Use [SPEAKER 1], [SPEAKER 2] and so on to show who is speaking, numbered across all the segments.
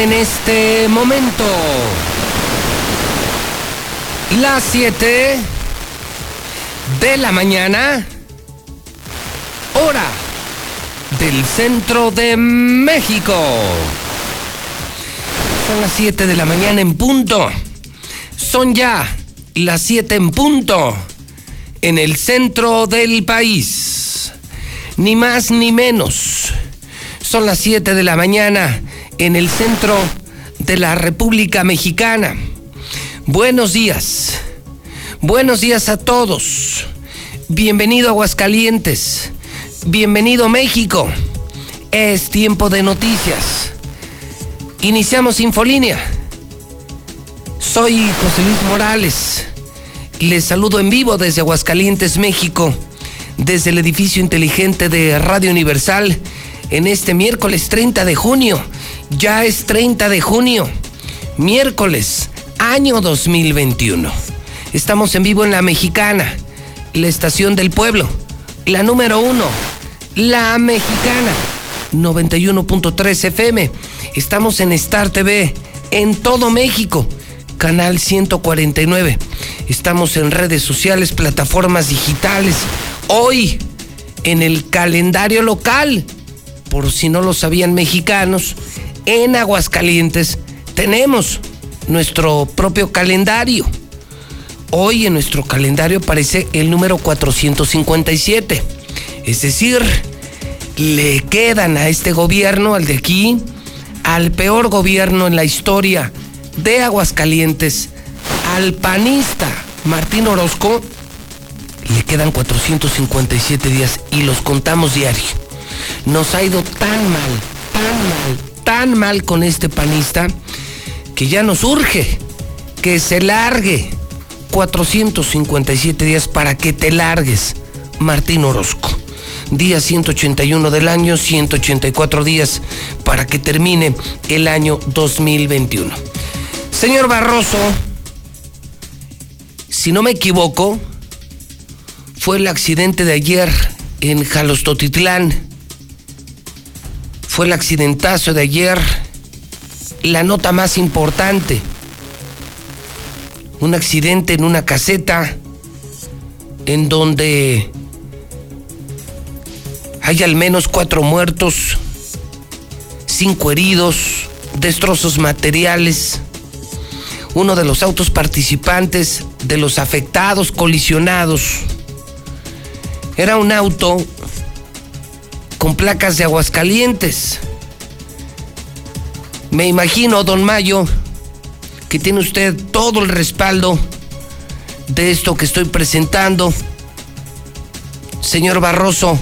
[SPEAKER 1] En este momento las 7 de la mañana, hora del centro de México. Son las 7 de la mañana en punto. Son ya las 7 en punto en el centro del país. Ni más ni menos. Son las 7 de la mañana en el centro de la República Mexicana. Buenos días. Buenos días a todos. Bienvenido a Aguascalientes. Bienvenido México. Es tiempo de noticias. Iniciamos Infolínea. Soy José Luis Morales. Les saludo en vivo desde Aguascalientes, México, desde el edificio inteligente de Radio Universal en este miércoles 30 de junio ya es 30 de junio, miércoles, año 2021. Estamos en vivo en La Mexicana, la estación del pueblo, la número uno, La Mexicana, 91.3 FM. Estamos en Star TV, en todo México, canal 149. Estamos en redes sociales, plataformas digitales. Hoy, en el calendario local, por si no lo sabían mexicanos, en Aguascalientes tenemos nuestro propio calendario. Hoy en nuestro calendario aparece el número 457. Es decir, le quedan a este gobierno, al de aquí, al peor gobierno en la historia de Aguascalientes, al panista Martín Orozco, le quedan 457 días y los contamos diario. Nos ha ido tan mal, tan mal, tan mal con este panista que ya nos urge que se largue 457 días para que te largues, Martín Orozco. Día 181 del año, 184 días para que termine el año 2021. Señor Barroso, si no me equivoco, fue el accidente de ayer en Jalostotitlán fue el accidentazo de ayer, la nota más importante. Un accidente en una caseta en donde hay al menos cuatro muertos, cinco heridos, destrozos materiales. Uno de los autos participantes de los afectados, colisionados, era un auto con placas de Aguascalientes. Me imagino, don Mayo, que tiene usted todo el respaldo de esto que estoy presentando. Señor Barroso,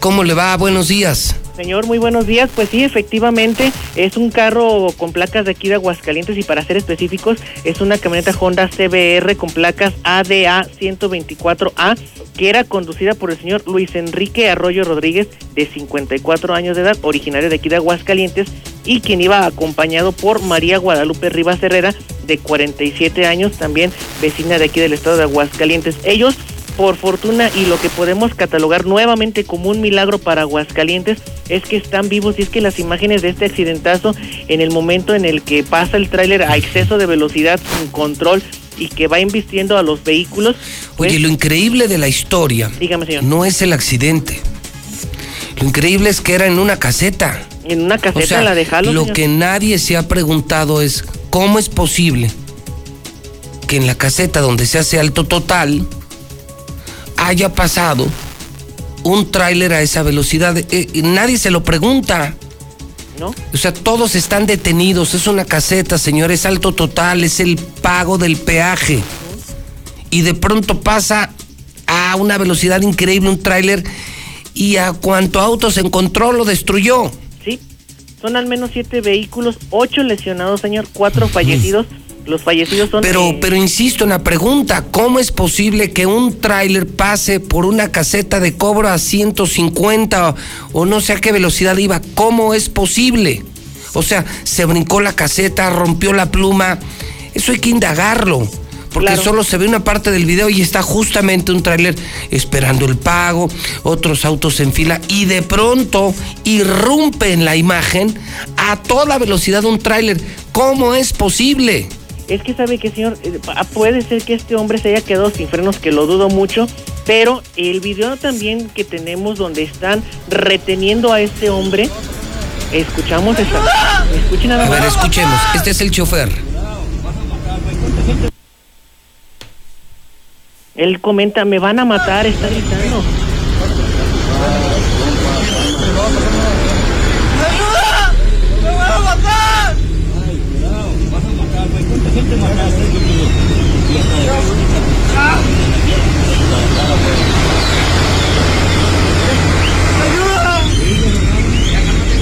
[SPEAKER 1] ¿cómo le va? Buenos días.
[SPEAKER 2] Señor, muy buenos días. Pues sí, efectivamente, es un carro con placas de aquí de Aguascalientes y para ser específicos, es una camioneta Honda CBR con placas ADA 124A que era conducida por el señor Luis Enrique Arroyo Rodríguez, de 54 años de edad, originario de aquí de Aguascalientes, y quien iba acompañado por María Guadalupe Rivas Herrera, de 47 años, también vecina de aquí del estado de Aguascalientes. Ellos por fortuna y lo que podemos catalogar nuevamente como un milagro para Aguascalientes es que están vivos y es que las imágenes de este accidentazo en el momento en el que pasa el tráiler a exceso de velocidad sin control y que va invistiendo a los vehículos.
[SPEAKER 1] Pues Oye, lo increíble de la historia
[SPEAKER 2] dígame, señor.
[SPEAKER 1] no es el accidente. Lo increíble es que era en una caseta.
[SPEAKER 2] En una caseta la de
[SPEAKER 1] Lo que nadie se ha preguntado es cómo es posible que en la caseta donde se hace alto total haya pasado un tráiler a esa velocidad. Eh, nadie se lo pregunta.
[SPEAKER 2] ¿No?
[SPEAKER 1] O sea, todos están detenidos. Es una caseta, señor. Es alto total. Es el pago del peaje. Y de pronto pasa a una velocidad increíble un tráiler y a cuánto auto se encontró lo destruyó.
[SPEAKER 2] Sí, son al menos siete vehículos, ocho lesionados, señor, cuatro fallecidos. Los fallecidos son...
[SPEAKER 1] Pero, pero insisto en la pregunta, ¿cómo es posible que un tráiler pase por una caseta de cobro a 150 o, o no sé a qué velocidad iba? ¿Cómo es posible? O sea, se brincó la caseta, rompió la pluma. Eso hay que indagarlo. Porque
[SPEAKER 2] Claro.
[SPEAKER 1] solo se ve una parte del video y está justamente un tráiler esperando el pago, otros autos en fila y de pronto irrumpe en la imagen a toda velocidad un tráiler. ¿Cómo es posible?
[SPEAKER 2] Es que sabe que, señor, Eh, pa- puede ser que este hombre se haya quedado sin frenos, que lo dudo mucho, pero el video también que tenemos donde están reteniendo a este hombre, escuchamos esa... Escuchen nada
[SPEAKER 1] A ver, escuchemos. Este es el chofer.
[SPEAKER 2] Él comenta, me van a matar, está gritando.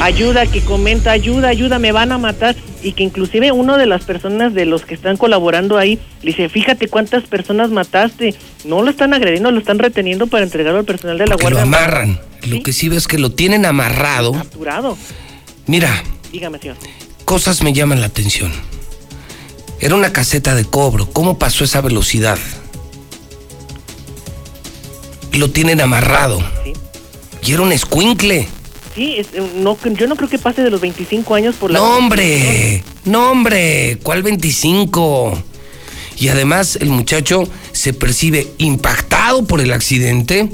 [SPEAKER 2] Ayuda, que comenta, ayuda, ayuda, me van a matar. Y que inclusive uno de las personas de los que están colaborando ahí le dice, fíjate cuántas personas mataste. No lo están agrediendo, lo están reteniendo para entregarlo al personal de la
[SPEAKER 1] Que lo
[SPEAKER 2] Guardia
[SPEAKER 1] amarran. Lo que sí veo es que lo tienen amarrado.
[SPEAKER 2] Capturado.
[SPEAKER 1] Mira,
[SPEAKER 2] Dígame, señor.
[SPEAKER 1] cosas me llaman la atención. Era una caseta de cobro. ¿Cómo pasó esa velocidad? Lo tienen amarrado.
[SPEAKER 2] Sí.
[SPEAKER 1] Y era un escuincle.
[SPEAKER 2] Sí, es- no, yo no creo que pase de los 25 años por la...
[SPEAKER 1] No, hombre. No, hombre. ¿Cuál 25? Y además el muchacho se percibe impactado por el accidente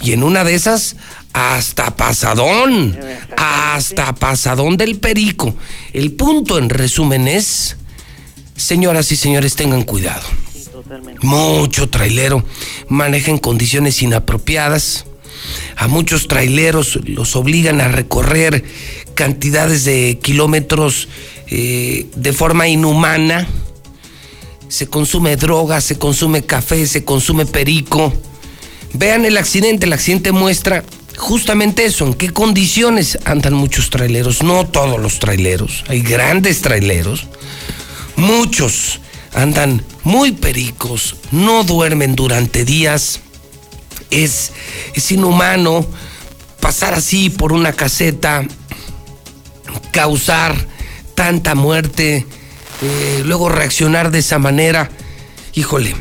[SPEAKER 1] y en una de esas hasta pasadón, hasta pasadón del perico. El punto en resumen es, señoras y señores, tengan cuidado.
[SPEAKER 2] Sí, totalmente.
[SPEAKER 1] Mucho trailero maneja en condiciones inapropiadas. A muchos traileros los obligan a recorrer cantidades de kilómetros eh, de forma inhumana. Se consume droga, se consume café, se consume perico. Vean el accidente, el accidente muestra justamente eso, en qué condiciones andan muchos traileros, no todos los traileros, hay grandes traileros, muchos andan muy pericos, no duermen durante días, es, es inhumano pasar así por una caseta, causar tanta muerte, eh, luego reaccionar de esa manera, híjole,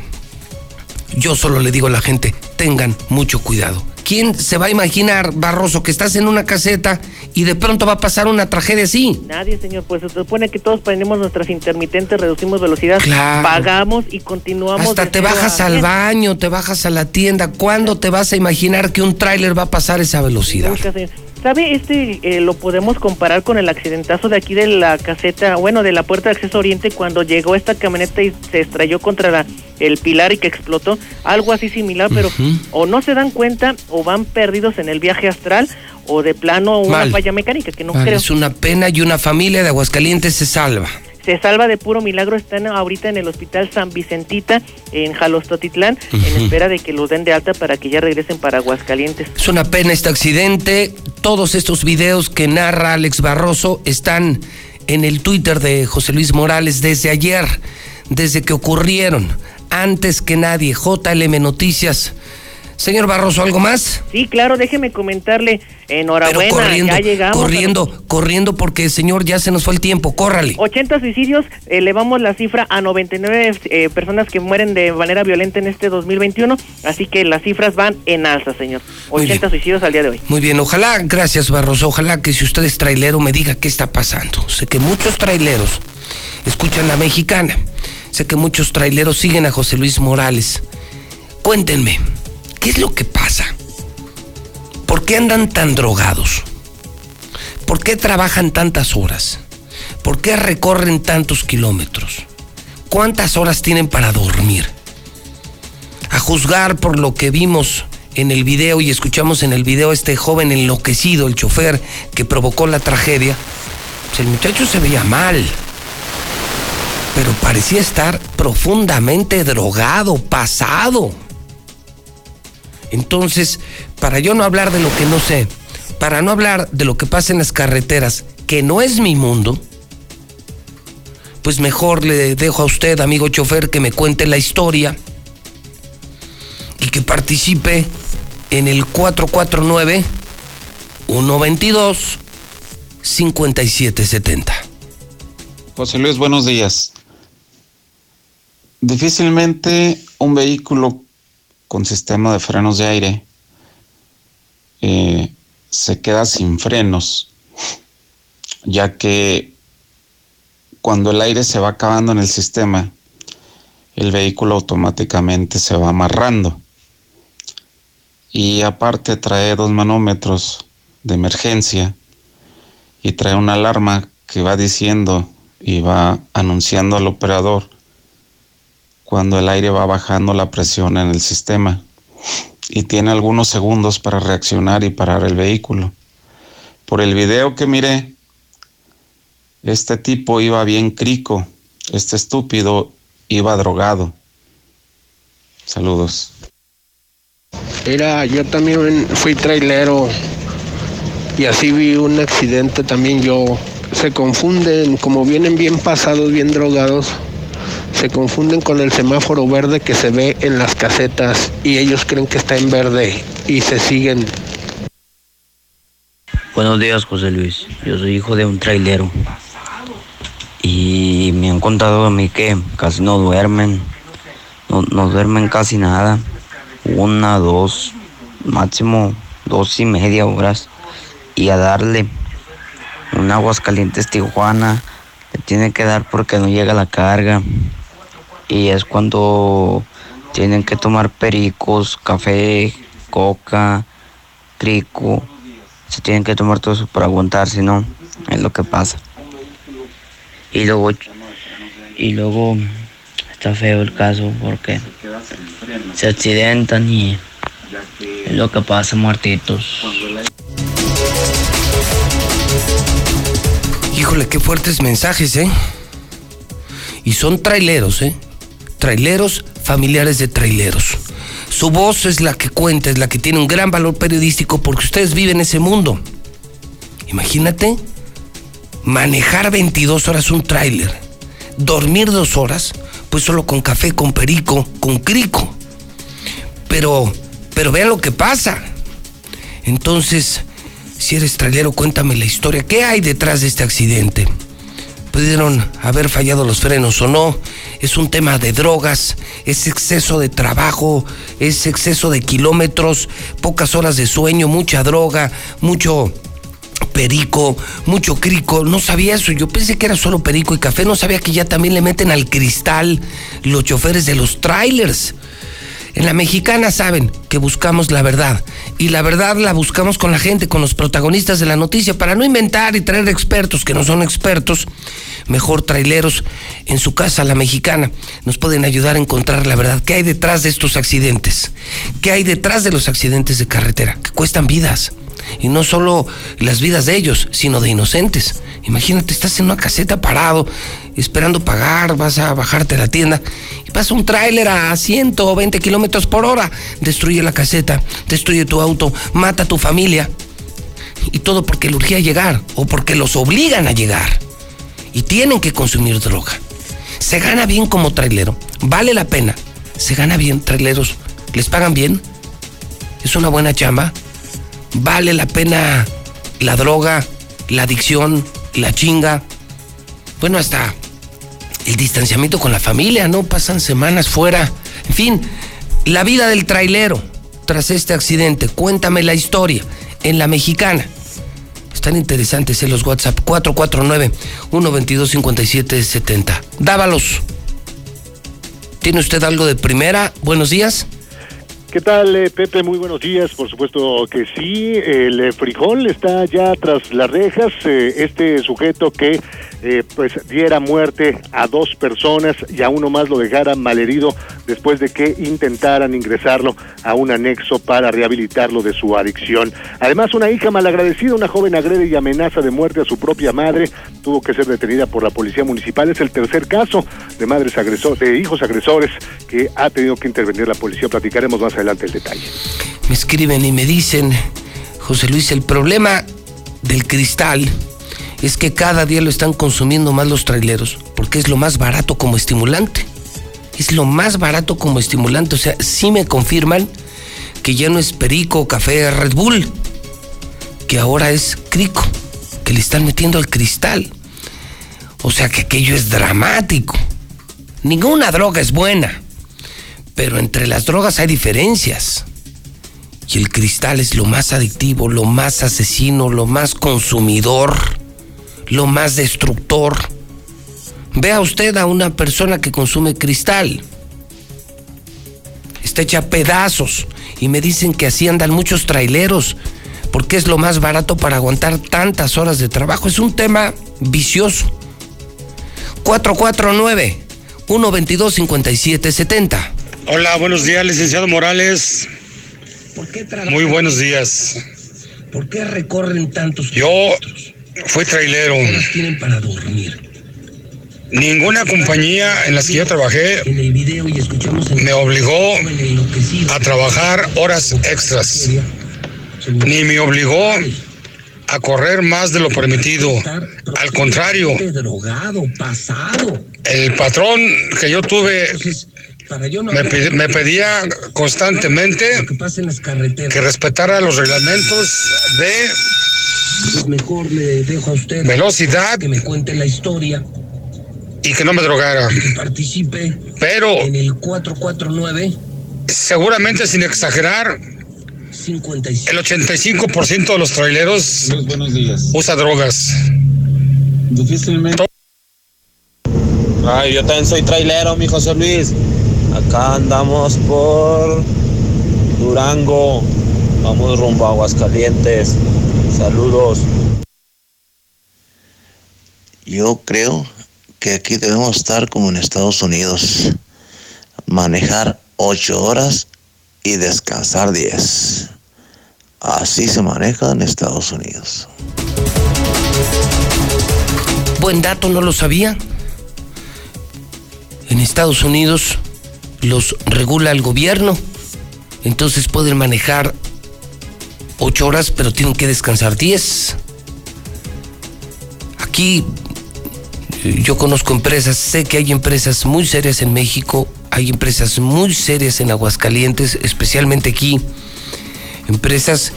[SPEAKER 1] yo solo le digo a la gente, tengan mucho cuidado. ¿Quién se va a imaginar, Barroso, que estás en una caseta y de pronto va a pasar una tragedia así?
[SPEAKER 2] Nadie, señor, pues se supone que todos prendemos nuestras intermitentes, reducimos velocidad,
[SPEAKER 1] Claro.
[SPEAKER 2] pagamos y continuamos...
[SPEAKER 1] Hasta te bajas
[SPEAKER 2] a
[SPEAKER 1] al baño, te bajas a la tienda. ¿Cuándo te vas a imaginar que un tráiler va a pasar esa velocidad?
[SPEAKER 2] Nunca, señor. ¿Sabe? Este eh, lo podemos comparar con el accidentazo de aquí de la caseta, bueno, de la puerta de acceso oriente cuando llegó esta camioneta y se estrelló contra la- el pilar y que explotó. Algo así similar, pero o no se dan cuenta o van perdidos en el viaje astral o de plano una
[SPEAKER 1] Mal.
[SPEAKER 2] falla mecánica, que no
[SPEAKER 1] Vale,
[SPEAKER 2] creo.
[SPEAKER 1] es una pena y una familia de Aguascalientes se salva.
[SPEAKER 2] Se salva de puro milagro, están ahorita en el hospital San Vicentita en Jalostotitlán en
[SPEAKER 1] Ujú.
[SPEAKER 2] espera de que los den de alta para que ya regresen para Aguascalientes.
[SPEAKER 1] Es una pena este accidente. Todos estos videos que narra Alex Barroso están en el Twitter de José Luis Morales desde ayer, desde que ocurrieron. Antes que nadie, JLM Noticias. Señor Barroso, ¿algo más?
[SPEAKER 2] Sí, claro, déjeme comentarle, enhorabuena,
[SPEAKER 1] Pero corriendo,
[SPEAKER 2] ya llegamos. a
[SPEAKER 1] corriendo, corriendo porque señor ya se nos fue el tiempo, córrale.
[SPEAKER 2] 80 suicidios, elevamos la cifra a 99 eh, personas que mueren de manera violenta en este 2021, así que las cifras van en alza, señor.
[SPEAKER 1] Muy
[SPEAKER 2] 80
[SPEAKER 1] bien.
[SPEAKER 2] suicidios al día de hoy.
[SPEAKER 1] Muy bien, ojalá, gracias Barroso, ojalá que si usted es trailero me diga qué está pasando. Sé que muchos traileros escuchan la mexicana, sé que muchos traileros siguen a José Luis Morales. Cuéntenme, ¿qué es lo que pasa? ¿Por qué andan tan drogados? ¿Por qué trabajan tantas horas? ¿Por qué recorren tantos kilómetros? ¿Cuántas horas tienen para dormir? A juzgar por lo que vimos en el video y escuchamos en el video a este joven enloquecido, el chofer que provocó la tragedia, pues el muchacho se veía mal, pero parecía estar profundamente drogado, pasado. Entonces, para yo no hablar de lo que no sé, para no hablar de lo que pasa en las carreteras, que no es mi mundo, pues mejor le dejo a usted, amigo chofer, que me cuente la historia y que participe en el 449 122 5770.
[SPEAKER 3] José Luis, buenos días. Difícilmente un vehículo con sistema de frenos de aire eh, se queda sin frenos, ya que cuando el aire se va acabando en el sistema, el vehículo automáticamente se va amarrando. Y aparte trae dos manómetros de emergencia y trae una alarma que va diciendo y va anunciando al operador cuando el aire va bajando la presión en el sistema y tiene algunos segundos para reaccionar y parar el vehículo. Por el video que miré, este tipo iba bien crico, este estúpido iba drogado. Saludos.
[SPEAKER 4] Mira, yo también fui trailero y así vi un accidente también yo. Se confunden, como vienen bien pasados, bien drogados, se confunden con el semáforo verde que se ve en las casetas y ellos creen que está en verde y se siguen.
[SPEAKER 5] Buenos días, José Luis. Yo soy hijo de un trailero. Y me han contado a mí que casi no duermen. No, no duermen casi nada. Una, dos, máximo dos y media horas. Y a darle un aguas calientes Tijuana. Le tiene que dar porque no llega la carga y es cuando tienen que tomar pericos, café, coca, crico. Se tienen que tomar todo eso para aguantar, si no, es lo que pasa. Y luego, y luego está feo el caso porque se accidentan y es lo que pasa, muertitos.
[SPEAKER 1] Híjole, qué fuertes mensajes, ¿eh? Y son traileros, ¿eh? Traileros, familiares de traileros. Su voz es la que cuenta, es la que tiene un gran valor periodístico porque ustedes viven ese mundo. Imagínate manejar 22 horas un tráiler, dormir dos horas, pues solo con café, con perico, con crico. Pero, pero vean lo que pasa. Entonces, si eres trailero, cuéntame la historia. ¿Qué hay detrás de este accidente? Pudieron haber fallado los frenos o no. Es un tema de drogas, es exceso de trabajo, es exceso de kilómetros, pocas horas de sueño, mucha droga, mucho perico, mucho crico. No sabía eso. Yo pensé que era solo perico y café. No sabía que ya también le meten al cristal los choferes de los trailers. En la mexicana saben que buscamos la verdad y la verdad la buscamos con la gente, con los protagonistas de la noticia, para no inventar y traer expertos que no son expertos, mejor traileros en su casa, la mexicana, nos pueden ayudar a encontrar la verdad. ¿Qué hay detrás de estos accidentes? ¿Qué hay detrás de los accidentes de carretera? Que cuestan vidas. Y no solo las vidas de ellos, sino de inocentes. Imagínate, estás en una caseta parado, esperando pagar, vas a bajarte a la tienda y pasa un tráiler a 120 kilómetros por hora, destruye la caseta, destruye tu auto, mata a tu familia. Y todo porque le urgía llegar o porque los obligan a llegar. Y tienen que consumir droga. Se gana bien como trailero, vale la pena. Se gana bien, traileros. ¿Les pagan bien? ¿Es una buena chamba? ¿Vale la pena la droga, la adicción, la chinga? Bueno, hasta el distanciamiento con la familia, ¿no? Pasan semanas fuera. En fin, la vida del trailero tras este accidente. Cuéntame la historia en la mexicana. Están interesantes en los WhatsApp 449-122-5770. Dávalos. ¿Tiene usted algo de primera? Buenos días.
[SPEAKER 6] ¿Qué tal, eh, Pepe? Muy buenos días. Por supuesto que sí. El eh, frijol está ya tras las rejas. Eh, este sujeto que pues diera muerte a dos personas y a uno más lo dejara malherido después de que intentaran ingresarlo a un anexo para rehabilitarlo de su adicción. Además, una hija malagradecida, una joven agrede y amenaza de muerte a su propia madre, tuvo que ser detenida por la policía municipal. Es el tercer caso de madres agresores, de hijos agresores que ha tenido que intervenir la policía. Platicaremos más adelante el detalle.
[SPEAKER 1] Me escriben y me dicen, José Luis, el problema del cristal es que cada día lo están consumiendo más los traileros, porque es lo más barato como estimulante. Es lo más barato como estimulante. O sea, sí me confirman que ya no es perico, café, Red Bull, que ahora es crico, que le están metiendo al cristal. O sea que aquello es dramático. Ninguna droga es buena, pero entre las drogas hay diferencias. Y el cristal es lo más adictivo, lo más asesino, lo más consumidor, lo más destructor. Vea usted a una persona que consume cristal. Está hecha pedazos. Y me dicen que así andan muchos traileros. Porque es lo más barato para aguantar tantas horas de trabajo. Es un tema vicioso. 449 122 5770.
[SPEAKER 7] Hola, buenos días, licenciado Morales. Muy buenos días.
[SPEAKER 1] ¿Por qué recorren tantos
[SPEAKER 7] Yo fui trailero.
[SPEAKER 1] tienen para dormir?
[SPEAKER 7] Ninguna compañía en las que yo trabajé me obligó a trabajar horas extras. Ni me obligó a correr más de lo permitido. Al contrario, el patrón que yo tuve
[SPEAKER 1] Para yo no
[SPEAKER 7] me, pedi- me pedía constantemente
[SPEAKER 1] que pasen las carreteras.
[SPEAKER 7] que respetara los reglamentos de
[SPEAKER 1] Pues mejor le dejo a usted
[SPEAKER 7] velocidad
[SPEAKER 1] que me cuente la historia,
[SPEAKER 7] y que no me drogara.
[SPEAKER 1] que participe
[SPEAKER 7] Pero
[SPEAKER 1] en el 449
[SPEAKER 7] seguramente sin exagerar,
[SPEAKER 1] 57.
[SPEAKER 7] el 85% de los traileros
[SPEAKER 8] buenos días.
[SPEAKER 7] usa drogas.
[SPEAKER 8] Difícilmente.
[SPEAKER 9] Ay, yo también soy trailero, mi José Luis. Acá andamos por Durango. Vamos rumbo a Aguascalientes. Saludos.
[SPEAKER 10] Yo creo que aquí debemos estar como en Estados Unidos. Manejar ocho horas y descansar diez. Así se maneja en Estados Unidos.
[SPEAKER 1] Buen dato, no lo sabía. En Estados Unidos los regula el gobierno. Entonces pueden manejar ocho horas, pero tienen que descansar 10. Aquí eh, yo conozco empresas, sé que hay empresas muy serias en México, hay empresas muy serias en Aguascalientes, especialmente aquí, empresas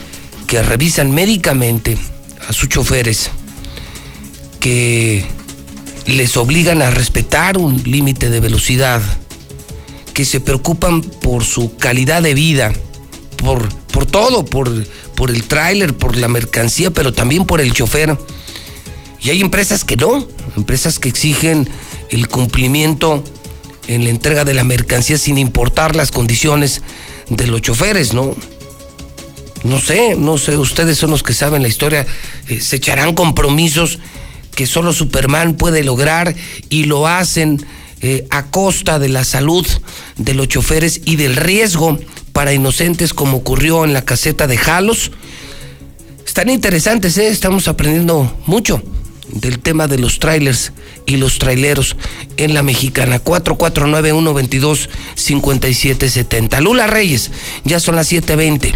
[SPEAKER 1] que revisan médicamente a sus choferes, que les obligan a respetar un límite de velocidad, que se preocupan por su calidad de vida, por, por todo, por, por el tráiler, por la mercancía, pero también por el chofer. Y hay empresas que no, empresas que exigen el cumplimiento en la entrega de la mercancía sin importar las condiciones de los choferes, ¿no? No sé, no sé, ustedes son los que saben la historia, eh, se echarán compromisos que solo Superman puede lograr y lo hacen eh, a costa de la salud de los choferes y del riesgo para inocentes como ocurrió en la caseta de Jalos. Están interesantes, ¿eh? estamos aprendiendo mucho del tema de los trailers y los traileros en la mexicana 449-122-5770. Lula Reyes, ya son las 7.20.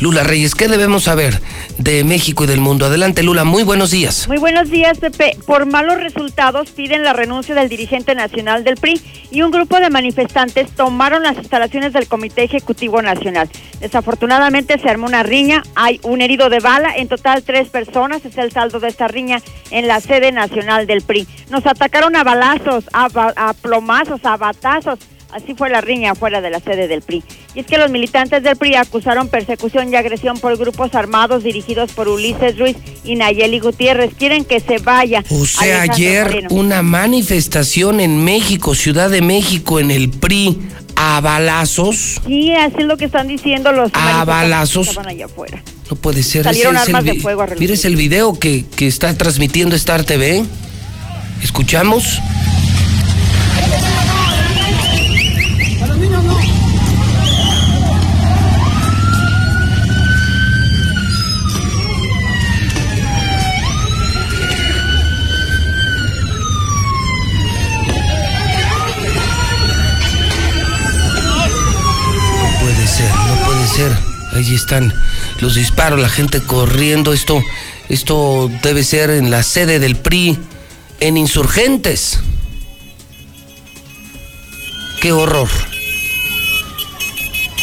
[SPEAKER 1] Lula Reyes, ¿qué debemos saber de México y del mundo? Adelante, Lula, muy buenos días.
[SPEAKER 11] Muy buenos días, Pepe. Por malos resultados piden la renuncia del dirigente nacional del PRI y un grupo de manifestantes tomaron las instalaciones del Comité Ejecutivo Nacional. Desafortunadamente se armó una riña, hay un herido de bala, en total tres personas, es el saldo de esta riña en la sede nacional del PRI. Nos atacaron a balazos, a, a plomazos, a batazos. Así fue la riña fuera de la sede del PRI. Y es que los militantes del PRI acusaron persecución y agresión por grupos armados dirigidos por Ulises Ruiz y Nayeli Gutiérrez. Quieren que se vaya.
[SPEAKER 1] O sea, ayer
[SPEAKER 11] Moreno.
[SPEAKER 1] una manifestación en México, Ciudad de México, en el PRI, a balazos.
[SPEAKER 11] Sí, así es lo que están diciendo los
[SPEAKER 1] A balazos.
[SPEAKER 11] que estaban allá afuera.
[SPEAKER 1] No puede ser.
[SPEAKER 11] Salieron
[SPEAKER 1] es el
[SPEAKER 11] armas de
[SPEAKER 1] vi-
[SPEAKER 11] fuego a.
[SPEAKER 1] Mires el video que, que está transmitiendo Star TV. ¿Escuchamos? Ahí están los disparos, la gente corriendo. Esto, esto debe ser en la sede del PRI, en Insurgentes. Qué horror.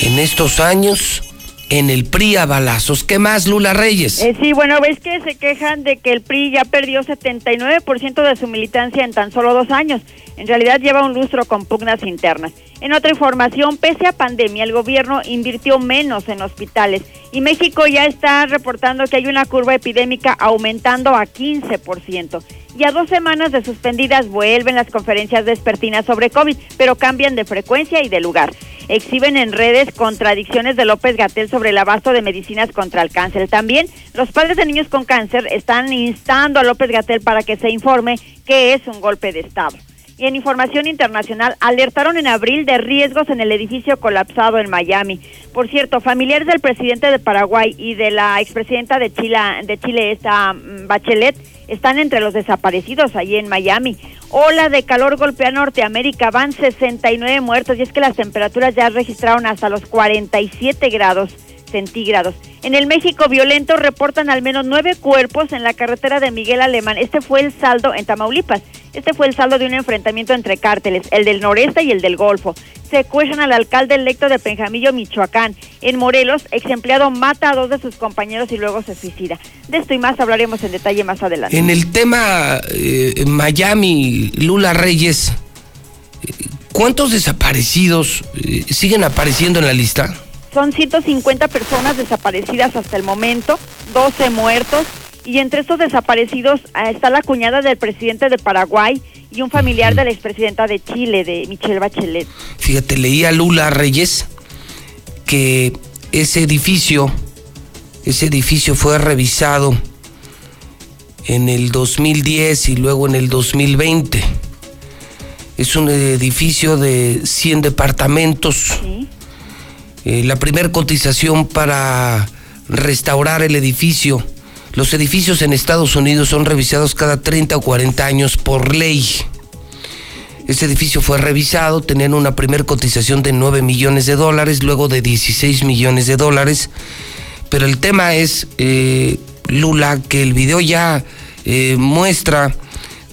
[SPEAKER 1] En estos años, en el PRI a balazos. ¿Qué más, Lula Reyes?
[SPEAKER 11] Eh, sí, bueno, ves que se quejan de que el PRI ya perdió 79% de su militancia en tan solo dos años. En realidad lleva un lustro con pugnas internas. En otra información, pese a pandemia, el gobierno invirtió menos en hospitales y México ya está reportando que hay una curva epidémica aumentando a 15%. Y a dos semanas de suspendidas vuelven las conferencias despertinas sobre COVID, pero cambian de frecuencia y de lugar. Exhiben en redes contradicciones de López Gatel sobre el abasto de medicinas contra el cáncer. También los padres de niños con cáncer están instando a López Gatel para que se informe que es un golpe de Estado. Y en información internacional, alertaron en abril de riesgos en el edificio colapsado en Miami. Por cierto, familiares del presidente de Paraguay y de la expresidenta de Chile, de Chile esta mm, Bachelet, están entre los desaparecidos allí en Miami. Ola de calor golpea Norteamérica, van 69 muertos y es que las temperaturas ya registraron hasta los 47 grados centígrados. En el México violento reportan al menos nueve cuerpos en la carretera de Miguel Alemán. Este fue el saldo en Tamaulipas. Este fue el saldo de un enfrentamiento entre cárteles, el del noreste y el del Golfo. Secuestran al alcalde electo de Penjamillo, Michoacán. En Morelos, ex empleado mata a dos de sus compañeros y luego se suicida. De esto y más hablaremos en detalle más adelante.
[SPEAKER 1] En el tema eh, Miami, Lula Reyes, ¿cuántos desaparecidos eh, siguen apareciendo en la lista?
[SPEAKER 11] Son 150 personas desaparecidas hasta el momento, 12 muertos. Y entre estos desaparecidos ah, está la cuñada del presidente de Paraguay y un familiar de la expresidenta de Chile, de Michelle Bachelet.
[SPEAKER 1] Fíjate, leí a Lula Reyes que ese edificio, ese edificio fue revisado en el 2010 y luego en el 2020. Es un edificio de 100 departamentos. Eh, la primera cotización para restaurar el edificio. Los edificios en Estados Unidos son revisados cada 30 o 40 años por ley. Este edificio fue revisado, tenían una primera cotización de 9 millones de dólares, luego de 16 millones de dólares. Pero el tema es, eh, Lula, que el video ya eh, muestra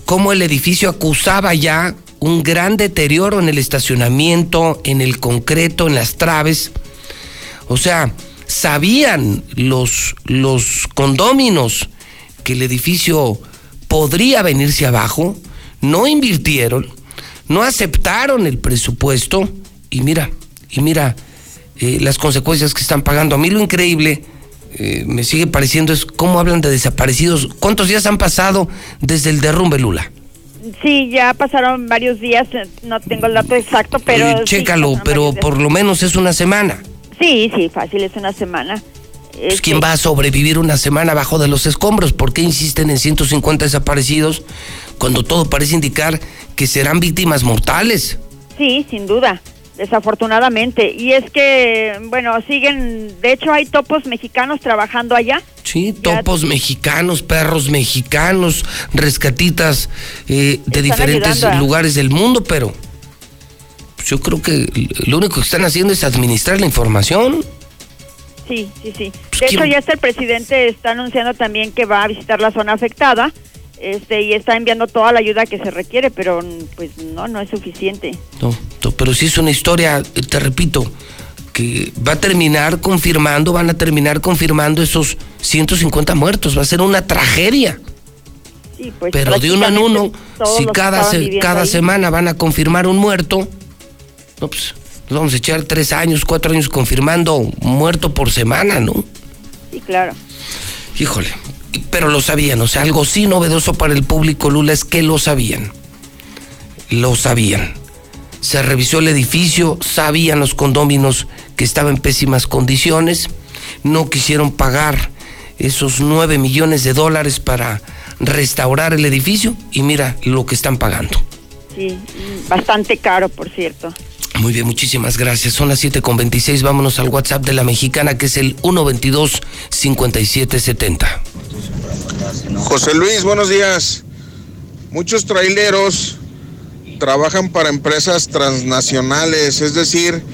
[SPEAKER 1] cómo el edificio acusaba ya un gran deterioro en el estacionamiento, en el concreto, en las traves. O sea, sabían los, los condóminos que el edificio podría venirse abajo, no invirtieron, no aceptaron el presupuesto y mira, y mira eh, las consecuencias que están pagando. A mí lo increíble eh, me sigue pareciendo es cómo hablan de desaparecidos. ¿Cuántos días han pasado desde el derrumbe Lula?
[SPEAKER 11] Sí, ya pasaron varios días, no tengo el dato exacto, pero...
[SPEAKER 1] Eh, chécalo, pero por lo menos es una semana.
[SPEAKER 11] Sí, sí, fácil, es una semana.
[SPEAKER 1] Pues,
[SPEAKER 11] Este,
[SPEAKER 1] ¿Quién va a sobrevivir una semana bajo de los escombros? ¿Por qué insisten en 150 desaparecidos cuando todo parece indicar que serán víctimas mortales?
[SPEAKER 11] Sí, sin duda, desafortunadamente. Y es que, bueno, siguen, de hecho hay topos mexicanos trabajando allá.
[SPEAKER 1] Sí, topos mexicanos, perros mexicanos, rescatitas eh, de
[SPEAKER 11] Están
[SPEAKER 1] diferentes
[SPEAKER 11] a-
[SPEAKER 1] lugares del mundo, pero yo creo que lo único que están haciendo es administrar la información.
[SPEAKER 11] Sí, sí, sí.
[SPEAKER 1] Pues,
[SPEAKER 11] De hecho,
[SPEAKER 1] ¿quién-
[SPEAKER 11] ya hasta el presidente está anunciando también que va a visitar la zona afectada. Este, y está enviando toda la ayuda que se requiere, pero pues no, no es suficiente.
[SPEAKER 1] No, no, pero sí es una historia, te repito, que va a terminar confirmando, van a terminar confirmando esos 150 muertos. Va a ser una tragedia.
[SPEAKER 11] Sí, pues,
[SPEAKER 1] Pero de uno en uno, si cada, se- cada
[SPEAKER 11] ahí.
[SPEAKER 1] semana van a confirmar un muerto, no, pues nos vamos a echar tres años, cuatro años confirmando muerto por semana, ¿no?
[SPEAKER 11] Sí, claro.
[SPEAKER 1] Híjole, pero lo sabían, o sea, algo sí novedoso para el público, Lula, es que lo sabían. Lo sabían. Se revisó el edificio, sabían los condóminos que estaba en pésimas condiciones no quisieron pagar esos 9 millones de dólares para restaurar el edificio y mira lo que están pagando.
[SPEAKER 11] Sí, bastante caro, por cierto.
[SPEAKER 1] Muy bien, muchísimas gracias. Son las 7.26. Vámonos al WhatsApp de la mexicana, que es el 122-5770.
[SPEAKER 12] José Luis, buenos días. Muchos traileros trabajan para empresas transnacionales, es decir,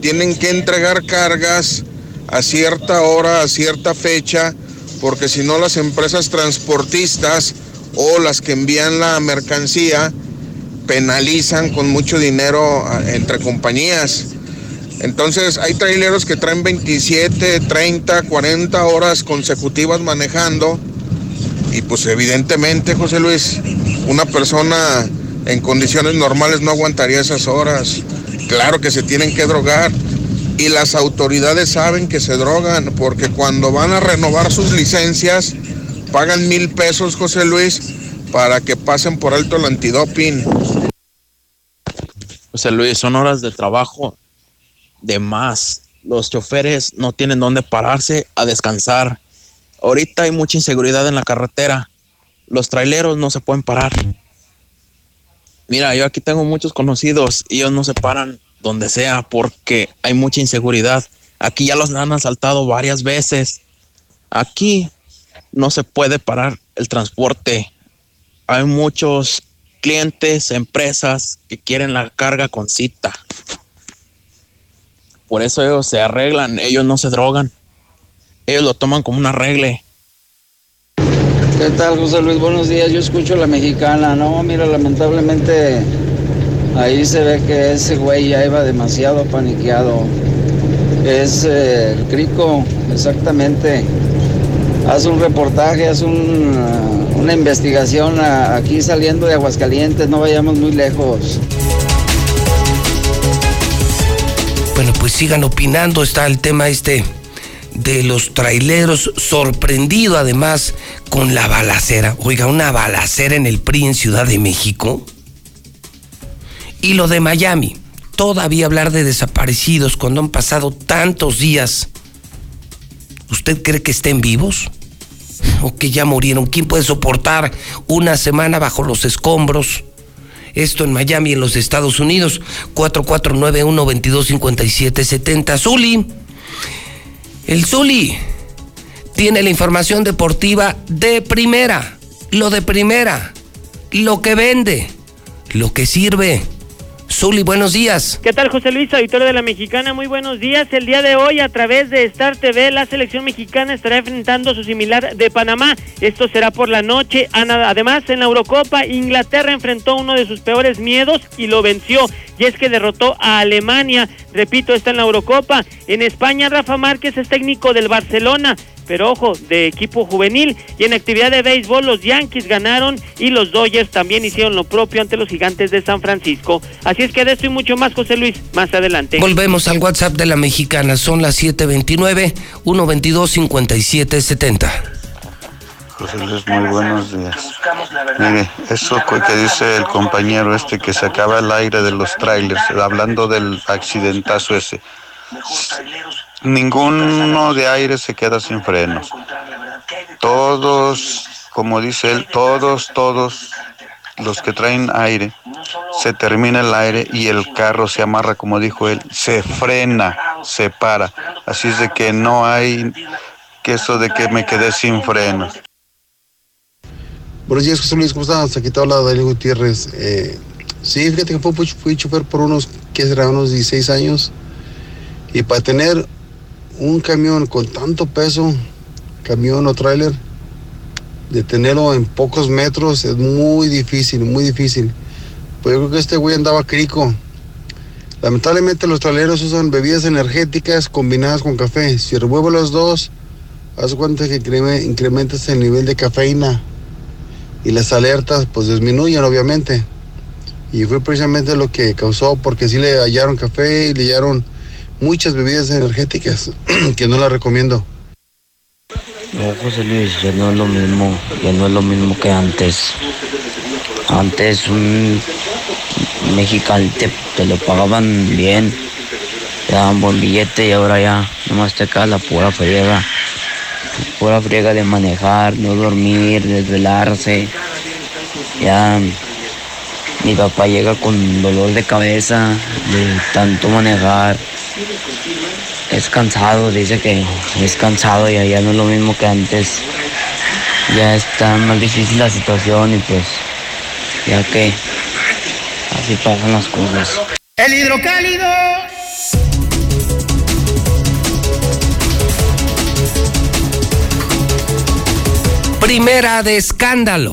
[SPEAKER 12] tienen que entregar cargas a cierta hora, a cierta fecha, porque si no las empresas transportistas o las que envían la mercancía penalizan con mucho dinero entre compañías. Entonces hay traileros que traen 27, 30, 40 horas consecutivas manejando y pues evidentemente, José Luis, una persona en condiciones normales no aguantaría esas horas. Claro que se tienen que drogar y las autoridades saben que se drogan porque cuando van a renovar sus licencias pagan mil pesos, José Luis, para que pasen por alto el antidoping.
[SPEAKER 13] José Luis, son horas de trabajo de más. Los choferes no tienen dónde pararse a descansar. Ahorita hay mucha inseguridad en la carretera. Los traileros no se pueden parar. Mira, yo aquí tengo muchos conocidos y ellos no se paran donde sea porque hay mucha inseguridad. Aquí ya los han asaltado varias veces. Aquí no se puede parar el transporte. Hay muchos clientes, empresas que quieren la carga con cita. Por eso ellos se arreglan, ellos no se drogan. Ellos lo toman como un arregle.
[SPEAKER 14] ¿Qué tal, José Luis? Buenos días. Yo escucho la mexicana. No, mira, lamentablemente ahí se ve que ese güey ya iba demasiado paniqueado. Es eh, el crico, exactamente. Haz un reportaje, haz un, una investigación aquí saliendo de Aguascalientes, no vayamos muy lejos.
[SPEAKER 1] Bueno, pues sigan opinando, está el tema este de los traileros, sorprendido además con la balacera. Oiga, una balacera en el PRI en Ciudad de México. Y lo de Miami, todavía hablar de desaparecidos cuando han pasado tantos días. ¿Usted cree que estén vivos? ¿O que ya murieron? ¿Quién puede soportar una semana bajo los escombros? Esto en Miami, en los Estados Unidos. 4491-225770. Zuli. El Zuli tiene la información deportiva de primera. Lo de primera. Lo que vende. Lo que sirve. Zuli, buenos días.
[SPEAKER 15] ¿Qué tal, José Luis, auditorio de la Mexicana? Muy buenos días. El día de hoy, a través de Star TV, la selección mexicana estará enfrentando a su similar de Panamá. Esto será por la noche. Además, en la Eurocopa, Inglaterra enfrentó uno de sus peores miedos y lo venció. Y es que derrotó a Alemania. Repito, está en la Eurocopa. En España, Rafa Márquez es técnico del Barcelona pero ojo, de equipo juvenil. Y en actividad de béisbol, los Yankees ganaron y los Dodgers también hicieron lo propio ante los gigantes de San Francisco. Así es que de esto y mucho más, José Luis, más adelante.
[SPEAKER 1] Volvemos al WhatsApp de la mexicana, son las 729-122-5770.
[SPEAKER 16] José Luis, muy buenos días. Mire, eso que dice el compañero este que se acaba el aire de los trailers, hablando del accidentazo ese ninguno de aire se queda sin frenos. Todos, como dice él, todos, todos los que traen aire, se termina el aire y el carro se amarra, como dijo él, se frena, se para. Así es de que no hay que eso de que me quedé sin frenos.
[SPEAKER 17] Buenos días, José Luis, ¿cómo estás? Aquí te habla Daniel Gutiérrez. Eh, sí, fíjate que fui, fui chofer por unos, ¿qué será? Unos 16 años. Y para tener un camión con tanto peso, camión o tráiler, detenerlo en pocos metros es muy difícil, muy difícil. Pues yo creo que este güey andaba crico. Lamentablemente los traileros usan bebidas energéticas combinadas con café. Si revuelvo los dos, haz cuenta que incrementas el nivel de cafeína y las alertas pues disminuyen obviamente. Y fue precisamente lo que causó porque sí le hallaron café y le hallaron muchas bebidas energéticas que no las recomiendo.
[SPEAKER 5] No, José Luis, ya no es lo mismo, ya no es lo mismo que antes. Antes un mexicano te, lo pagaban bien, daban buen billete y ahora ya nomás te cae la pura friega. Pura friega de manejar, no dormir, desvelarse. Ya mi papá llega con dolor de cabeza de tanto manejar. Es cansado, dice que es cansado y ya no es lo mismo que antes. Ya está más difícil la situación y pues ya que así pasan las cosas.
[SPEAKER 18] El hidrocálido.
[SPEAKER 1] Primera de escándalo.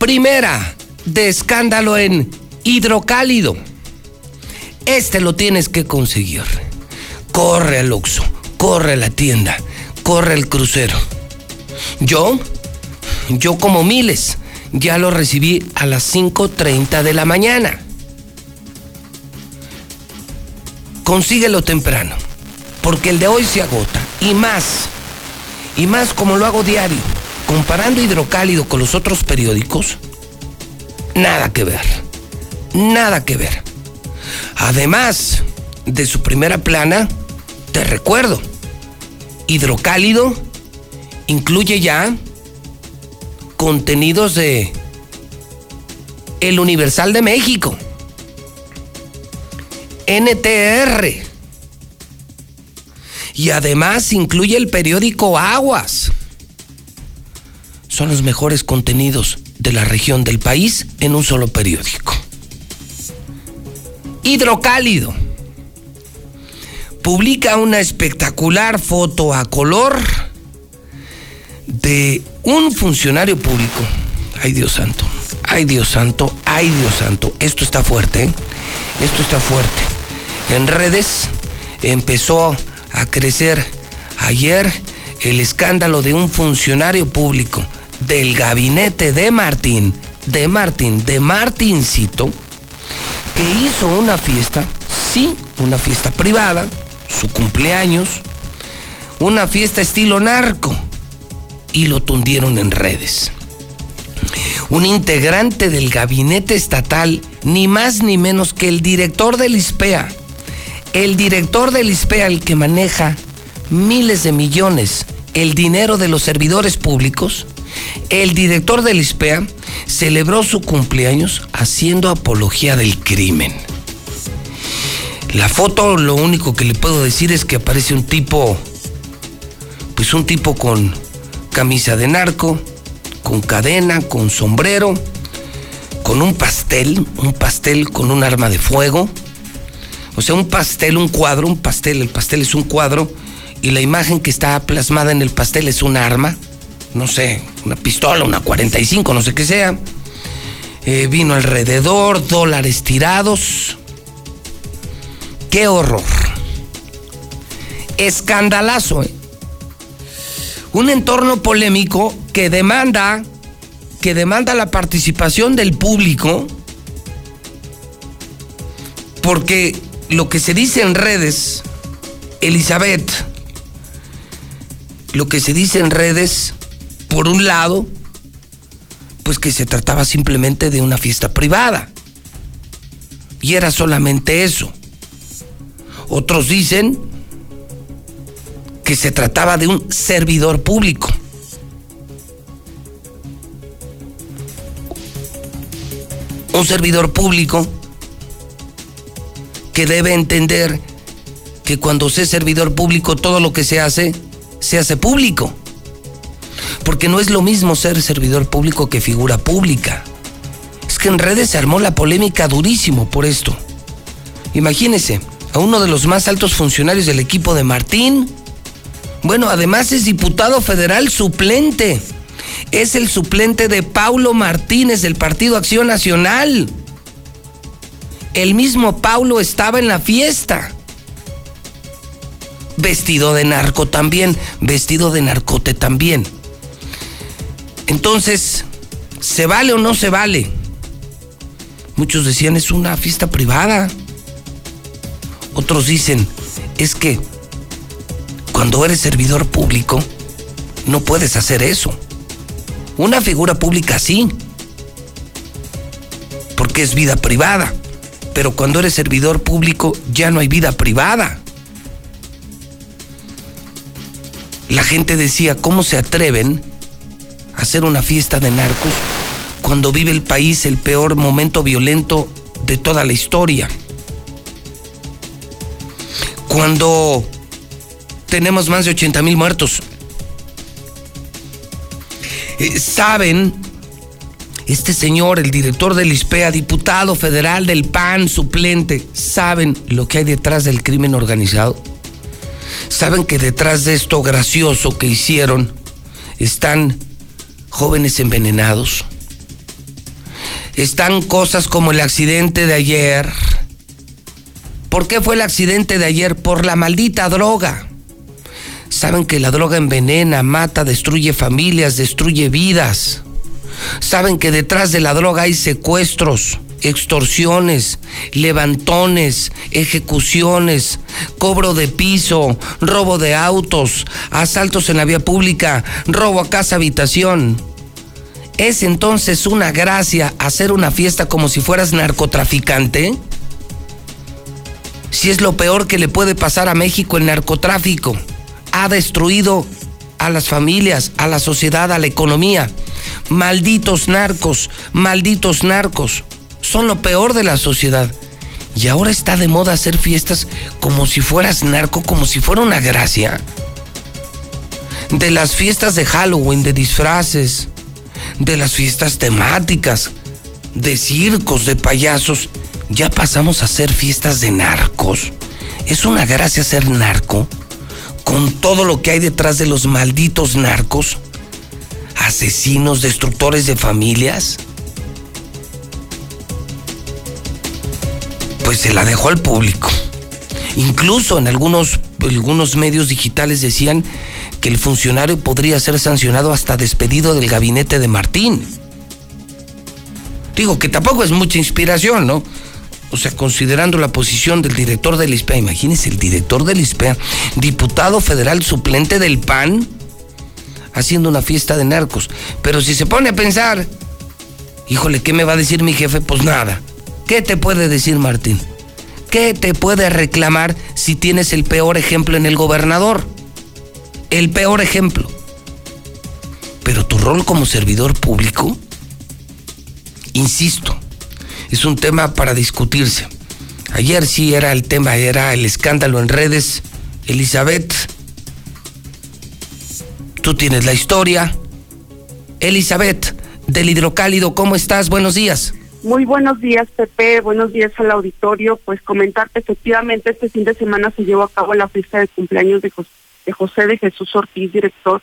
[SPEAKER 1] Primera de escándalo en hidrocálido. Este lo tienes que conseguir. Corre al Oxxo, corre a la tienda, corre al crucero. Yo, yo como miles, ya lo recibí a las 5.30 de la mañana. Consíguelo temprano, porque el de hoy se agota. Y más, y más como lo hago diario, comparando hidrocálido con los otros periódicos, nada que ver, nada que ver. Además de su primera plana, te recuerdo, hidrocálido incluye ya contenidos de El Universal de México, NTR, y además incluye el periódico Aguas. Son los mejores contenidos de la región del país en un solo periódico. Hidrocálido publica una espectacular foto a color de un funcionario público. Ay Dios santo, ay Dios santo, ay Dios santo. Esto está fuerte, ¿eh? esto está fuerte. En redes empezó a crecer ayer el escándalo de un funcionario público del gabinete de Martín, de Martín, de Martincito, que hizo una fiesta, sí, una fiesta privada, su cumpleaños, una fiesta estilo narco, y lo tundieron en redes. Un integrante del gabinete estatal, ni más ni menos que el director del ISPEA, el director del ISPEA, el que maneja miles de millones, el dinero de los servidores públicos, el director del ISPEA celebró su cumpleaños haciendo apología del crimen. La foto, lo único que le puedo decir es que aparece un tipo, pues un tipo con camisa de narco, con cadena, con sombrero, con un pastel, un pastel con un arma de fuego. O sea, un pastel, un cuadro, un pastel, el pastel es un cuadro y la imagen que está plasmada en el pastel es un arma, no sé, una pistola, una 45, no sé qué sea. Eh, vino alrededor, dólares tirados. ¡Qué horror! Escandalazo, ¿eh? Un entorno polémico que demanda, que demanda la participación del público, porque lo que se dice en redes, Elizabeth, lo que se dice en redes, por un lado, pues que se trataba simplemente de una fiesta privada. Y era solamente eso. Otros dicen que se trataba de un servidor público. Un servidor público que debe entender que cuando se es servidor público todo lo que se hace, se hace público. Porque no es lo mismo ser servidor público que figura pública. Es que en redes se armó la polémica durísimo por esto. Imagínese a uno de los más altos funcionarios del equipo de Martín. Bueno, además es diputado federal suplente. Es el suplente de Paulo Martínez del Partido Acción Nacional. El mismo Paulo estaba en la fiesta. Vestido de narco también, vestido de narcote también. Entonces, ¿se vale o no se vale? Muchos decían es una fiesta privada. Otros dicen, es que cuando eres servidor público, no puedes hacer eso. Una figura pública sí, porque es vida privada. pero cuando eres servidor público ya no hay vida privada. La gente decía, ¿cómo se atreven hacer una fiesta de narcos cuando vive el país el peor momento violento de toda la historia? Cuando tenemos más de 80 mil muertos. Eh, saben, este señor, el director del ISPEA, diputado federal del PAN, suplente, ¿saben lo que hay detrás del crimen organizado? ¿Saben que detrás de esto gracioso que hicieron están jóvenes envenenados? Están cosas como el accidente de ayer. ¿Por qué fue el accidente de ayer? Por la maldita droga. Saben que la droga envenena, mata, destruye familias, destruye vidas. Saben que detrás de la droga hay secuestros, extorsiones, levantones, ejecuciones, cobro de piso, robo de autos, asaltos en la vía pública, robo a casa habitación. ¿Es entonces una gracia hacer una fiesta como si fueras narcotraficante? Si es lo peor que le puede pasar a México el narcotráfico. Ha destruido a las familias, a la sociedad, a la economía. Malditos narcos, malditos narcos son lo peor de la sociedad. Y ahora está de moda hacer fiestas como si fueras narco, como si fuera una gracia. De las fiestas de Halloween, de disfraces, de las fiestas temáticas, de circos, de payasos, ya pasamos a hacer fiestas de narcos. Es una gracia ser narco, con todo lo que hay detrás de los malditos narcos, asesinos, destructores de familias. Pues se la dejó al público. Incluso en algunos, algunos medios digitales decían que el funcionario podría ser sancionado hasta despedido del gabinete de Martín. Digo que tampoco es mucha inspiración, ¿no? O sea, considerando la posición del director del ISPEA, imagínense el director del ISPEA, diputado federal suplente del PAN, haciendo una fiesta de narcos. Pero si se pone a pensar, híjole, ¿qué me va a decir mi jefe? Pues nada. ¿Qué te puede decir Martín? ¿Qué te puede reclamar si tienes el peor ejemplo en el gobernador? El peor ejemplo. Pero tu rol como servidor público, insisto, es un tema para discutirse. Ayer sí era el tema, era el escándalo en redes. Elizabeth, tú tienes la historia. Elizabeth, del hidrocálido, ¿cómo estás? Buenos días.
[SPEAKER 18] Muy buenos días, Pepe. Buenos días al auditorio. Pues comentarte, efectivamente, este fin de semana se llevó a cabo la fiesta de cumpleaños de, José de Jesús Ortiz, director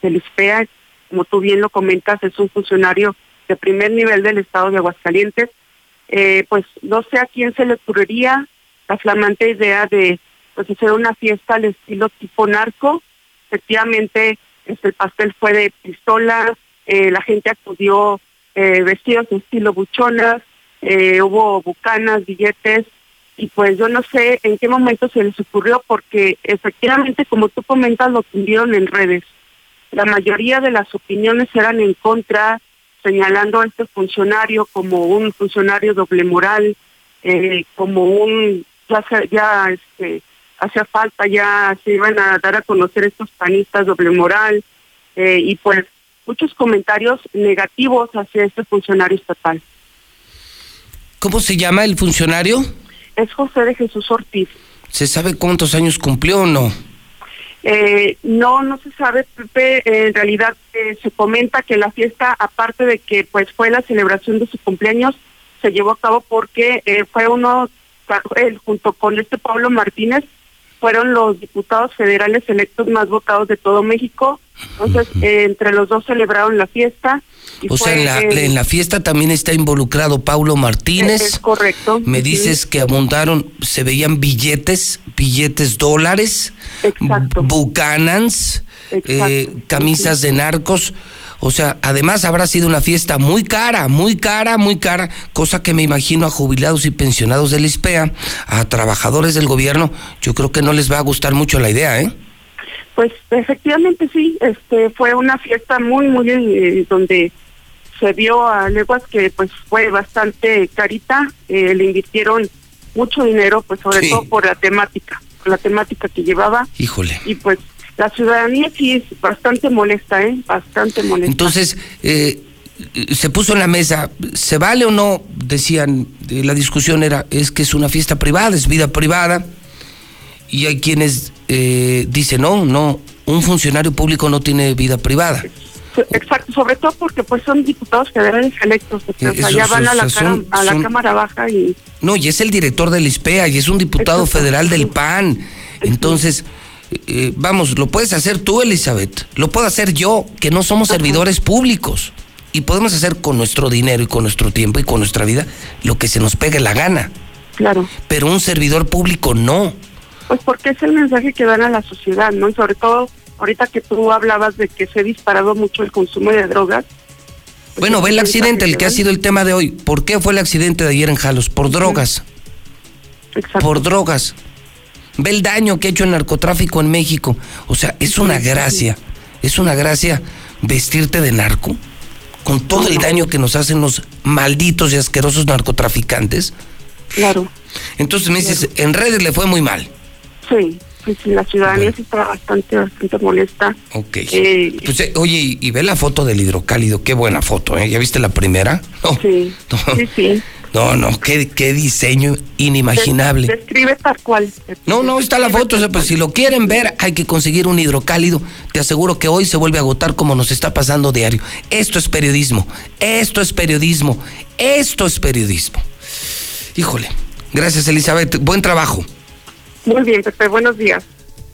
[SPEAKER 18] del ISPEA. Como tú bien lo comentas, es un funcionario de primer nivel del estado de Aguascalientes. Eh, pues no sé a quién se le ocurriría la flamante idea de pues hacer una fiesta al estilo tipo narco. Efectivamente, este, el pastel fue de pistolas, eh, la gente acudió eh, vestidos de estilo buchonas, eh, hubo bucanas, billetes, y pues yo no sé en qué momento se les ocurrió, porque efectivamente, como tú comentas, lo tuvieron en redes. La mayoría de las opiniones eran en contra, señalando a este funcionario como un funcionario doble moral, eh, como un, ya, ya este, hacía falta, ya se iban a dar a conocer estos panistas doble moral, eh, y pues muchos comentarios negativos hacia este funcionario estatal.
[SPEAKER 1] ¿Cómo se llama el funcionario?
[SPEAKER 18] Es José de Jesús Ortiz.
[SPEAKER 1] ¿Se sabe cuántos años cumplió o no?
[SPEAKER 18] Eh, no, no se sabe, Pepe. en realidad eh, se comenta que la fiesta, aparte de que pues fue la celebración de su cumpleaños, se llevó a cabo porque eh, fue uno, él junto con este Pablo Martínez, fueron los diputados federales electos más votados de todo México. Entonces, eh, entre los dos celebraron la fiesta.
[SPEAKER 1] o sea, en la, en la, fiesta también está involucrado Paulo Martínez.
[SPEAKER 18] Es, correcto.
[SPEAKER 1] Me dices que abundaron, se veían billetes, billetes dólares, bucanans, eh, camisas de narcos. O sea, además habrá sido una fiesta muy cara, muy cara, muy cara, cosa que me imagino a jubilados y pensionados del ISPEA, a trabajadores del gobierno, yo creo que no les va a gustar mucho la idea, ¿eh?
[SPEAKER 18] Pues efectivamente sí, este fue una fiesta muy, muy eh, donde se vio a leguas que pues fue bastante carita, eh, le invirtieron mucho dinero, pues sobre todo por la temática, por la temática que llevaba.
[SPEAKER 1] Híjole.
[SPEAKER 18] Y pues la ciudadanía sí es bastante molesta, ¿eh? Bastante molesta.
[SPEAKER 1] Entonces, eh, se puso en la mesa, ¿se vale o no? Decían, eh, la discusión era, es que es una fiesta privada, es vida privada. Y hay quienes eh, dicen, no, no, un funcionario público no tiene vida privada.
[SPEAKER 18] Exacto, sobre todo porque pues son diputados federales electos, o sea, ya van a la, a la Cámara Baja y...
[SPEAKER 1] No, y es el director del ISPEA y es un diputado federal del PAN. Entonces, eh, vamos, lo puedes hacer tú, Elizabeth, lo puedo hacer yo, que no somos servidores públicos. Y podemos hacer con nuestro dinero y con nuestro tiempo y con nuestra vida lo que se nos pegue la gana.
[SPEAKER 18] Claro.
[SPEAKER 1] Pero un servidor público no.
[SPEAKER 18] Pues porque es el mensaje que dan a la sociedad, ¿no? Y sobre todo ahorita que tú hablabas de que se ha disparado mucho el consumo de drogas.
[SPEAKER 1] Pues bueno, ve el accidente, el que ha sido el tema de hoy. ¿Por qué fue el accidente de ayer en Jalos? Por drogas.
[SPEAKER 18] Exacto.
[SPEAKER 1] Por drogas. Ve el daño que ha hecho el narcotráfico en México. O sea, es una gracia. Es una gracia vestirte de narco con todo el daño que nos hacen los malditos y asquerosos narcotraficantes.
[SPEAKER 18] Claro.
[SPEAKER 1] Entonces me dices, en redes le fue muy mal.
[SPEAKER 18] Sí, pues la ciudadanía sí está bastante, bastante molesta.
[SPEAKER 1] Ok. Eh, pues, eh, oye, y, ve la foto del hidrocálido, qué buena foto, ¿eh? ¿Ya viste la primera?
[SPEAKER 18] sí, sí, sí.
[SPEAKER 1] No, no, qué, qué diseño inimaginable.
[SPEAKER 18] Describe tal cual.
[SPEAKER 1] No, no, está la foto. O sea, pues si lo quieren ver, hay que conseguir un hidrocálido. Te aseguro que hoy se vuelve a agotar como nos está pasando diario. Esto es periodismo. Esto es periodismo. Esto es periodismo. Híjole. Gracias, Elizabeth. Buen trabajo.
[SPEAKER 18] Muy bien, Pepe. Buenos días.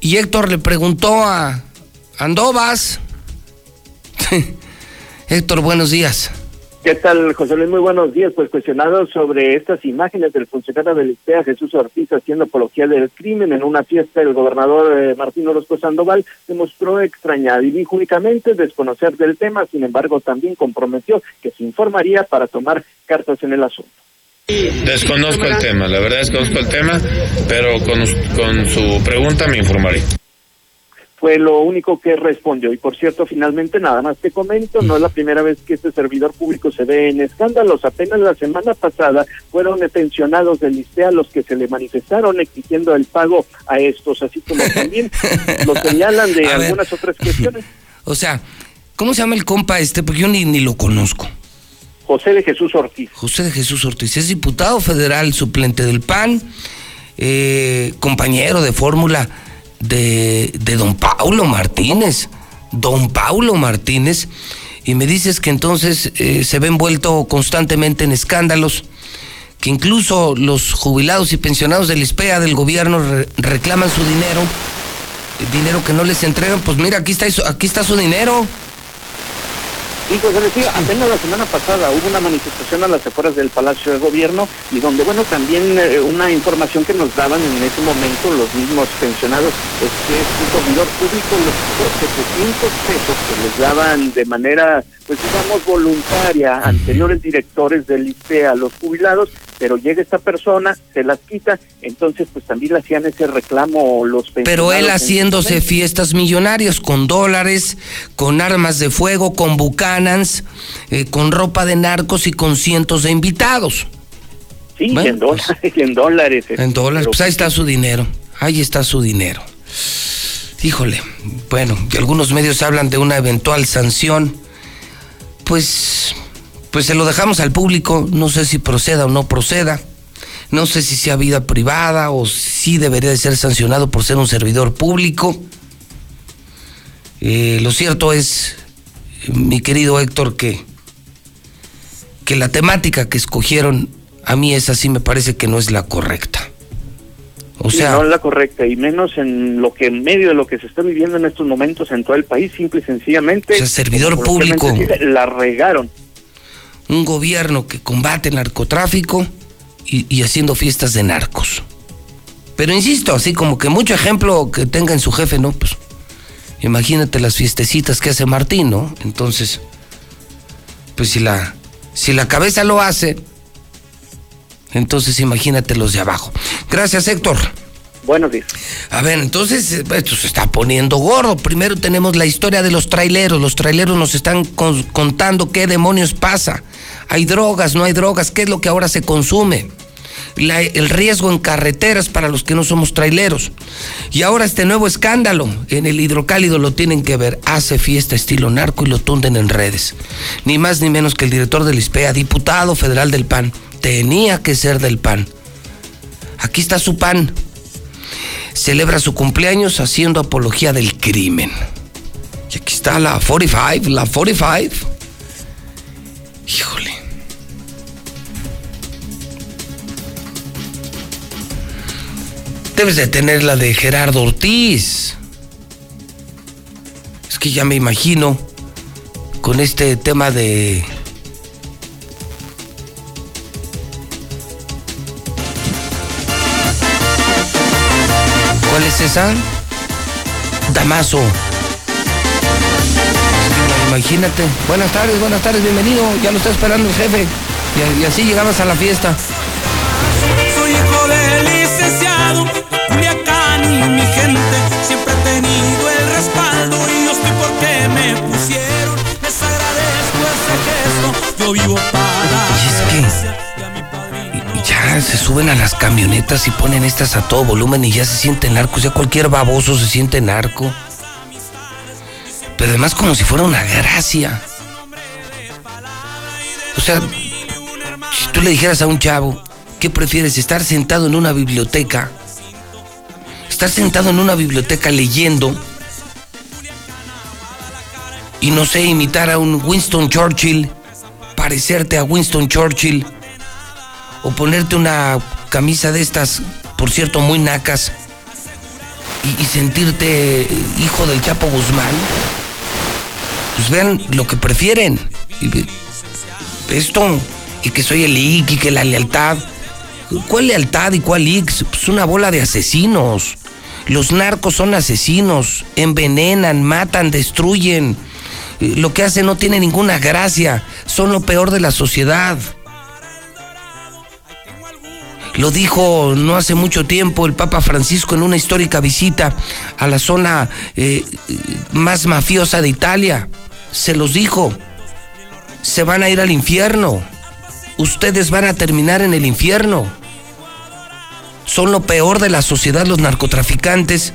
[SPEAKER 1] Y Héctor le preguntó a Andovas. Héctor, buenos días.
[SPEAKER 19] ¿Qué tal, José Luis? Muy buenos días. Pues cuestionado sobre estas imágenes del funcionario del ISPEA, Jesús Ortiz, haciendo apología del crimen en una fiesta, el gobernador eh, Martín Orozco Sandoval se mostró extrañado y dijo únicamente desconocer del tema, sin embargo también comprometió que se informaría para tomar cartas en el asunto.
[SPEAKER 20] Desconozco el tema, la verdad es que conozco el tema, pero con su pregunta me informaré
[SPEAKER 19] fue lo único que respondió. Y por cierto, finalmente nada más te comento, no es la primera vez que este servidor público se ve en escándalos. Apenas la semana pasada fueron pensionados del ISTEA los que se le manifestaron exigiendo el pago a estos, así como también lo señalan de algunas otras cuestiones.
[SPEAKER 1] O sea, ¿cómo se llama el compa este? Porque yo ni, ni lo conozco.
[SPEAKER 19] José de Jesús Ortiz.
[SPEAKER 1] José de Jesús Ortiz, es diputado federal suplente del PAN, eh, compañero de fórmula de, de don Paulo Martínez, don Paulo Martínez, y me dices que entonces eh, se ve envuelto constantemente en escándalos, que incluso los jubilados y pensionados del ISPEA del gobierno reclaman su dinero, dinero que no les entregan, pues mira, aquí está, aquí está su dinero.
[SPEAKER 19] Y pues decía, apenas la semana pasada hubo una manifestación a las afueras del Palacio de Gobierno y donde, bueno, también eh, una información que nos daban en ese momento los mismos pensionados es que un servidor público los 700 pesos que les daban de manera, pues digamos, voluntaria anteriores directores del ICE a los jubilados, pero llega esta persona, se las quita, entonces pues también le hacían ese reclamo los
[SPEAKER 1] Pero él haciéndose fiestas millonarias con dólares, con armas de fuego, con bucanans, eh, con ropa de narcos y con cientos de invitados.
[SPEAKER 19] Sí, en, dólares, pues, en dólares.
[SPEAKER 1] En dólares, pues ahí está su dinero, ahí está su dinero. Híjole, bueno, y algunos medios hablan de una eventual sanción, pues pues se lo dejamos al público, no sé si proceda o no proceda, no sé si sea vida privada o si debería de ser sancionado por ser un servidor público. Eh, lo cierto es, mi querido Héctor, que, que la temática que escogieron a mí es así, me parece que no es la correcta.
[SPEAKER 19] O sea, no es la correcta y menos en lo que en medio de lo que se está viviendo en estos momentos en todo el país, simple y sencillamente.
[SPEAKER 1] O sea, servidor público.
[SPEAKER 19] la regaron
[SPEAKER 1] un gobierno que combate el narcotráfico y, haciendo fiestas de narcos. Pero insisto, así como que mucho ejemplo que tenga en su jefe, ¿no? Pues imagínate las fiestecitas que hace Martín, ¿no? Entonces, pues si la, si la cabeza lo hace, entonces imagínate los de abajo. Gracias, Héctor.
[SPEAKER 19] Buenos días.
[SPEAKER 1] A ver, entonces esto se está poniendo gordo. Primero tenemos la historia de los traileros. Los traileros nos están con- contando qué demonios pasa. Hay drogas, no hay drogas, qué es lo que ahora se consume. El riesgo en carreteras para los que no somos traileros. Y ahora este nuevo escándalo en el hidrocálido lo tienen que ver. Hace fiesta estilo narco y lo tunden en redes. Ni más ni menos que el director del ISPEA, diputado federal del PAN. Tenía que ser del PAN. Aquí está su PAN celebra su cumpleaños haciendo apología del crimen. Y aquí está la 45, la 45. Híjole. Debes de tener la de Gerardo Ortiz. Es que ya me imagino con este tema de... ¿Cuál es esa? Damaso. Imagínate. Buenas tardes, buenas tardes, bienvenido. Ya lo está esperando el jefe. Y, así llegabas a la fiesta.
[SPEAKER 21] Soy Y mi gente siempre ha tenido el respaldo y yo estoy porque me pusieron. Les agradezco ese gesto. Yo vivo para.
[SPEAKER 1] Y ya se suben a las camionetas y ponen estas a todo volumen y ya se sienten narcos. Ya cualquier baboso se siente narco. Pero además como si fuera una gracia. O sea, si tú le dijeras a un chavo, ¿qué prefieres? ¿Estar sentado en una biblioteca? Estar sentado en una biblioteca leyendo y no sé, imitar a un Winston Churchill, parecerte a Winston Churchill, o ponerte una camisa de estas, por cierto, muy nacas, y, y sentirte hijo del Chapo Guzmán. Pues vean lo que prefieren. Esto, y que soy el IC, y que la lealtad. ¿Cuál lealtad y cuál IC? Pues una bola de asesinos. Los narcos son asesinos, envenenan, matan, destruyen. Lo que hacen no tiene ninguna gracia, son lo peor de la sociedad. Lo dijo no hace mucho tiempo el Papa Francisco en una histórica visita a la zona eh, más mafiosa de Italia. Se los dijo, se van a ir al infierno. Ustedes van a terminar en el infierno. Son lo peor de la sociedad los narcotraficantes.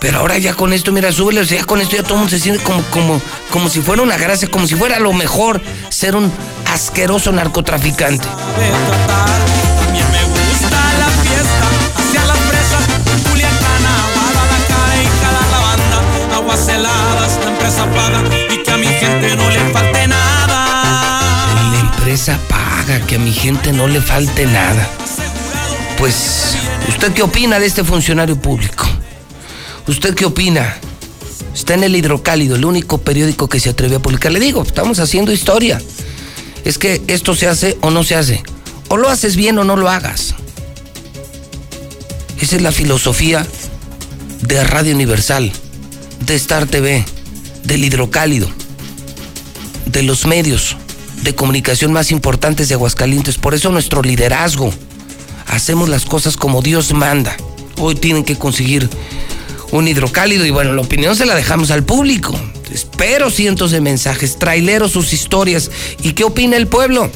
[SPEAKER 1] Pero ahora ya con esto, mira, súbele, o sea, ya con esto ya todo el mundo se siente como, como, como si fuera una gracia, como si fuera lo mejor ser un asqueroso narcotraficante.
[SPEAKER 21] Heladas, empresa paga y que a mi gente no le falte nada.
[SPEAKER 1] La empresa paga, que a mi gente no le falte nada. Pues, ¿usted qué opina de este funcionario público? ¿Usted qué opina? Está en el Hidrocálido, el único periódico que se atrevió a publicar. Le digo, estamos haciendo historia. Es que esto se hace o no se hace. O lo haces bien o no lo hagas. Esa es la filosofía de Radio Universal, de Star TV, del Hidrocálido, de los medios de comunicación más importantes de Aguascalientes. Por eso nuestro liderazgo. Hacemos las cosas como Dios manda. Hoy tienen que conseguir un hidrocálido y bueno, la opinión se la dejamos al público. Espero cientos de mensajes, traileros sus historias. ¿Y qué opina el pueblo?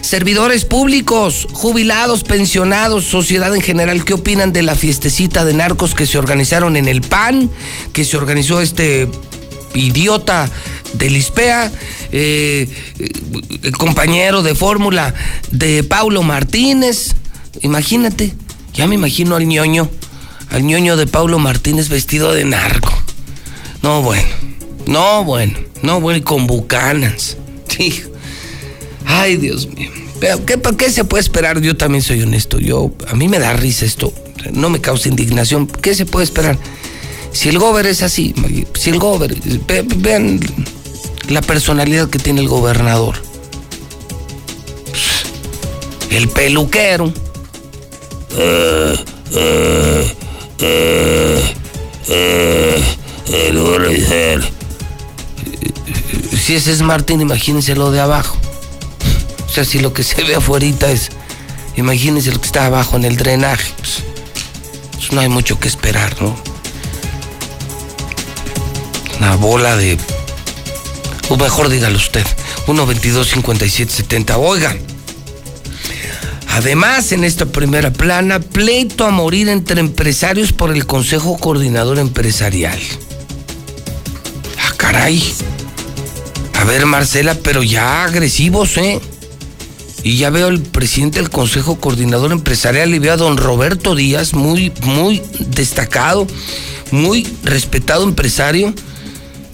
[SPEAKER 1] Servidores públicos, jubilados, pensionados, sociedad en general, ¿qué opinan de la fiestecita de narcos que se organizaron en el PAN, que se organizó este idiota del ISPEA, eh, el compañero de fórmula de Paulo Martínez? Imagínate, ya me imagino al ñoño, al ñoño de Paulo Martínez vestido de narco. No, bueno, no, bueno, no, bueno, con bucanas. Sí. Ay, Dios mío. Pero, ¿qué, ¿qué se puede esperar? Yo también soy honesto. Yo, a mí me da risa esto. No me causa indignación. ¿Qué se puede esperar? Si el gober es así, si el gober, ve- vean la personalidad que tiene el gobernador. El peluquero. Si ese es Martín, imagínense lo de abajo. O sea, si lo que se ve afuera es, imagínense lo que está abajo en el drenaje. pues, pues no hay mucho que esperar, ¿no? Una bola de... O mejor dígalo usted, 1-22-57-70. Oiga, además en esta primera plana, pleito a morir entre empresarios por el Consejo Coordinador Empresarial. Ah, caray. A ver, Marcela, pero ya agresivos, ¿eh? Y ya veo al presidente del Consejo Coordinador Empresarial y veo a don Roberto Díaz, muy, muy destacado, muy respetado empresario,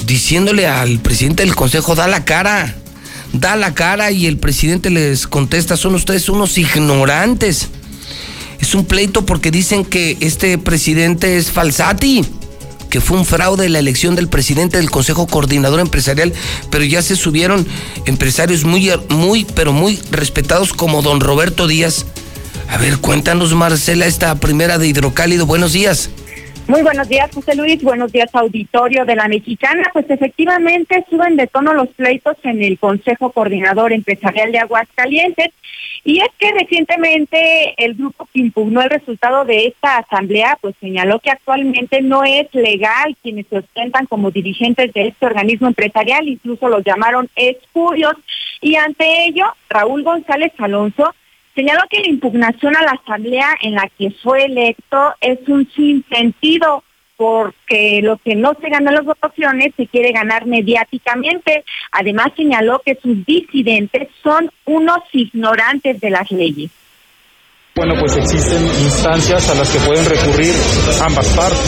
[SPEAKER 1] diciéndole al presidente del Consejo, da la cara, da la cara y el presidente les contesta, son ustedes unos ignorantes. Es un pleito porque dicen que este presidente es falsati que fue un fraude la elección del presidente del Consejo Coordinador Empresarial, pero ya se subieron empresarios muy, muy, pero muy respetados como don Roberto Díaz. A ver, cuéntanos, Marcela, esta primera de Hidrocálido. Buenos días.
[SPEAKER 22] Muy buenos días, José Luis. Buenos días, auditorio de la Mexicana. Pues efectivamente suben de tono los pleitos en el Consejo Coordinador Empresarial de Aguascalientes. Y es que recientemente el grupo que impugnó el resultado de esta asamblea, pues señaló que actualmente no es legal quienes se ostentan como dirigentes de este organismo empresarial, incluso los llamaron espurios. Y ante ello, Raúl González Alonso Señaló que la impugnación a la asamblea en la que fue electo es un sinsentido porque lo que no se ganó en las votaciones se quiere ganar mediáticamente. Además señaló que sus disidentes son unos ignorantes de las leyes.
[SPEAKER 23] Bueno, pues existen instancias a las que pueden recurrir ambas partes.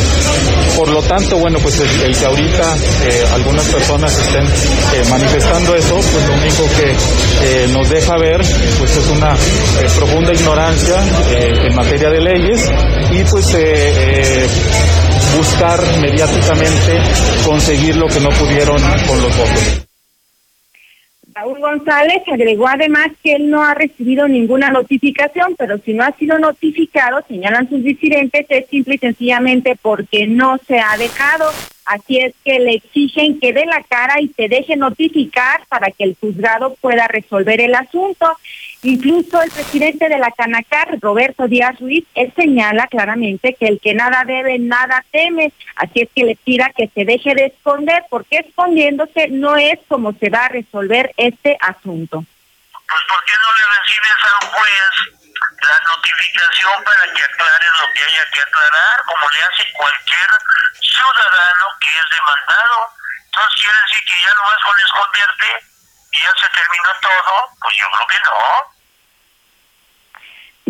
[SPEAKER 23] Por lo tanto, bueno, pues el, que ahorita eh, algunas personas estén eh, manifestando eso, pues lo único que eh, nos deja ver, pues es una profunda ignorancia en materia de leyes y pues buscar mediáticamente conseguir lo que no pudieron con los votos.
[SPEAKER 22] Raúl González agregó además que él no ha recibido ninguna notificación, pero si no ha sido notificado, señalan sus disidentes, es simple y sencillamente porque no se ha dejado. Así es que le exigen que dé la cara y se deje notificar para que el juzgado pueda resolver el asunto. Incluso el presidente de la Canacar, Roberto Díaz Ruiz, él señala claramente que el que nada debe, nada teme. Así es que le pida que se deje de esconder, porque escondiéndose no es como se va a resolver este asunto.
[SPEAKER 24] Pues ¿por qué no le recibes al juez la notificación para que aclare lo que haya que aclarar, como le hace cualquier ciudadano que es demandado? Entonces quiere decir que ya no vas con esconderte y ya se terminó todo, pues yo creo que no.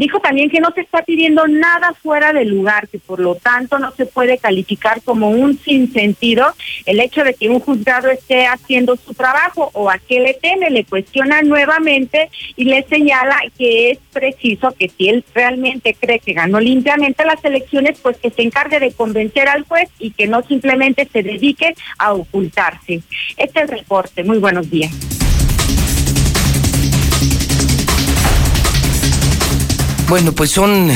[SPEAKER 22] Dijo también que no se está pidiendo nada fuera de lugar, que por lo tanto no se puede calificar como un sinsentido el hecho de que un juzgado esté haciendo su trabajo o a qué le teme, le cuestiona nuevamente y le señala que es preciso que si él realmente cree que ganó limpiamente las elecciones, pues que se encargue de convencer al juez y que no simplemente se dedique a ocultarse. Este es el reporte. Muy buenos días.
[SPEAKER 1] Bueno, pues son,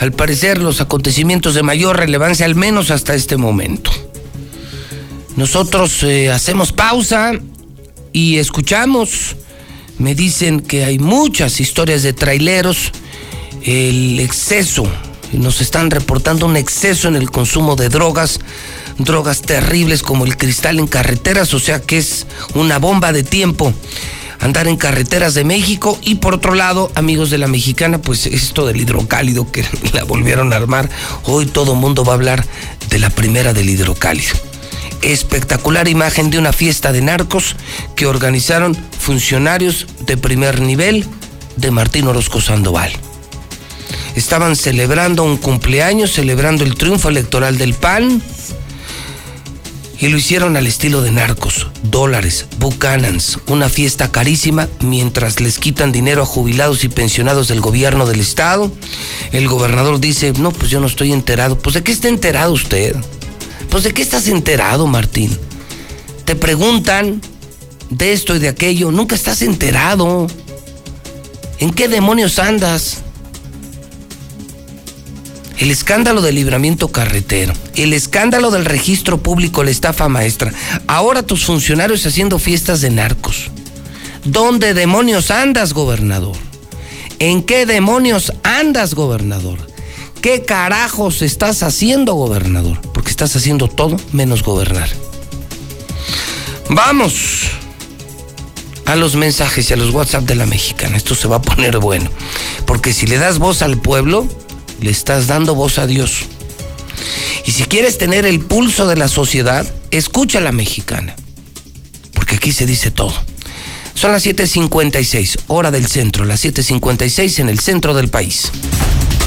[SPEAKER 1] al parecer, los acontecimientos de mayor relevancia, al menos hasta este momento. Nosotros eh, hacemos pausa y escuchamos. Me dicen que hay muchas historias de traileros, el exceso, nos están reportando un exceso en el consumo de drogas, drogas terribles como el cristal en carreteras, o sea que es una bomba de tiempo andar en carreteras de México y por otro lado, amigos de la mexicana, pues esto del hidrocálido que la volvieron a armar, hoy todo mundo va a hablar de la primera del hidrocálido. Espectacular imagen de una fiesta de narcos que organizaron funcionarios de primer nivel de Martín Orozco Sandoval. Estaban celebrando un cumpleaños, celebrando el triunfo electoral del PAN, y lo hicieron al estilo de narcos, dólares, bucanans, una fiesta carísima mientras les quitan dinero a jubilados y pensionados del gobierno del estado. El gobernador dice, no, pues yo no estoy enterado. Pues de qué está enterado usted? Pues de qué estás enterado, Martín. Te preguntan de esto y de aquello, nunca estás enterado. ¿En qué demonios andas? El escándalo del libramiento carretero, el escándalo del registro público, la estafa maestra, ahora tus funcionarios haciendo fiestas de narcos. ¿Dónde demonios andas, gobernador? ¿En qué demonios andas, gobernador? ¿Qué carajos estás haciendo, gobernador? Porque estás haciendo todo menos gobernar. Vamos a los mensajes y a los WhatsApp de la mexicana. Esto se va a poner bueno. Porque si le das voz al pueblo, le estás dando voz a Dios. Y si quieres tener el pulso de la sociedad, escucha a la mexicana. Porque aquí se dice todo. Son las 7.56, hora del centro, las 7.56 en el centro del país.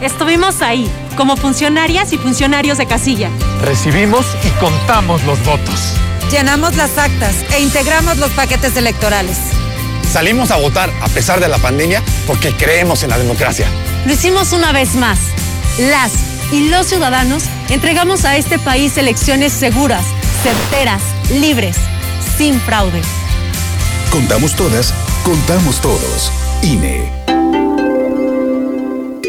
[SPEAKER 25] Estuvimos ahí, como funcionarias y funcionarios de casilla.
[SPEAKER 26] Recibimos y contamos los votos.
[SPEAKER 27] Llenamos las actas e integramos los paquetes electorales.
[SPEAKER 26] Salimos a votar a pesar de la pandemia porque creemos en la democracia.
[SPEAKER 25] Lo hicimos una vez más. Las y los ciudadanos entregamos a este país elecciones seguras, certeras, libres, sin fraude.
[SPEAKER 28] Contamos todas, contamos todos. INE.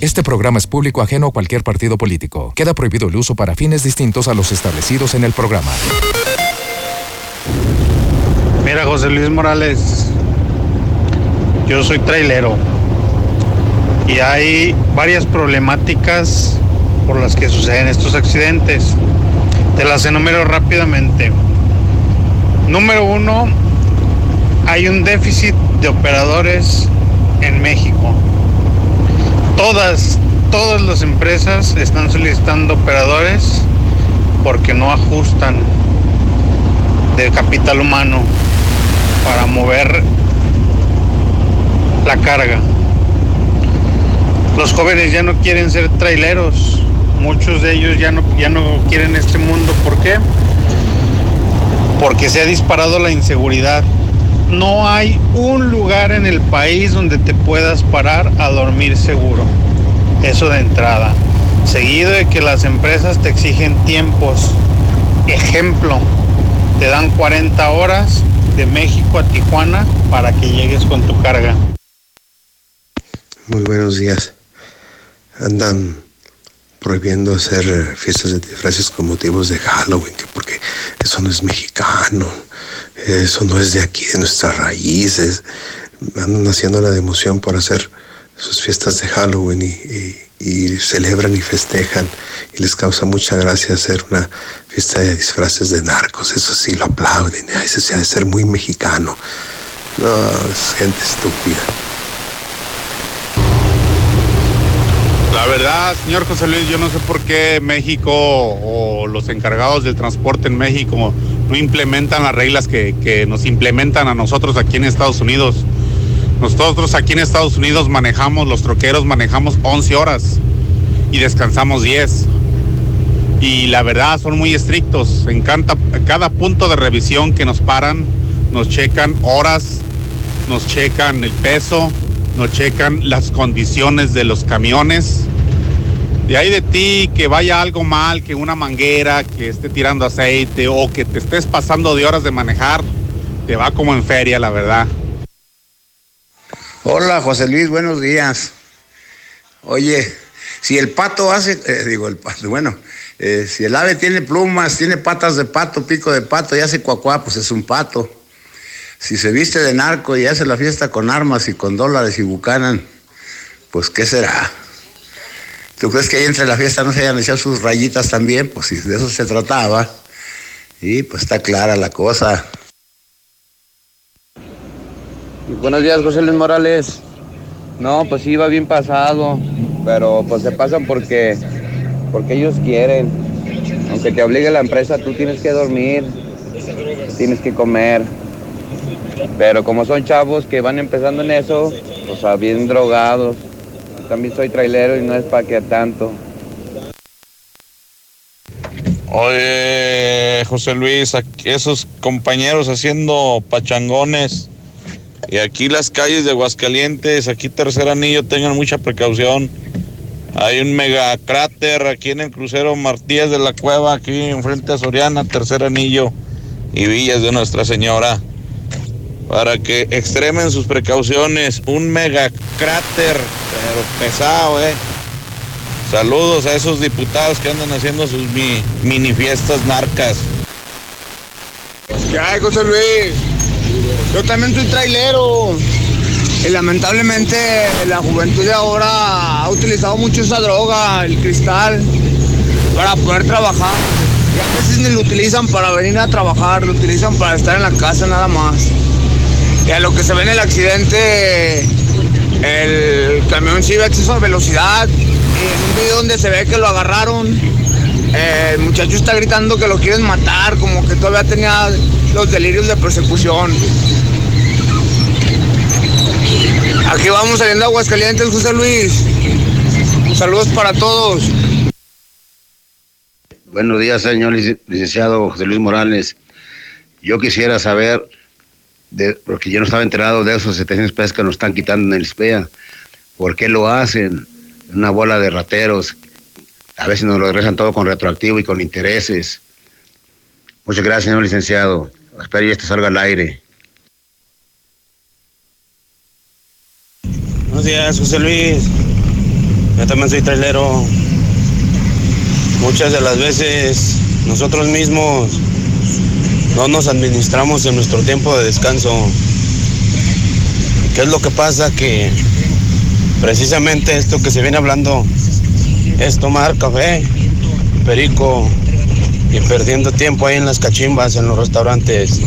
[SPEAKER 29] Este programa es público ajeno a cualquier partido político. Queda prohibido el uso para fines distintos a los establecidos en el programa.
[SPEAKER 30] Mira, José Luis Morales, yo soy trailero y hay varias problemáticas por las que suceden estos accidentes. Te las enumero rápidamente. Número uno, hay un déficit de operadores en México todas, todas las empresas están solicitando operadores porque no ajustan de capital humano para mover la carga. Los jóvenes ya no quieren ser traileros, muchos de ellos ya no, ya no quieren este mundo. ¿Por qué? Porque se ha disparado la inseguridad. No hay un lugar en el país donde te puedas parar a dormir seguro. Eso de entrada. Seguido de que las empresas te exigen tiempos. Ejemplo, te dan 40 horas de México a Tijuana para que llegues con tu carga.
[SPEAKER 31] Muy buenos días. Andan prohibiendo hacer fiestas de disfraces con motivos de Halloween, que porque eso no es mexicano, eso no es de aquí, de nuestras raíces. Andan haciendo la democión por hacer sus fiestas de Halloween y, y, celebran y festejan y les causa mucha gracia hacer una fiesta de disfraces de narcos. Eso sí lo aplauden, eso sí ha de ser muy mexicano. No, es gente estúpida.
[SPEAKER 32] La verdad, señor José Luis, yo no sé por qué México o los encargados del transporte en México no implementan las reglas que, nos implementan a nosotros aquí en Estados Unidos. Nosotros aquí en Estados Unidos manejamos, los troqueros manejamos 11 horas y descansamos 10. Y la verdad son muy estrictos. En cada, cada punto de revisión que nos paran, nos checan horas, nos checan el peso, nos checan las condiciones de los camiones. De ahí de ti que vaya algo mal, que una manguera, que esté tirando aceite o que te estés pasando de horas de manejar, te va como en feria, la verdad.
[SPEAKER 33] Hola, José Luis, buenos días. Oye, si el pato hace, eh, digo el pato, bueno,
[SPEAKER 31] Eh, si el ave tiene plumas, tiene patas de pato, pico de pato y hace cuacuá, pues es un pato. Si se viste de narco y hace la fiesta con armas y con dólares y bucanan, pues ¿qué será? ¿Tú crees que ahí entre la fiesta no se hayan echado sus rayitas también? Pues si de eso se trataba. Y pues está clara la cosa.
[SPEAKER 34] Buenos días, José Luis Morales. No, pues sí, va bien pasado, pero pues se pasan porque, porque ellos quieren. Aunque te obligue la empresa, tú tienes que dormir, tienes que comer. Pero como son chavos que van empezando en eso, o sea, bien drogados. También soy trailero y no es para que tanto.
[SPEAKER 35] Oye, José Luis, esos compañeros haciendo pachangones y aquí las calles de Aguascalientes, aquí tercer anillo, tengan mucha precaución. Hay un mega cráter aquí en el crucero Martínez de la Cueva, aquí enfrente a Soriana, tercer anillo y Villas de Nuestra Señora. Para que extremen sus precauciones, un mega cráter, pero pesado, eh. Saludos a esos diputados que andan haciendo sus mi, mini fiestas narcas.
[SPEAKER 36] ¿Qué hay, José Luis? Yo también soy trailero. Y lamentablemente la juventud de ahora ha utilizado mucho esa droga, el cristal, para poder trabajar. Y a veces ni lo utilizan para venir a trabajar, lo utilizan para estar en la casa nada más. Y a lo que se ve en el accidente, el camión sí ve exceso de velocidad. Y en un video donde se ve que lo agarraron, eh, el muchacho está gritando que lo quieren matar, como que todavía tenía los delirios de persecución. Aquí vamos saliendo a Aguascalientes, José Luis. Saludos para todos.
[SPEAKER 31] Buenos días, señor lic- licenciado José Luis Morales. Yo quisiera saber, porque yo no estaba enterado de esos 700 pesos que nos están quitando en el SPEA. ¿Por qué lo hacen? Una bola de rateros. A veces nos lo regresan todo con retroactivo y con intereses. Muchas gracias, señor licenciado. Espero que esto salga al aire.
[SPEAKER 9] Buenos días, José Luis. Yo también soy trailero. Muchas de las veces nosotros mismos no nos administramos en nuestro tiempo de descanso. ¿Qué es lo que pasa? Que precisamente esto que se viene hablando es tomar café, perico y perdiendo tiempo ahí en las cachimbas, en los restaurantes.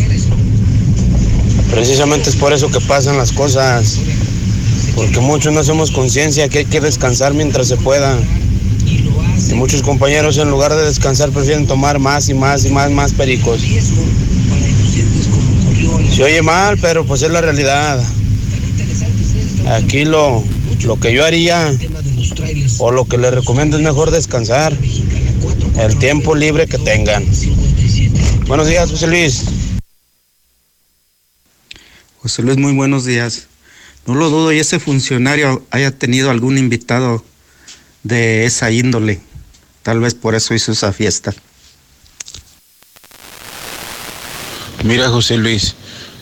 [SPEAKER 9] Precisamente es por eso que pasan las cosas, porque muchos no hacemos conciencia que hay que descansar mientras se pueda. Y muchos compañeros en lugar de descansar prefieren tomar más y más y más, más pericos. Se oye mal, pero pues es la realidad. Aquí lo, lo que yo haría o lo que les recomiendo es mejor descansar el tiempo libre que tengan. Buenos días, José Luis.
[SPEAKER 37] José Luis, muy buenos días. No lo dudo y ese funcionario haya tenido algún invitado de esa índole. Tal vez por eso hizo esa fiesta.
[SPEAKER 35] Mira, José Luis,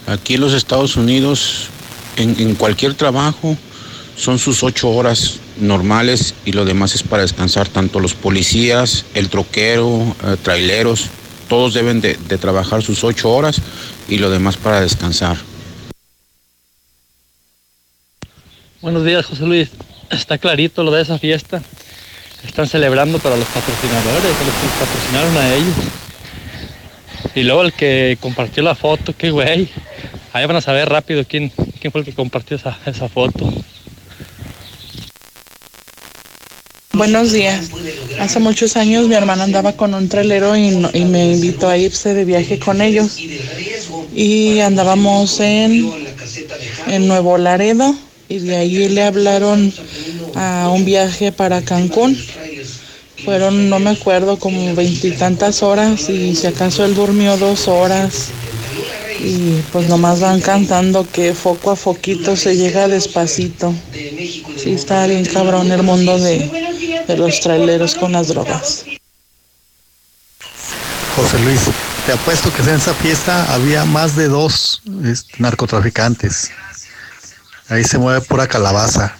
[SPEAKER 35] aquí en los Estados Unidos, en, en cualquier trabajo, son sus ocho horas normales y lo demás es para descansar. Tanto los policías, el troquero, eh, traileros, todos deben de, de trabajar sus ocho horas y lo demás para descansar.
[SPEAKER 38] Buenos días, José Luis. Está clarito lo de esa fiesta. Están celebrando para los patrocinadores, los que patrocinaron a ellos. Y luego el que compartió la foto, qué güey. Ahí van a saber rápido quién, quién fue el que compartió esa, esa foto.
[SPEAKER 39] Buenos días. Hace muchos años mi hermana andaba con un trailero y, y me invitó a irse de viaje con ellos. Y andábamos en, en Nuevo Laredo y de ahí le hablaron a un viaje para Cancún. Fueron, no me acuerdo, como veintitantas horas y si acaso él durmió dos horas. Y pues nomás van cantando que foco a foquito se llega despacito. Sí, está bien cabrón el mundo de, de los traileros con las drogas.
[SPEAKER 40] José Luis, te apuesto que en esa fiesta había más de dos este, narcotraficantes. Ahí se mueve pura calabaza.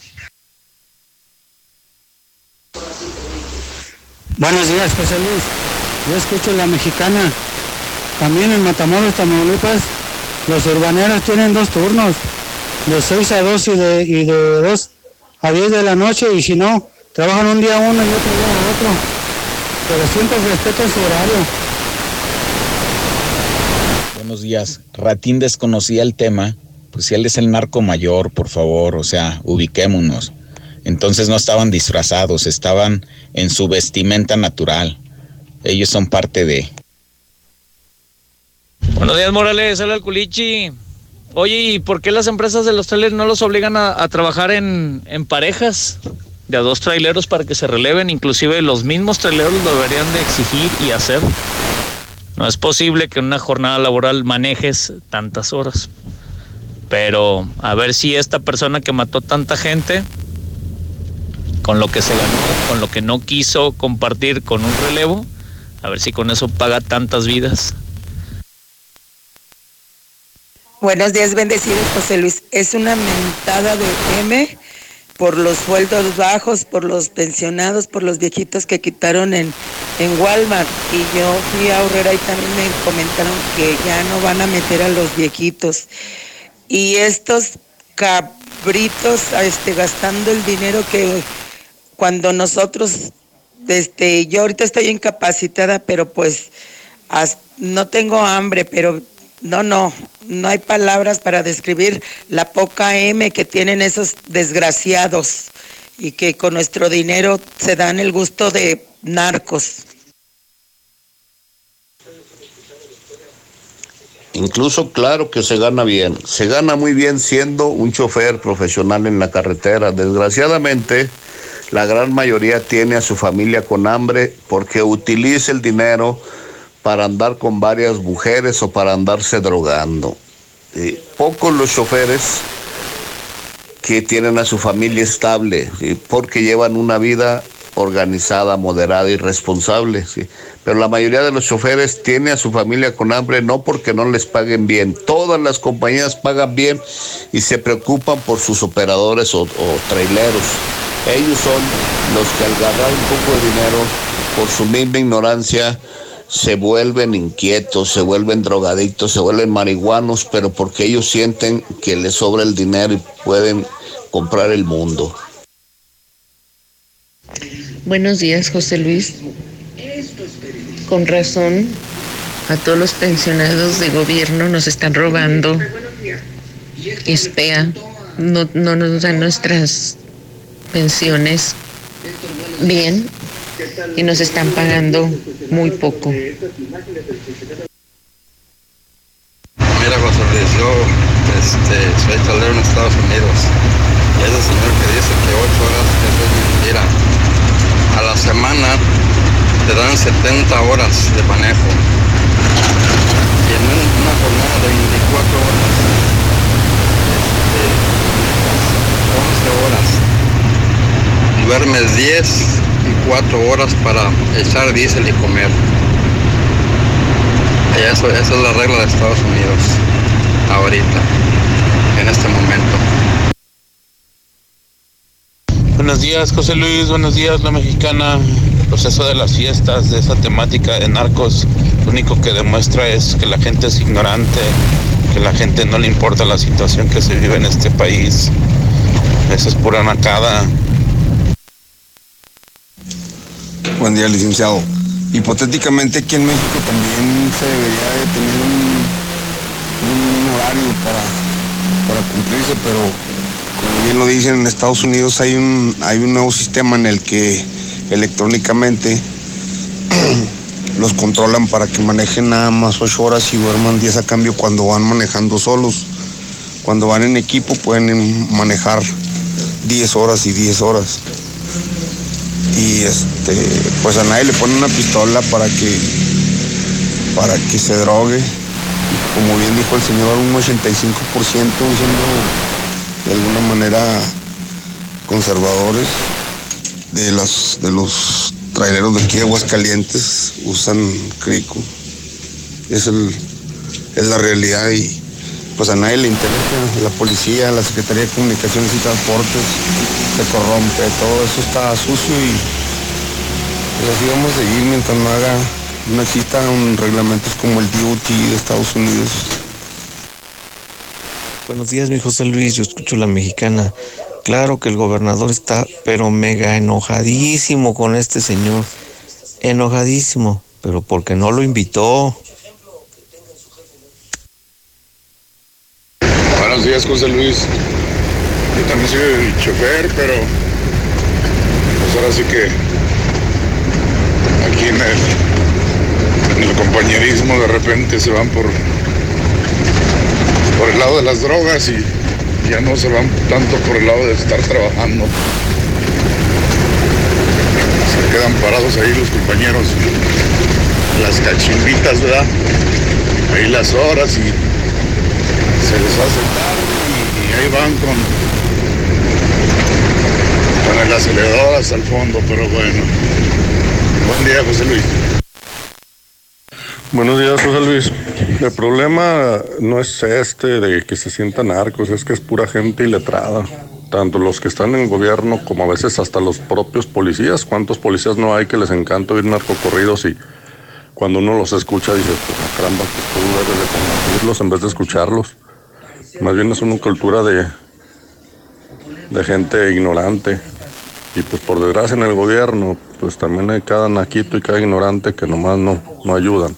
[SPEAKER 41] Buenos días, José Luis. Yo escucho la mexicana. También en Matamoros, Tamaulipas, los urbaneros tienen dos turnos, de 6 a 2 y de, y de 2 a 10 de la noche, y si no, trabajan un día uno y otro día otro. Pero siempre respetan su horario.
[SPEAKER 42] Buenos días. Ratín desconocía el tema. Pues si él es el narco mayor, por favor, o sea, ubiquémonos. Entonces no estaban disfrazados, estaban en su vestimenta natural. Ellos son parte de.
[SPEAKER 43] Buenos días, Morales. Hola, el culichi. Oye, ¿y por qué las empresas de los trailers no los obligan a, a trabajar en, en, parejas de a dos traileros para que se releven? Inclusive los mismos traileros lo deberían de exigir y hacer. No es posible que en una jornada laboral manejes tantas horas. Pero a ver si esta persona que mató tanta gente, con lo que se ganó, con lo que no quiso compartir con un relevo, a ver si con eso paga tantas vidas.
[SPEAKER 44] Buenos días, bendecidos, José Luis. Es una mentada de M por los sueldos bajos, por los pensionados, por los viejitos que quitaron en, en Walmart. Y yo fui a Horrera y también me comentaron que ya no van a meter a los viejitos. Y estos cabritos este, gastando el dinero que cuando nosotros, este, yo ahorita estoy incapacitada, pero pues no tengo hambre, pero no, no, no hay palabras para describir la poca M que tienen esos desgraciados y que con nuestro dinero se dan el gusto de narcos.
[SPEAKER 45] Incluso claro que se gana bien, se gana muy bien siendo un chofer profesional en la carretera. Desgraciadamente, la gran mayoría tiene a su familia con hambre porque utiliza el dinero para andar con varias mujeres o para andarse drogando. pocos los choferes que tienen a su familia estable, porque llevan una vida organizada, moderada y responsable. Pero la mayoría de los choferes tiene a su familia con hambre no porque no les paguen bien. Todas las compañías pagan bien y se preocupan por sus operadores o, o traileros. Ellos son los que al ganar un poco de dinero, por su misma ignorancia, se vuelven inquietos, se vuelven drogadictos, se vuelven marihuanos, pero porque ellos sienten que les sobra el dinero y pueden comprar el mundo.
[SPEAKER 46] Buenos días, José Luis. Con razón, a todos los pensionados de gobierno nos están robando. Espea, no, no nos dan nuestras pensiones bien y nos están pagando muy poco.
[SPEAKER 47] Mira, José Luis, yo este, soy tablero en Estados Unidos y ese señor que dice que ocho horas es mentira. A la semana te dan 70 horas de manejo y en una jornada de 24 horas, este, 11 horas, duermes 10 y 4 horas para echar diésel y comer. Eso, esa es la regla de Estados Unidos, ahorita, en este momento.
[SPEAKER 35] Buenos días, José Luis. Buenos días, la mexicana. El proceso de las fiestas, de esa temática de narcos, lo único que demuestra es que la gente es ignorante, que la gente no le importa la situación que se vive en este país. Eso es pura nacada.
[SPEAKER 12] Buen día, licenciado. Hipotéticamente aquí en México también se debería de tener un, un horario para, para cumplirse, pero como bien lo dicen, en Estados Unidos hay un, hay un nuevo sistema en el que electrónicamente los controlan para que manejen nada más 8 horas y duerman 10 a cambio cuando van manejando solos. Cuando van en equipo pueden manejar 10 horas y 10 horas. Y este, pues a nadie le ponen una pistola para que para que se drogue. Como bien dijo el señor, un 85% siendo de alguna manera conservadores de las de los traileros de aquí Aguascalientes usan crico. Es el, es la realidad y pues a nadie le interesa. La policía, la Secretaría de Comunicaciones y Transportes se corrompe, todo eso está sucio y así vamos a seguir mientras no haga, no exista un reglamentos como el DOT de Estados Unidos.
[SPEAKER 10] Buenos días, mi José Luis. Yo escucho la mexicana. Claro que el gobernador está, pero mega enojadísimo con este señor. Enojadísimo, pero porque no lo invitó.
[SPEAKER 48] Buenos días, José Luis. Yo también soy chofer, pero pues ahora sí que aquí en el, en el compañerismo de repente se van por, por el lado de las drogas y ya no se van tanto por el lado de estar trabajando. Se quedan parados ahí los compañeros, las cachimbitas, ¿verdad? Ahí las horas y se les hace tarde y, y ahí van con, con el acelerador hasta el fondo, pero bueno. Buen día, José Luis.
[SPEAKER 49] Buenos días, José Luis. El problema no es este de que se sientan narcos, es que es pura gente iletrada. Tanto los que están en gobierno como a veces hasta los propios policías. ¿Cuántos policías no hay que les encanta oír narcocorridos y cuando uno los escucha dices, pues caramba, pues tú debes de combatirlos en vez de escucharlos? Más bien es una cultura de, de gente ignorante. Y pues por desgracia en el gobierno, pues también hay cada naquito y cada ignorante que nomás no, no ayudan.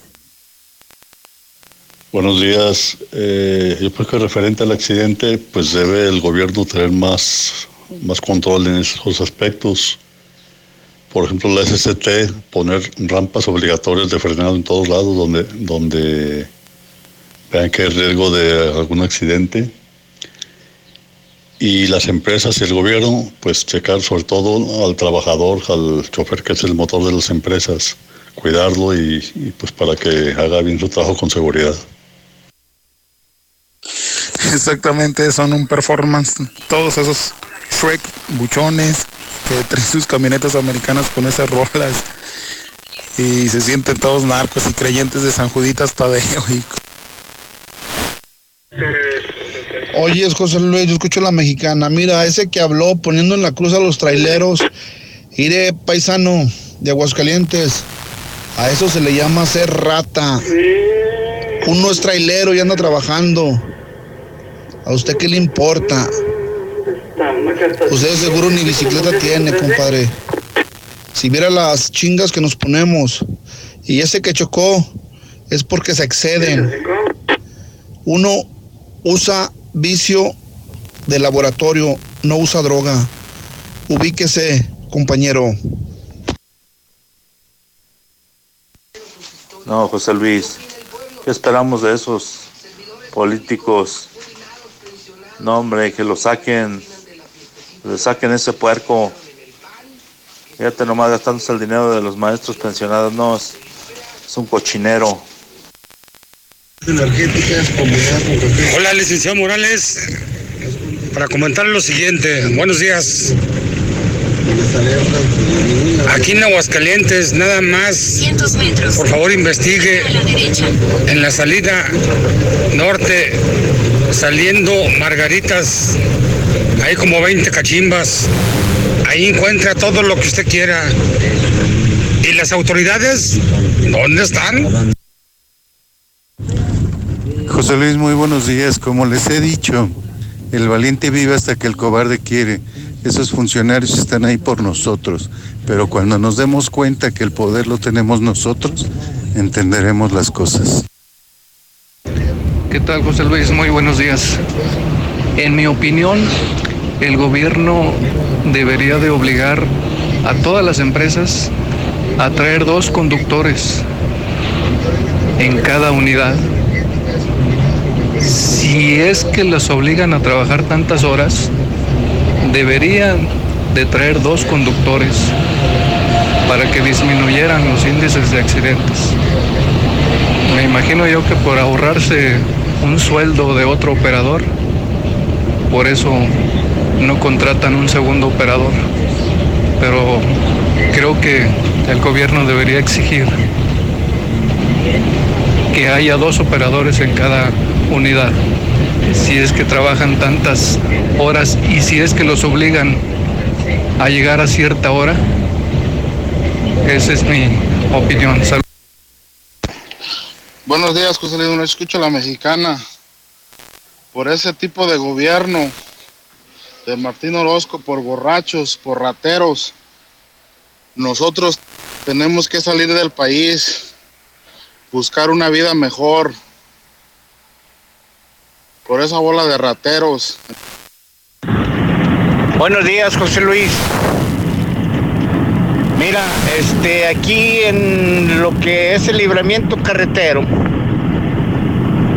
[SPEAKER 50] Buenos días. Eh, yo creo que referente al accidente, pues debe el gobierno tener más, más control en esos aspectos. Por ejemplo, la SCT, poner rampas obligatorias de frenado en todos lados donde, donde vean que hay riesgo de algún accidente. Y las empresas y el gobierno, pues checar sobre todo al trabajador, al chofer que es el motor de las empresas, cuidarlo y, y pues para que haga bien su trabajo con seguridad.
[SPEAKER 51] Exactamente, son un performance. Todos esos Shrek buchones que traen sus camionetas americanas con esas rolas y se sienten todos narcos y creyentes de San Juditas Tadeo. Y...
[SPEAKER 52] Oye, es José Luis, yo escucho la mexicana. Mira, ese que habló poniendo en la cruz a los traileros. Iré, paisano de Aguascalientes. A eso se le llama ser rata. Uno es trailero y anda trabajando. ¿A usted qué le importa? Usted seguro ni bicicleta tiene, compadre. Si viera las chingas que nos ponemos. Y ese que chocó es porque se exceden. Uno usa vicio de laboratorio, no usa droga. Ubíquese, compañero.
[SPEAKER 53] No, José Luis, ¿qué esperamos de esos políticos? No, hombre, que lo saquen, le saquen ese puerco. Fíjate nomás gastándose el dinero de los maestros pensionados, no, es, es un cochinero.
[SPEAKER 7] Hola, licenciado Morales. Para comentar lo siguiente, buenos días. Aquí en Aguascalientes, nada más, por favor investigue en la salida norte, saliendo Margaritas, hay como 20 cachimbas, ahí encuentra todo lo que usted quiera. ¿Y las autoridades? ¿Dónde están?
[SPEAKER 54] José Luis, muy buenos días. Como les he dicho, el valiente vive hasta que el cobarde quiere. Esos funcionarios están ahí por nosotros, pero cuando nos demos cuenta que el poder lo tenemos nosotros, entenderemos las cosas.
[SPEAKER 55] ¿Qué tal, José Luis? Muy buenos días. En mi opinión, el gobierno debería de obligar a todas las empresas a traer dos conductores en cada unidad. Si es que los obligan a trabajar tantas horas, deberían de traer dos conductores para que disminuyeran los índices de accidentes. Me imagino yo que por ahorrarse un sueldo de otro operador, por eso no contratan un segundo operador. Pero creo que el gobierno debería exigir que haya dos operadores en cada unidad. Si es que trabajan tantas horas y si es que los obligan a llegar a cierta hora, Esa es mi opinión. Sal-
[SPEAKER 56] Buenos días, José Luis. No escucho a la mexicana. Por ese tipo de gobierno de Martín Orozco, por borrachos, por rateros, nosotros tenemos que salir del país, buscar una vida mejor. Por esa bola de rateros.
[SPEAKER 57] Buenos días, José Luis. Mira, este, aquí en lo que es el libramiento carretero,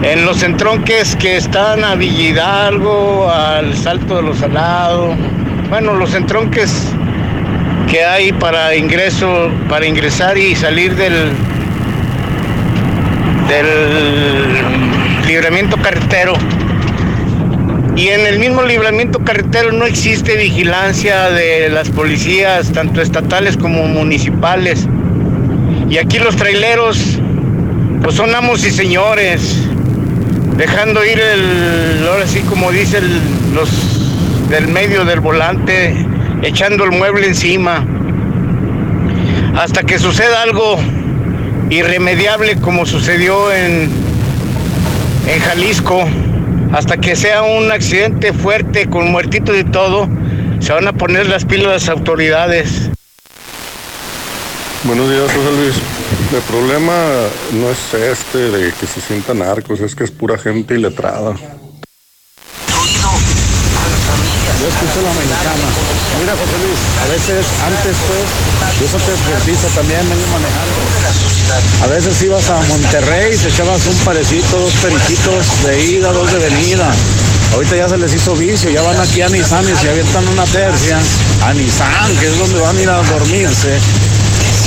[SPEAKER 57] en los entronques que están a Villa Hidalgo, al Salto de los Salados, bueno, los entronques que hay para ingreso, para ingresar y salir del del libramiento carretero. Y en el mismo libramiento carretero no existe vigilancia de las policías, tanto estatales como municipales. Y aquí los traileros, pues son amos y señores, dejando ir el, ahora sí como dicen los del medio del volante, echando el mueble encima, hasta que suceda algo irremediable como sucedió en, en Jalisco hasta que sea un accidente fuerte con muertitos y todo, se van a poner las pilas las autoridades.
[SPEAKER 1] Buenos días, José Luis. El problema no es este de que se sientan narcos, es que es pura gente iletrada.
[SPEAKER 58] Yo escucho la mexicana. Mira, José Luis, a veces antes pues, y eso te expertiza también vengo manejando. A veces ibas a Monterrey y te echabas un parecito, dos periquitos de ida, dos de venida. Ahorita ya se les hizo vicio, ya van aquí a Nissan y se avientan una tercia a Nissan, que es donde van a ir a dormirse.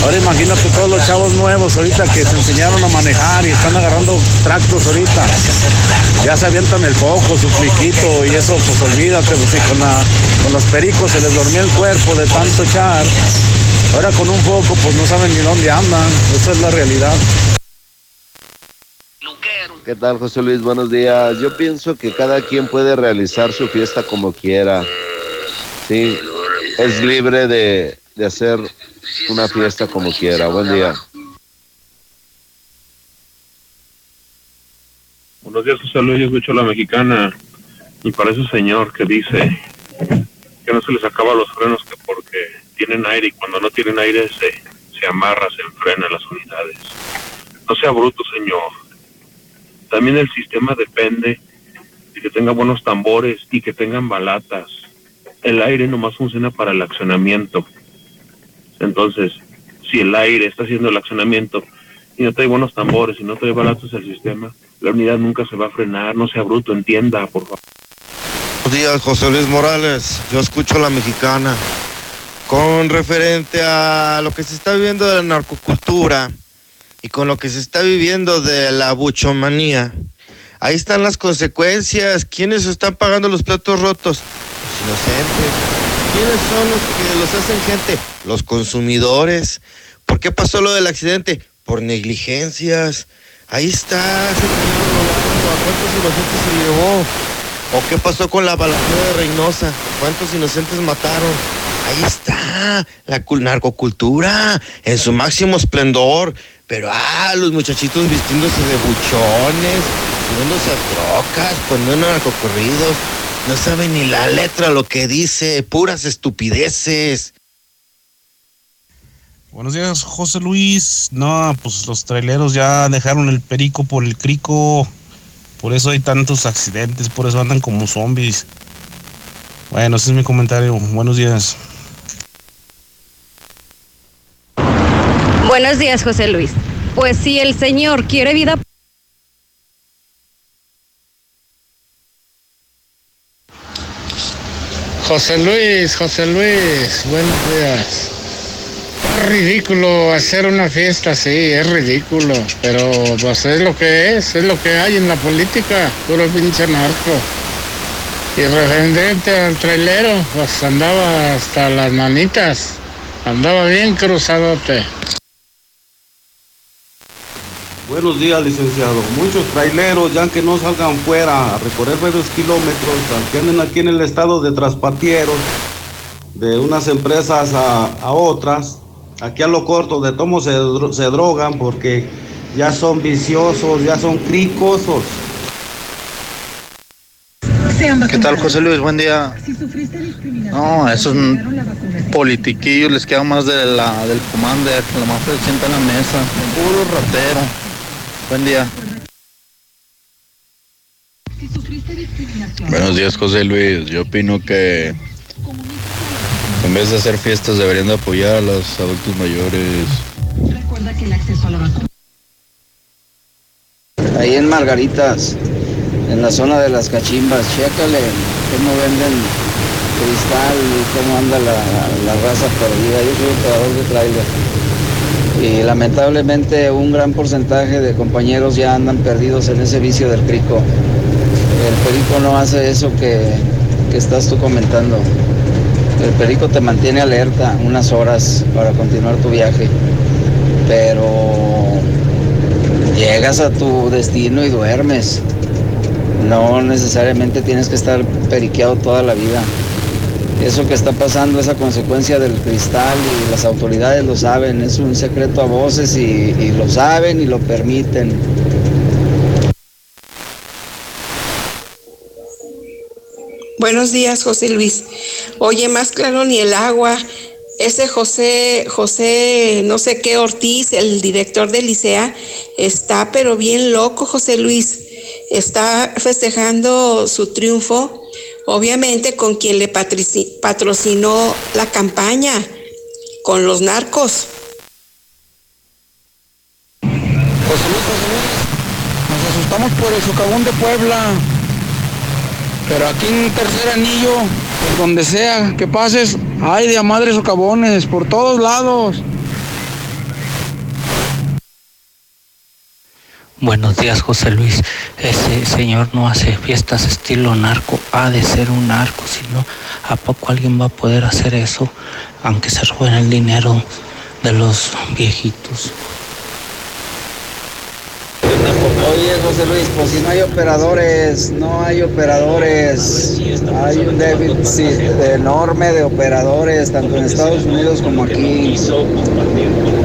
[SPEAKER 58] Ahora imagínate todos los chavos nuevos ahorita que se enseñaron a manejar y están agarrando tractos ahorita. Ya se avientan el foco, su pliquito y eso, pues olvídate, pues si con, con los pericos se les dormía el cuerpo de tanto echar. Ahora con un foco, pues no saben ni dónde andan. Esa es la realidad.
[SPEAKER 49] ¿Qué tal, José Luis? Buenos días. Yo pienso que cada quien puede realizar su fiesta como quiera. Sí, es libre de, de hacer una fiesta como quiera. Buen día.
[SPEAKER 59] Buenos días, José Luis. Yo escucho a la mexicana y para ese señor que dice que no se les acaba los frenos que porque tienen aire y cuando no tienen aire se, se amarra, se enfrena las unidades. No sea bruto, señor. También el sistema depende de que tenga buenos tambores y que tengan balatas. El aire nomás funciona para el accionamiento. Entonces, si el aire está haciendo el accionamiento y no trae buenos tambores y no trae balatas el sistema, la unidad nunca se va a frenar, no sea bruto, entienda, por favor.
[SPEAKER 60] Buenos días, José Luis Morales. Yo escucho la mexicana. Con referente a lo que se está viviendo de la narcocultura y con lo que se está viviendo de la buchomanía, ahí están las consecuencias. ¿Quiénes están pagando los platos rotos? Los inocentes. ¿Quiénes son los que los hacen gente? Los consumidores. ¿Por qué pasó lo del accidente? Por negligencias. Ahí está, ese señor robando. ¿A cuántos inocentes se llevó? ¿O qué pasó con la balacera de Reynosa? ¿Cuántos inocentes mataron? Ahí está, la cul- narcocultura en su máximo esplendor. Pero, ah, los muchachitos vistiéndose de buchones, subiéndose a trocas, poniendo narcocorridos. No saben ni la letra lo que dice, puras estupideces.
[SPEAKER 13] Buenos días, José Luis. No, pues los traileros ya dejaron el perico por el crico. Por eso hay tantos accidentes, por eso andan como zombies. Bueno, ese es mi comentario. Buenos días.
[SPEAKER 61] Buenos días, José Luis. Pues si el señor quiere vida
[SPEAKER 62] José Luis, José Luis, buenos días. Es ridículo hacer una fiesta así, es ridículo, pero pues es lo que es, es lo que hay en la política, puro pinche narco. Y referente al trailero, pues andaba hasta las manitas, andaba bien cruzadote.
[SPEAKER 9] Buenos días, licenciado. Muchos traileros, ya que no salgan fuera a recorrer varios kilómetros, que anden aquí en el estado de traspatieros, de unas empresas a, a otras,
[SPEAKER 63] aquí a lo corto, de tomo se, dro- se drogan porque ya son viciosos, ya son cricosos.
[SPEAKER 64] ¿Qué tal, José Luis? Buen día. No, esos politiquillos les queda más de la, del commander, la más se sienta en la mesa. Puro ratero. Buen día.
[SPEAKER 65] Buenos días, José Luis. Yo opino que en vez de hacer fiestas deberían de apoyar a los adultos mayores.
[SPEAKER 66] Recuerda que el acceso a la vacuna.
[SPEAKER 14] Ahí en Margaritas, en la zona de las cachimbas, chécale cómo venden cristal y cómo anda la, la raza perdida. Yo soy operador de trailer. Y lamentablemente un gran porcentaje de compañeros ya andan perdidos en ese vicio del crico. El perico no hace eso que, que estás tú comentando. El perico te mantiene alerta unas horas para continuar tu viaje. Pero llegas a tu destino y duermes. No necesariamente tienes que estar periqueado toda la vida. Eso que está pasando es a consecuencia del cristal y las autoridades lo saben. Es un secreto a voces y, y lo saben y lo permiten.
[SPEAKER 67] Buenos días, José Luis. Oye, más claro ni el agua. Ese José, José, no sé qué Ortiz, el director del Licea, está pero bien loco, José Luis. Está festejando su triunfo, obviamente con quien le patrocinó la campaña, con los narcos.
[SPEAKER 41] José Luis, nos asustamos por el socavón de Puebla. Pero aquí en tercer anillo, por donde sea que pases, hay de a madre socavones, por todos lados.
[SPEAKER 68] Buenos días, José Luis. Ese señor no hace fiestas estilo narco. Ha de ser un narco, si no, ¿a poco alguien va a poder hacer eso? Aunque se roben el dinero de los viejitos.
[SPEAKER 14] Oye, José Luis, pues si no hay operadores, no hay operadores. Hay un déficit enorme de operadores, tanto en Estados Unidos como aquí.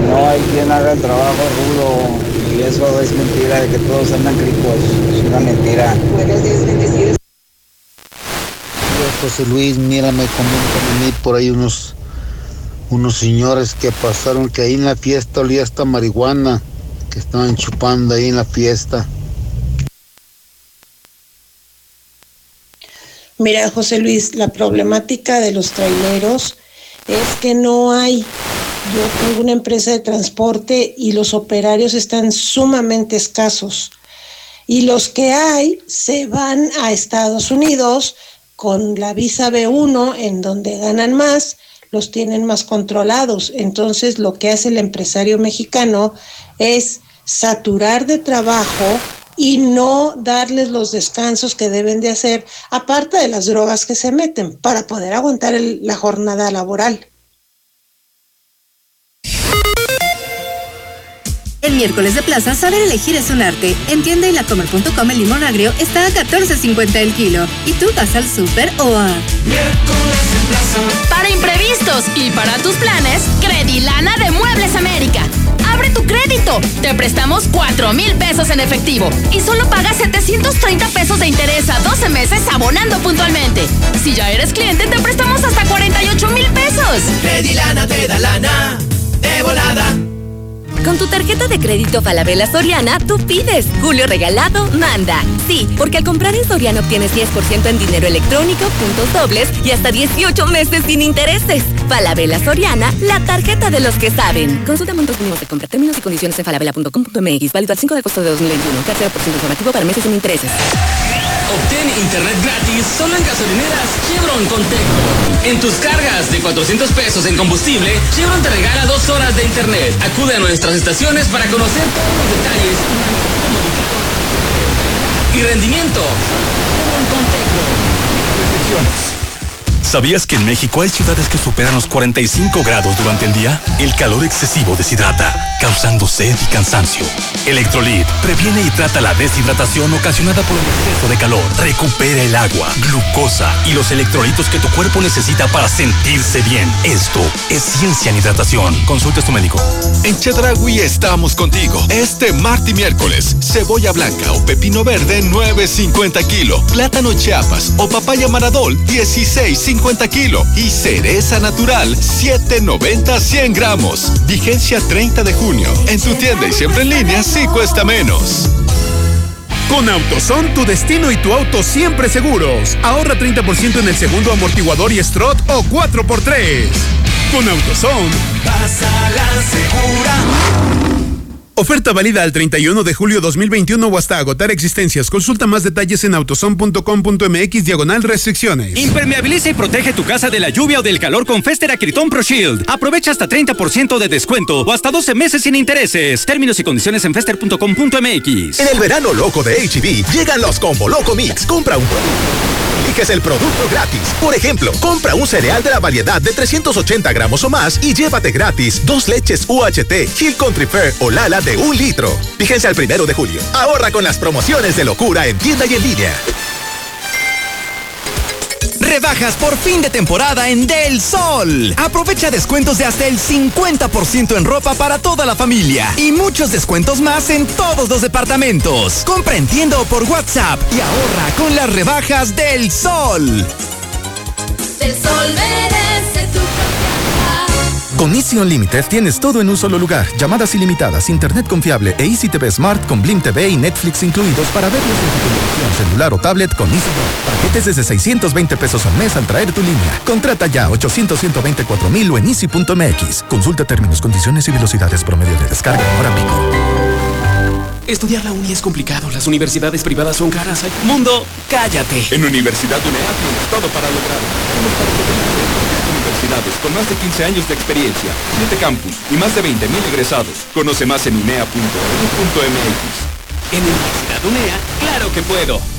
[SPEAKER 14] No hay quien haga el trabajo rudo. Eso es mentira de que todos andan cricos. Es una mentira.
[SPEAKER 52] Dios, José Luis, mírame como a mí por ahí unos unos señores que pasaron que ahí en la fiesta olía hasta marihuana, que estaban chupando ahí en la fiesta.
[SPEAKER 69] Mira, José Luis, la problemática de los traileros es que no hay. Yo tengo una empresa de transporte y los operarios están sumamente escasos. Y los que hay se van a Estados Unidos con la visa B1, en donde ganan más, los tienen más controlados. Entonces, lo que hace el empresario mexicano es saturar de trabajo y no darles los descansos que deben de hacer, aparte de las drogas que se meten, para poder aguantar la jornada laboral.
[SPEAKER 70] El miércoles de plaza, saber elegir es un arte. En tienda y lacomer.com el limón agrio está a 14.50 el kilo. ¿Y tú vas al súper o a...?
[SPEAKER 71] Para imprevistos y para tus planes, Credilana de Muebles América. Abre tu crédito. Te prestamos 4 mil pesos en efectivo y solo pagas 730 pesos de interés a 12 meses abonando puntualmente. Si ya eres cliente, te prestamos hasta 48 mil pesos.
[SPEAKER 72] Credilana te da lana.
[SPEAKER 70] Con tu tarjeta de crédito Falabella Soriana, tú pides. Julio regalado, manda. Sí, porque al comprar en Soriana obtienes 10% en dinero electrónico, puntos dobles y hasta 18 meses sin intereses. Falabella Soriana, la tarjeta de los que saben. Consulta montos mínimos de compra, términos y condiciones en falabella.com.mx. Válido al 5 de agosto de 2021. Tercera por ciento informativo para meses sin intereses.
[SPEAKER 72] Obtén internet gratis solo en gasolineras Chevron con Tecno. En tus cargas de 400 pesos en combustible, Chevron te regala dos horas de internet. Acude a nuestras estaciones para conocer todos los detalles y rendimiento. Chevron con Tecno. Restricciones.
[SPEAKER 73] ¿Sabías que en México hay ciudades que superan los 45 grados durante el día? El calor excesivo deshidrata, causando sed y cansancio.
[SPEAKER 74] Electrolit previene y trata la deshidratación ocasionada por el exceso de calor. Recupera el agua, glucosa y los electrolitos que tu cuerpo necesita para sentirse bien. Esto es ciencia en hidratación. Consulta a tu médico.
[SPEAKER 75] En Chedragui estamos contigo. Este martes y miércoles, cebolla blanca o pepino verde 9.50 kilo, plátano chiapas o papaya maradol 16.50 kilo y cereza natural 7.90 100 gramos. Vigencia 30 de junio. En tu tienda y siempre en línea sí cuesta menos.
[SPEAKER 76] Con AutoZone, tu destino y tu auto siempre seguros. Ahorra 30% en el segundo amortiguador y strut o 4x3. Con AutoZone,
[SPEAKER 77] Pasa la segura.
[SPEAKER 76] Oferta válida al 31 de julio 2021 o hasta agotar existencias. Consulta más detalles en autoson.com.mx diagonal restricciones.
[SPEAKER 78] Impermeabiliza y protege tu casa de la lluvia o del calor con Fester Acryton Pro Shield. Aprovecha hasta 30% de descuento o hasta 12 meses sin intereses. Términos y condiciones en fester.com.mx.
[SPEAKER 79] En el verano loco de HB, llegan los Combo Loco Mix. Compra un producto. Eliges el producto gratis. Por ejemplo, compra un cereal de la variedad de 380 gramos o más y llévate gratis dos leches UHT, Hill Country Fair o Lala de un litro. Fíjense al primero de julio. Ahorra con las promociones de locura en tienda y en línea.
[SPEAKER 80] Rebajas por fin de temporada en Del Sol. Aprovecha descuentos de hasta el 50% en ropa para toda la familia y muchos descuentos más en todos los departamentos. Compra en tienda o por WhatsApp y ahorra con las rebajas Del Sol.
[SPEAKER 81] El sol merece
[SPEAKER 82] Con Easy Unlimited tienes todo en un solo lugar. Llamadas ilimitadas, internet confiable e Easy TV Smart con Blim TV y Netflix incluidos para verlos en tu televisión, celular o tablet con Easy Go. Paquetes desde 620 pesos al mes al traer tu línea. Contrata ya 800 124 mil o en easy.mx. Consulta términos, condiciones y velocidades promedio de descarga en hora pico.
[SPEAKER 83] Estudiar la uni es complicado, las universidades privadas son caras. Mundo, cállate.
[SPEAKER 84] En Universidad UNEA tienes todo para lograrlo. Con más de 15 años de experiencia, 7 campus y más de 20.000 egresados. Conoce más en unea.edu.mx.
[SPEAKER 83] En Universidad UNEA, claro que puedo.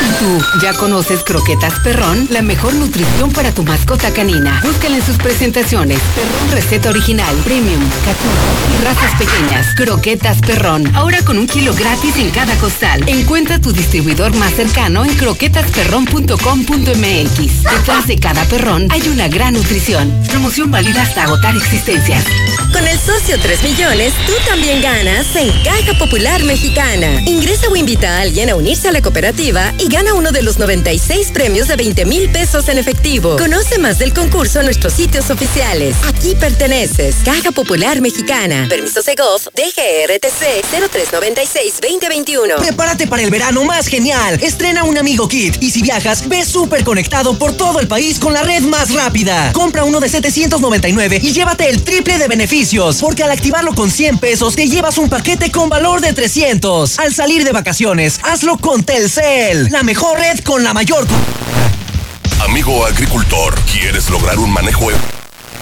[SPEAKER 85] ¿Y tú ya conoces Croquetas Perrón? La mejor nutrición para tu mascota canina. Búscala en sus presentaciones. Perrón receta original, premium, cachorro y razas pequeñas. Croquetas Perrón. Ahora con un kilo gratis en cada costal. Encuentra tu distribuidor más cercano en croquetasperrón.com.mx. Detrás de cada perrón hay una gran nutrición. Promoción válida hasta agotar existencias.
[SPEAKER 86] Con el socio 3 millones, tú también ganas en Caja Popular Mexicana. Ingresa o invita a alguien a unirse a la cooperativa y gana uno de los 96 premios de 20 mil pesos en efectivo. Conoce más del concurso en nuestros sitios oficiales. Aquí perteneces. Caja Popular Mexicana. Permiso Segov, DGRTC 0396-2021.
[SPEAKER 87] Prepárate para el verano más genial. Estrena un amigo kit y si viajas, ve súper conectado por todo el país con la red más rápida. Compra uno de 799 y llévate el triple de beneficios. Porque al activarlo con 100 pesos te llevas un paquete con valor de 300. Al salir de vacaciones, hazlo con Telcel. La mejor red con la mayor...
[SPEAKER 88] Amigo agricultor, ¿quieres lograr un manejo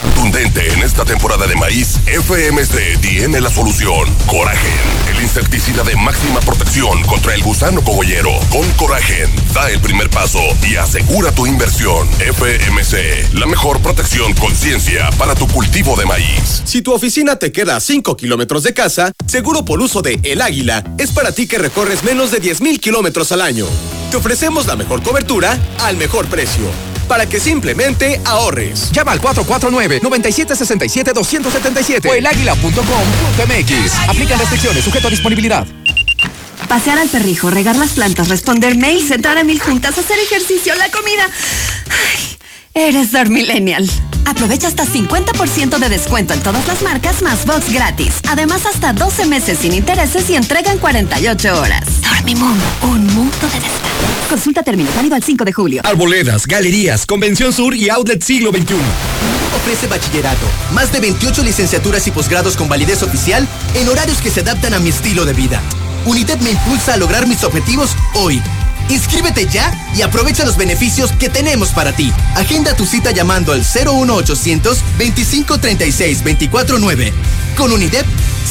[SPEAKER 88] contundente en esta temporada de maíz? FMC tiene la solución. Coragen, el insecticida de máxima protección contra el gusano cogollero. Con Coragen, da el primer paso y asegura tu inversión. FMC, la mejor protección con ciencia para tu cultivo de maíz.
[SPEAKER 89] Si tu oficina te queda a 5 kilómetros de casa, Seguro Poluso de El Águila es para ti que recorres menos de 10 mil kilómetros al año. Te ofrecemos la mejor cobertura al mejor precio. Para que simplemente ahorres.
[SPEAKER 90] Llama al 449-9767-277 o elaguila.com.mx. Aplican restricciones, sujeto a disponibilidad.
[SPEAKER 91] Pasear al perrijo, regar las plantas, responder mails, sentar a mil juntas, hacer ejercicio, la comida. Ay, eres Dormillennial. Aprovecha hasta 50% de descuento en todas las marcas más box gratis. Además, hasta 12 meses sin intereses y entrega en 48 horas. Dormimundo, un mundo de descanso. Consulta término válido al 5 de julio.
[SPEAKER 92] Arboledas, galerías, Convención Sur y Outlet Siglo XXI.
[SPEAKER 93] Ofrece bachillerato, más de 28 licenciaturas y posgrados con validez oficial en horarios que se adaptan a mi estilo de vida. UNITED me impulsa a lograr mis objetivos hoy. Inscríbete ya y aprovecha los beneficios que tenemos para ti. Agenda tu cita llamando al 01800 2536 249. Con UNIDEP,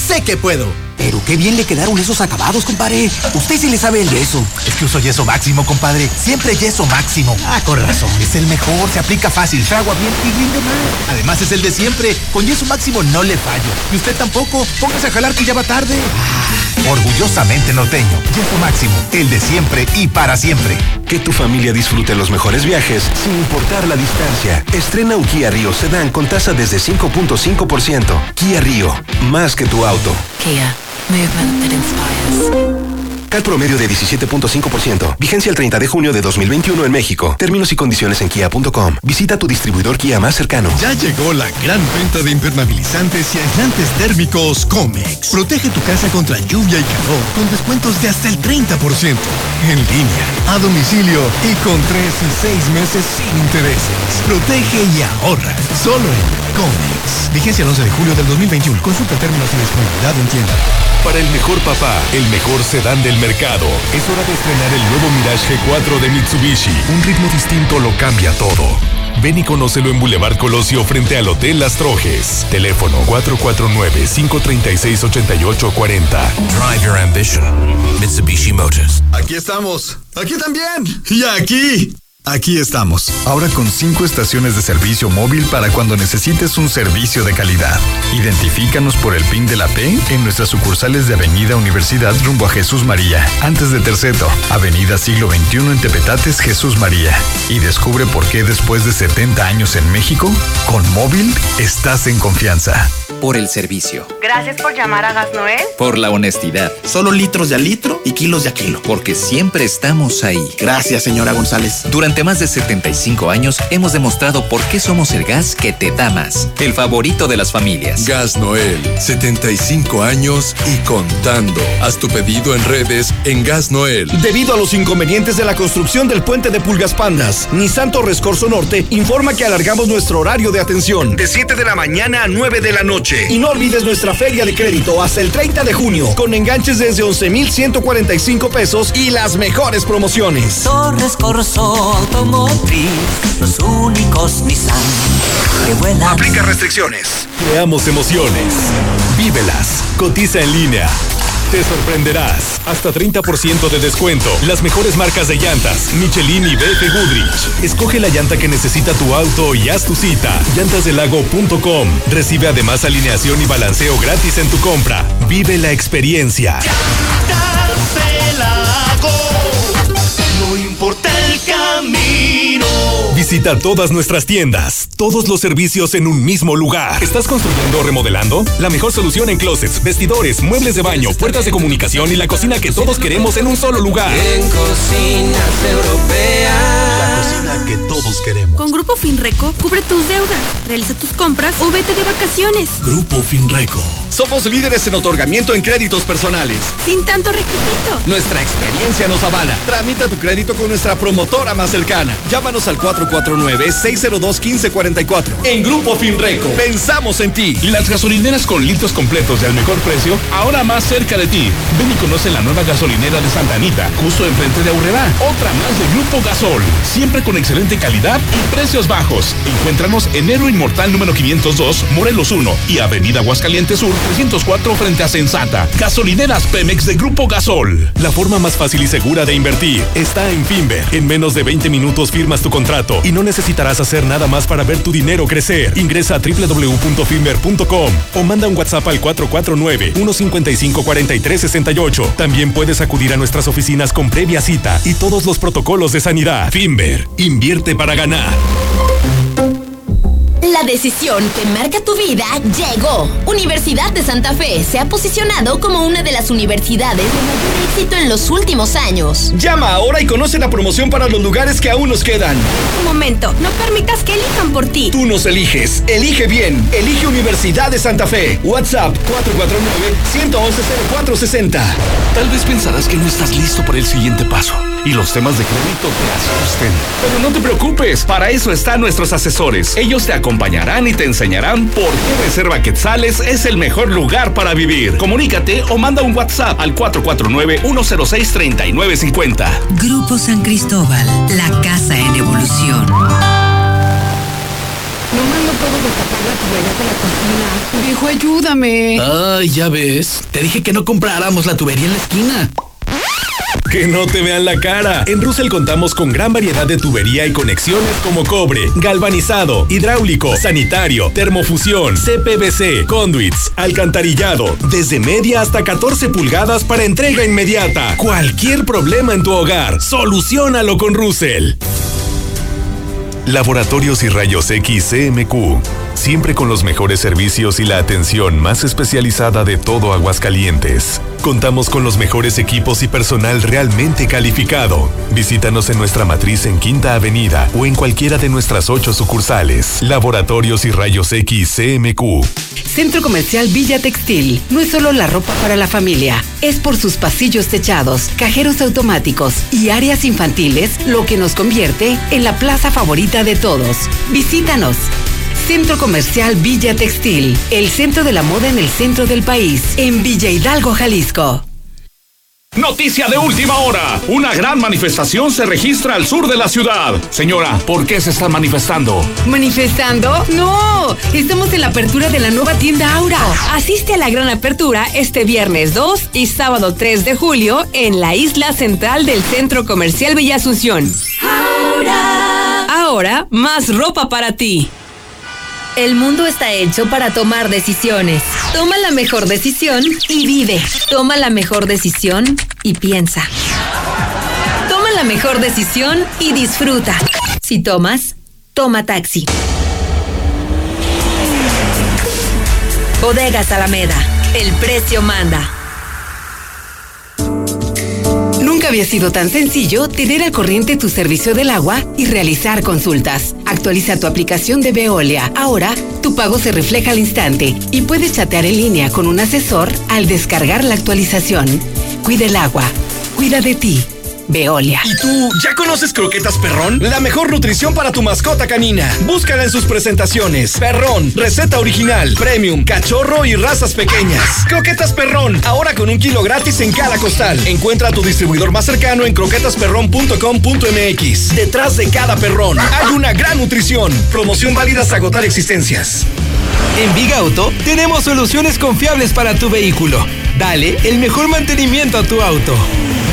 [SPEAKER 93] sé que puedo.
[SPEAKER 87] Pero qué bien le quedaron esos acabados, compadre. Usted sí le sabe el yeso.
[SPEAKER 94] Es que uso yeso máximo, compadre. Siempre yeso máximo.
[SPEAKER 87] Ah, con razón.
[SPEAKER 94] Es el mejor, se aplica fácil, fragua bien y rinde más. Además es el de siempre. Con yeso máximo no le fallo. Y usted tampoco. Póngase a jalar que ya va tarde. Ah, orgullosamente norteño. Yeso máximo. El de siempre y para siempre.
[SPEAKER 95] Que tu familia disfrute los mejores viajes sin importar la distancia. Estrena un Kia Río Sedan con tasa desde 5.5%. Kia Río, más que tu auto.
[SPEAKER 96] Kia, movement that inspires.
[SPEAKER 95] Cal promedio de 17.5%. Vigencia el 30 de junio de 2021 en México. Términos y condiciones en kia.com. Visita tu distribuidor Kia más cercano.
[SPEAKER 82] Ya llegó la gran venta de impermeabilizantes y aislantes térmicos Comex. Protege tu casa contra lluvia y calor con descuentos de hasta el 30%. En línea, a domicilio y con 3 y 6 meses sin intereses. Protege y ahorra. Solo en Comex. Vigencia el 11 de julio del 2021. Consulta términos y disponibilidad en tienda.
[SPEAKER 97] Para el mejor papá, el mejor sedán del mercado. Es hora de estrenar el nuevo Mirage G4 de Mitsubishi. Un ritmo distinto lo cambia todo. Ven y conócelo en Boulevard Colosio frente al Hotel Las Trojes. Teléfono 449-536-8840.
[SPEAKER 98] Drive your ambition. Mitsubishi Motors.
[SPEAKER 99] Aquí estamos. Aquí también. Y aquí. Aquí estamos, ahora con cinco estaciones de servicio móvil para cuando necesites un servicio de calidad. Identifícanos por el PIN de la P en nuestras sucursales de Avenida Universidad rumbo a Jesús María, antes de Terceto, Avenida Siglo XXI en Tepetates, Jesús María. Y descubre por qué después de 70 años en México, con móvil estás en confianza.
[SPEAKER 100] Por el servicio.
[SPEAKER 101] Gracias por llamar a Gas Noel.
[SPEAKER 100] Por la honestidad.
[SPEAKER 102] Solo litros de a litro y kilos de a kilo.
[SPEAKER 100] Porque siempre estamos ahí.
[SPEAKER 102] Gracias, señora González.
[SPEAKER 100] Durante más de 75 años hemos demostrado por qué somos el gas que te da más. El favorito de las familias.
[SPEAKER 97] Gas Noel, 75 años y contando. Haz tu pedido en redes en Gas Noel.
[SPEAKER 103] Debido a los inconvenientes de la construcción del puente de Pulgas Pandas, Nissan Torres Corso Norte informa que alargamos nuestro horario de atención de 7 de la mañana a 9 de la noche. Y no olvides nuestra feria de crédito hasta el 30 de junio, con enganches desde 11,145 pesos y las mejores promociones.
[SPEAKER 104] Torres Corso Automotriz, los únicos Nissan que vuelan.
[SPEAKER 103] Aplica restricciones.
[SPEAKER 97] Creamos emociones. Vívelas. Cotiza en línea. Te sorprenderás. Hasta 30% de descuento. Las mejores marcas de llantas. Michelin y BF Goodrich. Escoge la llanta que necesita tu auto y haz tu cita. Llantasdelago.com. Recibe además alineación y balanceo gratis en tu compra. Vive la experiencia.
[SPEAKER 105] Importa el camino.
[SPEAKER 97] Visita todas nuestras tiendas, todos los servicios en un mismo lugar. ¿Estás construyendo o remodelando? La mejor solución en closets, vestidores, muebles de baño, puertas de comunicación y la cocina que todos queremos en un solo lugar.
[SPEAKER 105] En cocinas europeas.
[SPEAKER 97] La cocina que todos queremos.
[SPEAKER 25] Con Grupo Finreco, cubre tus deudas, realiza tus compras o vete de vacaciones.
[SPEAKER 97] Grupo Finreco.
[SPEAKER 103] Somos líderes en otorgamiento en créditos personales.
[SPEAKER 25] Sin tanto requisito.
[SPEAKER 103] Nuestra experiencia nos avala. Tramita tu crédito con nuestra promotora más cercana. Llámanos al 449-602-1544. En Grupo Finreco, pensamos en ti.
[SPEAKER 106] Las gasolineras con litros completos y al mejor precio, ahora más cerca de ti. Ven y conoce la nueva gasolinera de Santa Anita, justo enfrente de Aurrera. Otra más de Grupo Gasol. Siempre con excelente calidad y precios bajos. Encuéntranos en Héroe Inmortal número 502, Morelos 1 y Avenida Aguascalientes Sur 304 frente a Sensata. Gasolineras Pemex de Grupo Gasol.
[SPEAKER 97] La forma más fácil y segura de invertir está en Finver. En menos de 20 minutos firmas tu contrato y no necesitarás hacer nada más para ver tu dinero crecer. Ingresa a www.finver.com o manda un WhatsApp al 449-155-4368. También puedes acudir a nuestras oficinas con previa cita y todos los protocolos de sanidad. Finver, invierte para ganar.
[SPEAKER 107] La decisión que marca tu vida llegó. Universidad de Santa Fe se ha posicionado como una de las universidades de mayor éxito en los últimos años.
[SPEAKER 103] Llama ahora y conoce la promoción para los lugares que aún nos quedan.
[SPEAKER 25] Un momento, no permitas que elijan por ti.
[SPEAKER 103] Tú nos eliges. Elige bien. Elige Universidad de Santa Fe. WhatsApp 449-111-0460.
[SPEAKER 106] Tal vez pensarás que no estás listo para el siguiente paso y los temas de crédito te asusten.
[SPEAKER 103] Pero no te preocupes, para eso están nuestros asesores. Ellos te acompañarán y te enseñarán por qué Reserva Quetzales es el mejor lugar para vivir. Comunícate o manda un WhatsApp al 449-106-3950.
[SPEAKER 85] Grupo San Cristóbal, la casa en evolución.
[SPEAKER 25] No mando puedo destapar la tubería de la cocina. Viejo, ayúdame.
[SPEAKER 108] Ay, ya ves. Te dije que no compráramos la tubería en la esquina.
[SPEAKER 106] Que no te vean la cara. En Russell contamos con gran variedad de tubería y conexiones como cobre, galvanizado, hidráulico, sanitario, termofusión, CPVC, conduits, alcantarillado, desde media hasta 14 pulgadas para entrega inmediata. Cualquier problema en tu hogar, solucionalo con Russell. Laboratorios y Rayos X CMQ. Siempre con los mejores servicios y la atención más especializada de todo Aguascalientes. Contamos con los mejores equipos y personal realmente calificado. Visítanos en nuestra matriz en Quinta Avenida o en cualquiera de nuestras ocho sucursales. Laboratorios y Rayos X CMQ.
[SPEAKER 85] Centro Comercial Villa Textil no es solo la ropa para la familia, es por sus pasillos techados, cajeros automáticos y áreas infantiles lo que nos convierte en la plaza favorita de todos. Visítanos. Centro Comercial Villa Textil, el centro de la moda en el centro del país, en Villa Hidalgo, Jalisco.
[SPEAKER 109] Noticia de última hora. Una gran manifestación se registra al sur de la ciudad. Señora, ¿por qué se están manifestando?
[SPEAKER 85] ¿Manifestando? No, estamos en la apertura de la nueva tienda Aura.
[SPEAKER 110] Asiste a la gran apertura este viernes 2 y sábado 3 de julio en la isla central del Centro Comercial Villa Asunción.
[SPEAKER 25] Ahora.
[SPEAKER 110] Ahora, más ropa para ti.
[SPEAKER 111] El mundo está hecho para tomar decisiones. Toma la mejor decisión y vive. Toma la mejor decisión y piensa. Toma la mejor decisión y disfruta. Si tomas, toma taxi. Bodegas Alameda. El precio manda.
[SPEAKER 85] Nunca había sido tan sencillo tener al corriente tu servicio del agua y realizar consultas. Actualiza tu aplicación de Veolia. Ahora, tu pago se refleja al instante y puedes chatear en línea con un asesor al descargar la actualización. Cuida el agua. Cuida de ti. Veolia.
[SPEAKER 103] ¿Y tú ya conoces Croquetas Perrón? La mejor nutrición para tu mascota canina. Búscala en sus presentaciones. Perrón, receta original, premium, cachorro y razas pequeñas. Croquetas Perrón, ahora con un kilo gratis en cada costal. Encuentra a tu distribuidor más cercano en croquetasperrón.com.mx. Detrás de cada perrón hay una gran nutrición. Promoción válida hasta agotar existencias.
[SPEAKER 112] En Big Auto tenemos soluciones confiables para tu vehículo. Dale el mejor mantenimiento a tu auto.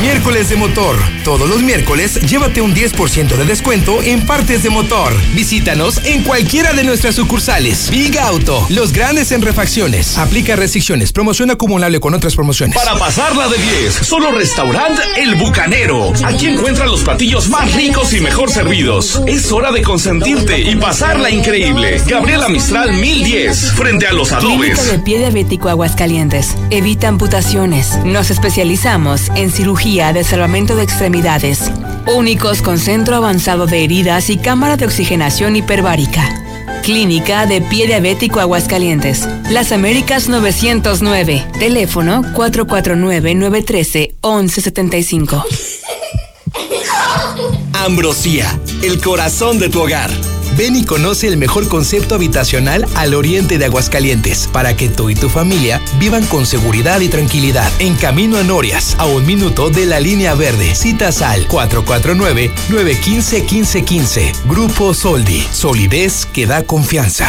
[SPEAKER 112] Miércoles de motor. Todos los miércoles llévate un 10% de descuento en partes de motor. Visítanos en cualquiera de nuestras sucursales. Big Auto, los grandes en refacciones. Aplica restricciones. Promoción acumulable con otras promociones.
[SPEAKER 109] Para pasarla de 10, solo restaurante El Bucanero. Aquí encuentran los platillos más ricos y mejor servidos. Es hora de consentirte y pasarla increíble. Gabriela Mistral 1010, frente a los
[SPEAKER 110] Clínica
[SPEAKER 109] adobes.
[SPEAKER 110] de pie diabético Aguascalientes. Evita amputaciones. Nos especializamos en cirugía de salvamento de extremidades. Únicos con centro avanzado de heridas y cámara de oxigenación hiperbárica. Clínica de pie diabético Aguascalientes. Las Américas 909. Teléfono 449-913-1175.
[SPEAKER 112] Ambrosía, el corazón de tu hogar. Ven y conoce el mejor concepto habitacional al oriente de Aguascalientes para que tú y tu familia vivan con seguridad y tranquilidad. En camino a Norias, a un minuto de la línea verde. Citas al 449-915-1515. Grupo Soldi. Solidez que da confianza.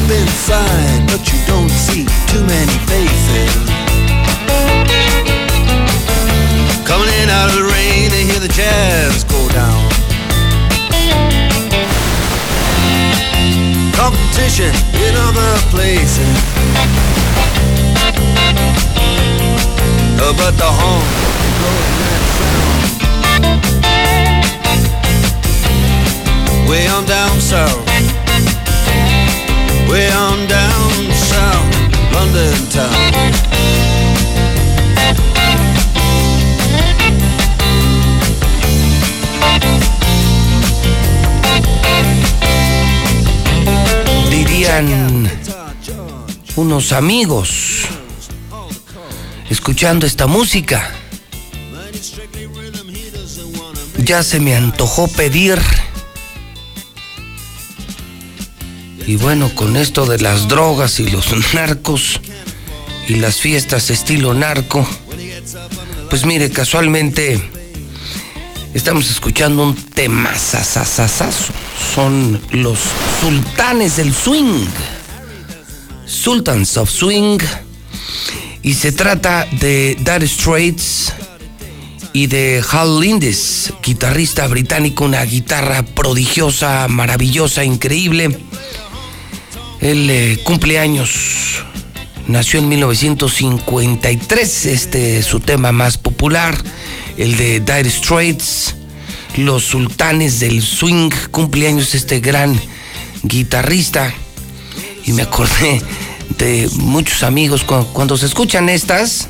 [SPEAKER 113] step inside, but you don't see too many faces. Coming in out of the rain, they hear the jazz go down. Competition in other places. But the home blowing that sound. Way on down south. Way on down south, London town.
[SPEAKER 1] Dirían unos amigos escuchando esta música. Ya se me antojó pedir. Y bueno, con esto de las drogas y los narcos y las fiestas estilo narco, pues mire, casualmente estamos escuchando un tema. Son los sultanes del swing. Sultans of Swing. Y se trata de Dire Straits y de Hal Lindes, guitarrista británico, una guitarra prodigiosa, maravillosa, increíble. Él eh, cumple años, nació en 1953, este es su tema más popular, el de Dire Straits, los sultanes del swing, cumpleaños este gran guitarrista. Y me acordé de muchos amigos cuando, cuando se escuchan estas,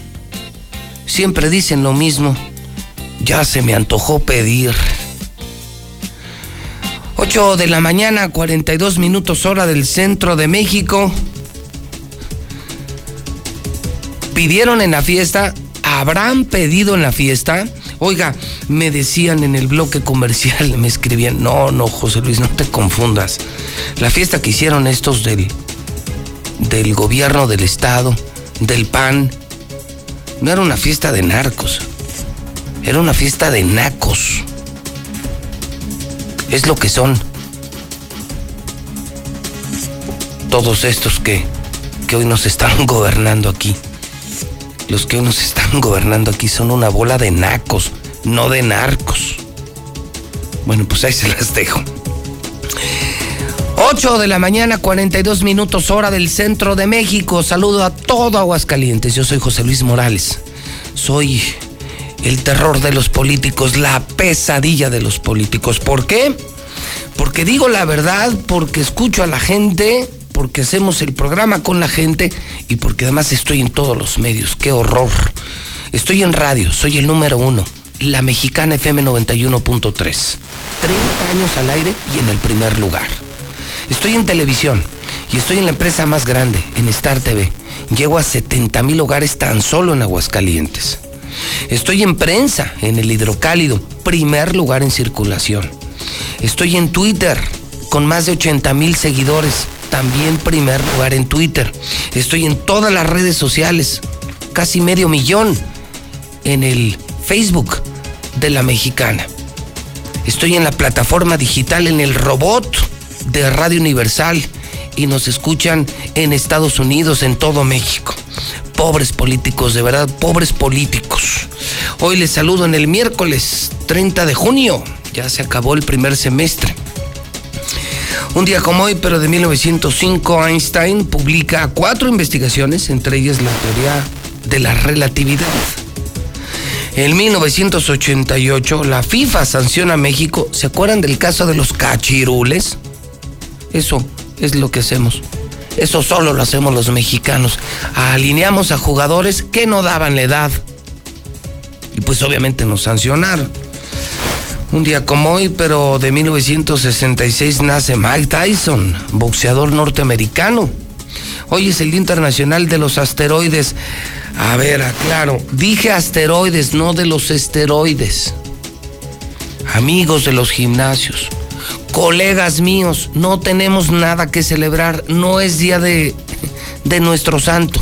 [SPEAKER 1] siempre dicen lo mismo, ya se me antojó pedir. 8 de la mañana, 42 minutos hora del centro de México. Pidieron en la fiesta, habrán pedido en la fiesta. Oiga, me decían en el bloque comercial, me escribían, no, no, José Luis, no te confundas. La fiesta que hicieron estos del, del gobierno del estado, del PAN, no era una fiesta de narcos, era una fiesta de nacos. Es lo que son. Todos estos que, que hoy nos están gobernando aquí. Los que hoy nos están gobernando aquí son una bola de nacos, no de narcos. Bueno, pues ahí se las dejo. 8 de la mañana, 42 minutos hora del centro de México. Saludo a todo Aguascalientes. Yo soy José Luis Morales. Soy el terror de los políticos, la pesadilla de los políticos. ¿Por qué? Porque digo la verdad, porque escucho a la gente, porque hacemos el programa con la gente y porque además estoy en todos los medios. ¡Qué horror! Estoy en radio, soy el número uno, la mexicana FM 91.3. 30 años al aire y en el primer lugar. Estoy en televisión y estoy en la empresa más grande, en Star TV. Llego a 70 mil hogares tan solo en Aguascalientes. Estoy en prensa, en el hidrocálido, primer lugar en circulación. Estoy en Twitter, con más de 80 mil seguidores, también primer lugar en Twitter. Estoy en todas las redes sociales, casi medio millón en el Facebook de la mexicana. Estoy en la plataforma digital, en el robot de Radio Universal y nos escuchan en Estados Unidos, en todo México. Pobres políticos, de verdad, pobres políticos. Hoy les saludo en el miércoles 30 de junio. Ya se acabó el primer semestre. Un día como hoy, pero de 1905, Einstein publica cuatro investigaciones, entre ellas la teoría de la relatividad. En 1988, la FIFA sanciona a México. ¿Se acuerdan del caso de los cachirules? Eso es lo que hacemos. Eso solo lo hacemos los mexicanos. Alineamos a jugadores que no daban la edad. Y pues obviamente nos sancionaron. Un día como hoy, pero de 1966 nace Mike Tyson, boxeador norteamericano. Hoy es el Día Internacional de los Asteroides. A ver, aclaro, dije asteroides, no de los esteroides. Amigos de los gimnasios, colegas míos, no tenemos nada que celebrar. No es día de, de nuestro santo.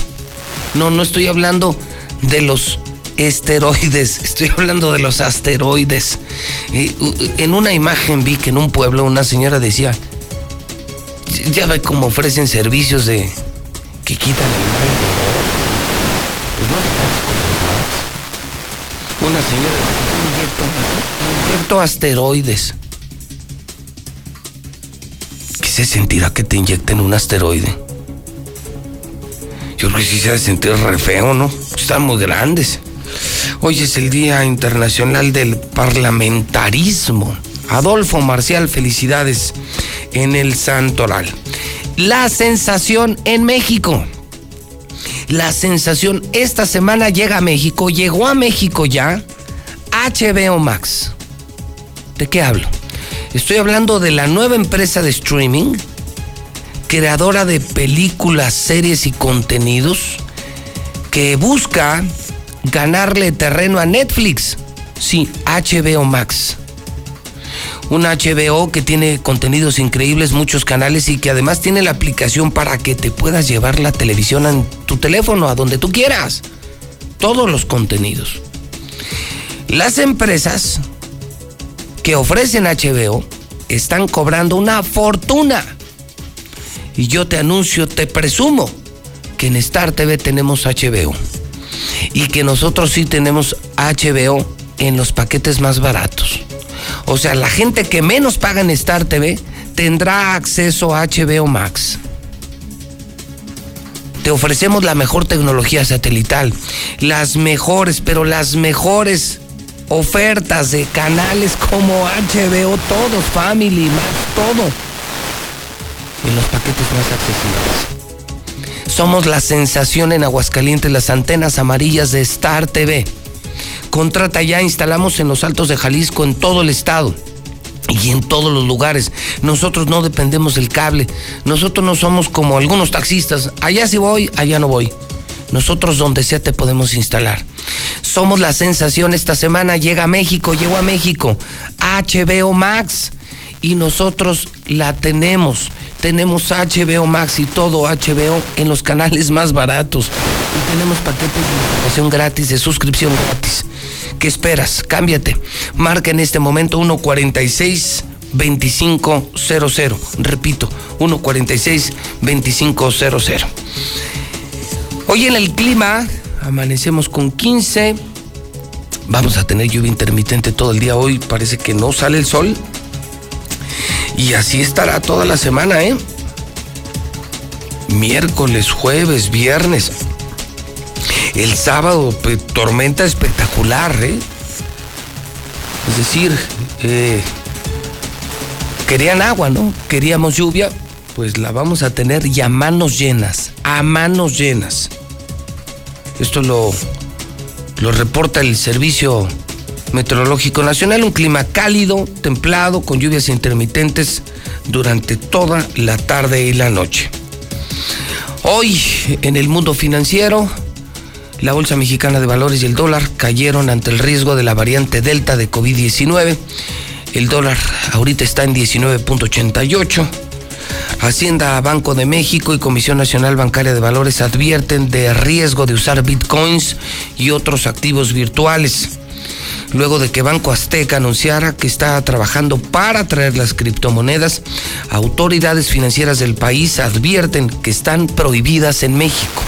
[SPEAKER 1] No, no estoy hablando de los esteroides, estoy hablando de los asteroides. En una imagen vi que en un pueblo una señora decía, ya ve cómo ofrecen servicios de que quitan el mal de Una señora, inyecto, inyecto asteroides. ¿Qué se sentirá que te inyecten un asteroide? Yo creo que sí se ha de sentir re feo, ¿no? Están muy grandes. Hoy es el Día Internacional del Parlamentarismo. Adolfo Marcial, felicidades en el Santoral. La sensación en México. La sensación esta semana llega a México, llegó a México ya HBO Max. ¿De qué hablo? Estoy hablando de la nueva empresa de streaming, creadora de películas, series y contenidos, que busca ganarle terreno a Netflix. Sí, HBO Max. Un HBO que tiene contenidos increíbles, muchos canales y que además tiene la aplicación para que te puedas llevar la televisión en tu teléfono, a donde tú quieras. Todos los contenidos. Las empresas que ofrecen HBO están cobrando una fortuna. Y yo te anuncio, te presumo, que en Star TV tenemos HBO. Y que nosotros sí tenemos HBO en los paquetes más baratos. O sea, la gente que menos paga en Star TV tendrá acceso a HBO Max. Te ofrecemos la mejor tecnología satelital, las mejores, pero las mejores ofertas de canales como HBO, todos, Family, más todo. En los paquetes más accesibles. Somos la sensación en Aguascalientes, las antenas amarillas de Star TV. Contrata ya, instalamos en los Altos de Jalisco, en todo el estado y en todos los lugares. Nosotros no dependemos del cable. Nosotros no somos como algunos taxistas. Allá sí voy, allá no voy. Nosotros donde sea te podemos instalar. Somos la sensación esta semana. Llega a México, llegó a México. HBO Max. Y nosotros la tenemos. Tenemos HBO Max y todo HBO en los canales más baratos. Y tenemos paquetes de información gratis, de suscripción gratis. ¿Qué esperas? Cámbiate. Marca en este momento 146 2500. Repito, 146 2500. Hoy en el clima amanecemos con 15. Vamos a tener lluvia intermitente todo el día hoy. Parece que no sale el sol. Y así estará toda la semana, ¿eh? Miércoles, jueves, viernes. El sábado, tormenta espectacular, ¿eh? Es decir, eh, querían agua, ¿no? Queríamos lluvia, pues la vamos a tener ya manos llenas, a manos llenas. Esto lo, lo reporta el Servicio Meteorológico Nacional, un clima cálido, templado, con lluvias intermitentes durante toda la tarde y la noche. Hoy, en el mundo financiero, la Bolsa Mexicana de Valores y el dólar cayeron ante el riesgo de la variante Delta de COVID-19. El dólar ahorita está en 19.88. Hacienda, Banco de México y Comisión Nacional Bancaria de Valores advierten de riesgo de usar bitcoins y otros activos virtuales. Luego de que Banco Azteca anunciara que está trabajando para traer las criptomonedas, autoridades financieras del país advierten que están prohibidas en México.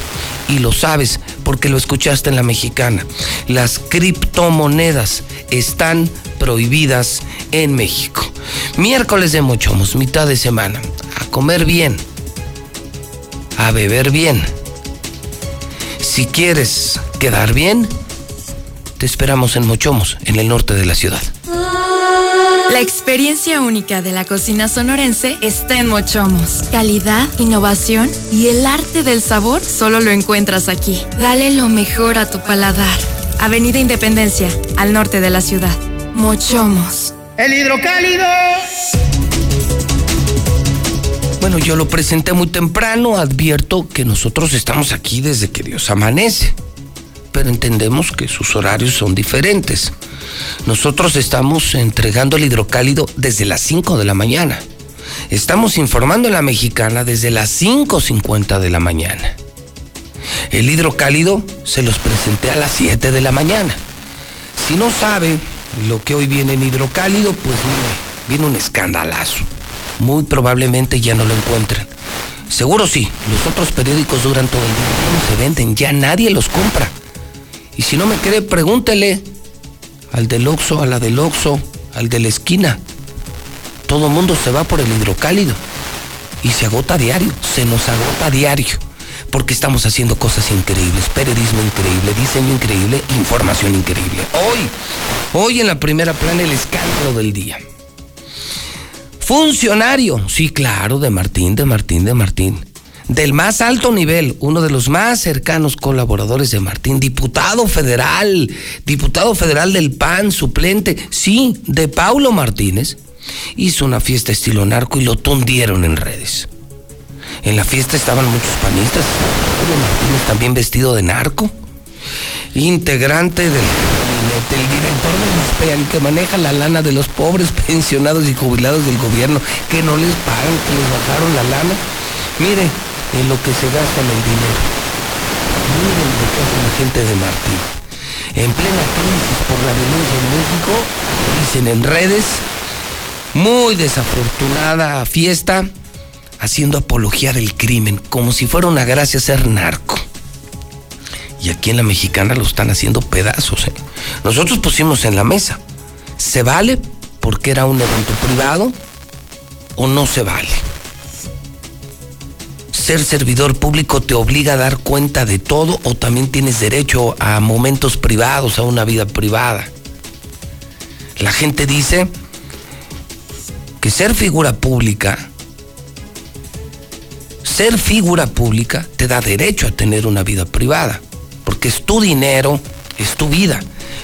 [SPEAKER 1] Y lo sabes porque lo escuchaste en la mexicana. Las criptomonedas están prohibidas en México. Miércoles de Mochomos, mitad de semana. A comer bien. A beber bien. Si quieres quedar bien, te esperamos en Mochomos, en el norte de la ciudad.
[SPEAKER 114] La experiencia única de la cocina sonorense está en Mochomos. Calidad, innovación y el arte del sabor solo lo encuentras aquí. Dale lo mejor a tu paladar. Avenida Independencia, al norte de la ciudad. Mochomos.
[SPEAKER 1] El hidrocálido. Bueno, yo lo presenté muy temprano, advierto que nosotros estamos aquí desde que Dios amanece, pero entendemos que sus horarios son diferentes. Nosotros estamos entregando el hidrocálido desde las 5 de la mañana. Estamos informando en la mexicana desde las 5.50 de la mañana. El hidrocálido se los presenté a las 7 de la mañana. Si no sabe lo que hoy viene en hidrocálido, pues viene, viene un escandalazo. Muy probablemente ya no lo encuentren. Seguro sí, los otros periódicos duran todo el día, no se venden, ya nadie los compra. Y si no me cree, pregúntele al del Oxxo, a la del Oxxo, al de la esquina. Todo mundo se va por el hidrocálido y se agota diario, se nos agota diario, porque estamos haciendo cosas increíbles, periodismo increíble, diseño increíble, información increíble. Hoy, hoy en la primera plana el escándalo del día. Funcionario, sí, claro, de Martín, de Martín, de Martín. Del más alto nivel, uno de los más cercanos colaboradores de Martín, diputado federal, diputado federal del PAN, suplente, sí, de Paulo Martínez, hizo una fiesta estilo narco y lo tundieron en redes. En la fiesta estaban muchos panistas, Paulo Martínez también vestido de narco, integrante del el director del ISPEAN que maneja la lana de los pobres pensionados y jubilados del gobierno, que no les pagan, que les bajaron la lana. Mire, en lo que se gasta en el dinero. Miren lo que hace la gente de Martín. En plena crisis por la violencia en México, dicen en redes, muy desafortunada fiesta, haciendo apología del crimen, como si fuera una gracia ser narco. Y aquí en la mexicana lo están haciendo pedazos. ¿eh? Nosotros pusimos en la mesa, ¿se vale porque era un evento privado o no se vale? Ser servidor público te obliga a dar cuenta de todo o también tienes derecho a momentos privados, a una vida privada. La gente dice que ser figura pública, ser figura pública te da derecho a tener una vida privada, porque es tu dinero, es tu vida.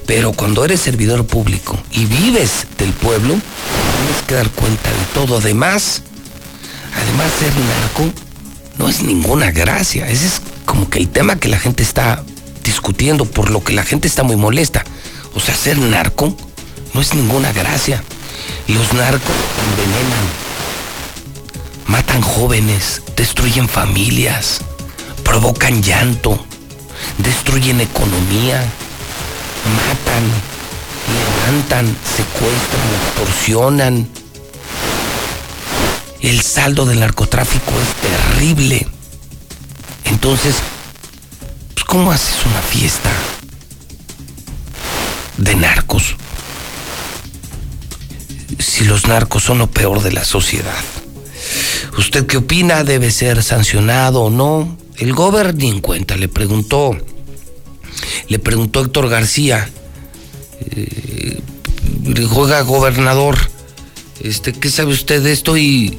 [SPEAKER 1] Pero cuando eres servidor público y vives del pueblo, tienes que dar cuenta de todo. Además, además ser narco no es ninguna gracia. Ese es como que el tema que la gente está discutiendo, por lo que la gente está muy molesta. O sea, ser narco no es ninguna gracia. Los narcos envenenan, matan jóvenes, destruyen familias, provocan llanto, destruyen economía, matan, levantan, secuestran, extorsionan el saldo del narcotráfico es terrible. Entonces, pues, ¿cómo haces una fiesta de narcos? Si los narcos son lo peor de la sociedad. ¿Usted qué opina? ¿Debe ser sancionado o no? El gobernador cuenta, le preguntó, le preguntó Héctor García, eh, juega gobernador, este, ¿qué sabe usted de esto? Y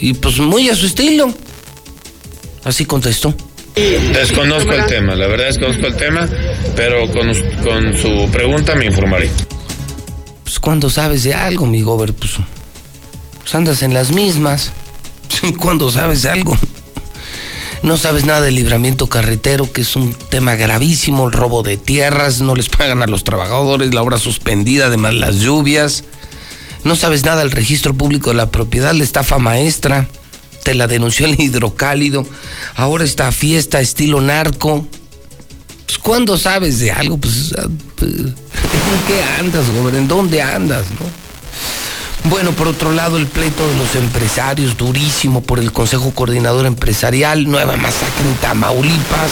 [SPEAKER 1] y pues muy a su estilo. Así contestó.
[SPEAKER 9] Desconozco el tema, la verdad desconozco el tema, pero con, con su pregunta me informaré.
[SPEAKER 1] Pues cuando sabes de algo, mi gober, pues, pues andas en las mismas. Cuando sabes de algo. No sabes nada del libramiento carretero, que es un tema gravísimo, el robo de tierras, no les pagan a los trabajadores, la obra suspendida, además las lluvias no sabes nada del registro público de la propiedad, la estafa maestra, te la denunció el hidrocálido, ahora esta fiesta estilo narco. Pues cuando sabes de algo, pues, pues ¿en qué andas, gobernador? ¿En dónde andas, no? Bueno, por otro lado, el pleito de los empresarios, durísimo por el Consejo Coordinador Empresarial, nueva masacre en Tamaulipas.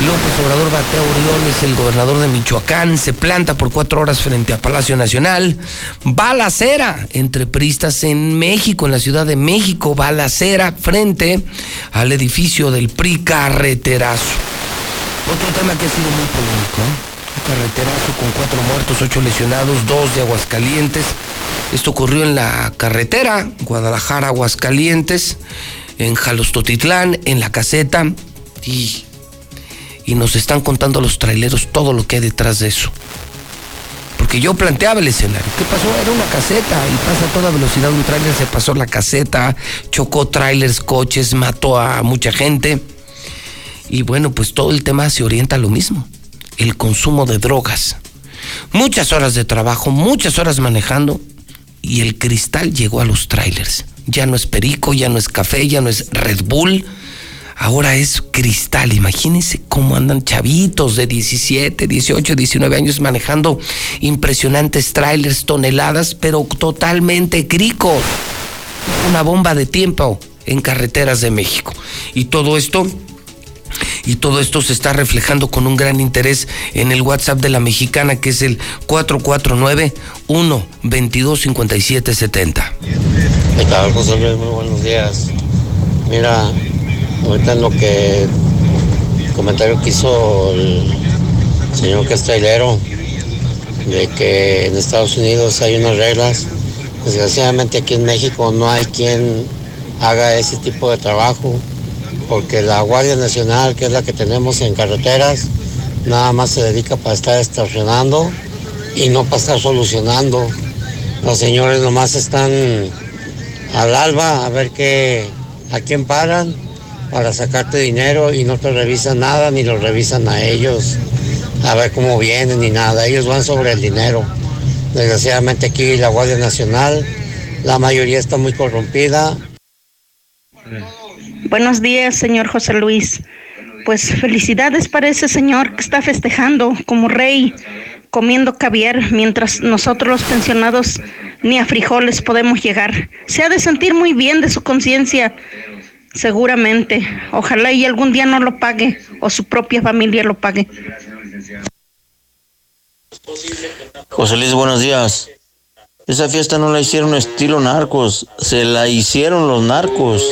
[SPEAKER 1] López Obrador Batea Orioles, el gobernador de Michoacán, se planta por cuatro horas frente a Palacio Nacional. Balacera entre priistas en México, en la Ciudad de México. Balacera frente al edificio del PRI Carreterazo. Otro tema que ha sido muy polémico. ¿eh? Un carreterazo con cuatro muertos, ocho lesionados, dos de Aguascalientes. Esto ocurrió en la carretera Guadalajara, Aguascalientes, en Jalostotitlán, en la caseta. Y y nos están contando los traileros todo lo que hay detrás de eso. Porque yo planteaba el escenario. ¿Qué pasó? Era una caseta y pasa a toda velocidad un trailer, se pasó la caseta, chocó trailers, coches, mató a mucha gente. Y bueno, pues todo el tema se orienta a lo mismo. El consumo de drogas. Muchas horas de trabajo, muchas horas manejando y el cristal llegó a los trailers. Ya no es perico, ya no es café, ya no es Red Bull ahora es cristal. Imagínense cómo andan chavitos de 17, 18, 19 años manejando impresionantes trailers, toneladas, pero totalmente cricos. Una bomba de tiempo en carreteras de México. Y todo esto Y todo esto se está reflejando con un gran interés en el WhatsApp de la mexicana, que es el 449-122-5770.
[SPEAKER 115] ¿Qué tal, José Luis? Muy buenos días. Mira, ahorita en lo que comentario que hizo el señor Castellero, de que en Estados Unidos hay unas reglas, desgraciadamente aquí en México no hay quien haga ese tipo de trabajo porque la Guardia Nacional, que es la que tenemos en carreteras, nada más se dedica para estar estacionando y no para estar solucionando. Los señores nomás están al alba a ver qué, a quién paran para sacarte dinero y no te revisan nada ni lo revisan a ellos a ver cómo vienen ni nada. Ellos van sobre el dinero. Desgraciadamente aquí la Guardia Nacional, la mayoría está muy corrompida.
[SPEAKER 116] Buenos días, señor José Luis. Pues felicidades para ese señor que está festejando como rey, comiendo caviar, mientras nosotros los pensionados ni a frijoles podemos llegar. Se ha de sentir muy bien de su conciencia, seguramente. Ojalá y algún día no lo pague o su propia familia lo pague.
[SPEAKER 117] José Luis, buenos días. Esa fiesta no la hicieron estilo narcos, se la hicieron los narcos.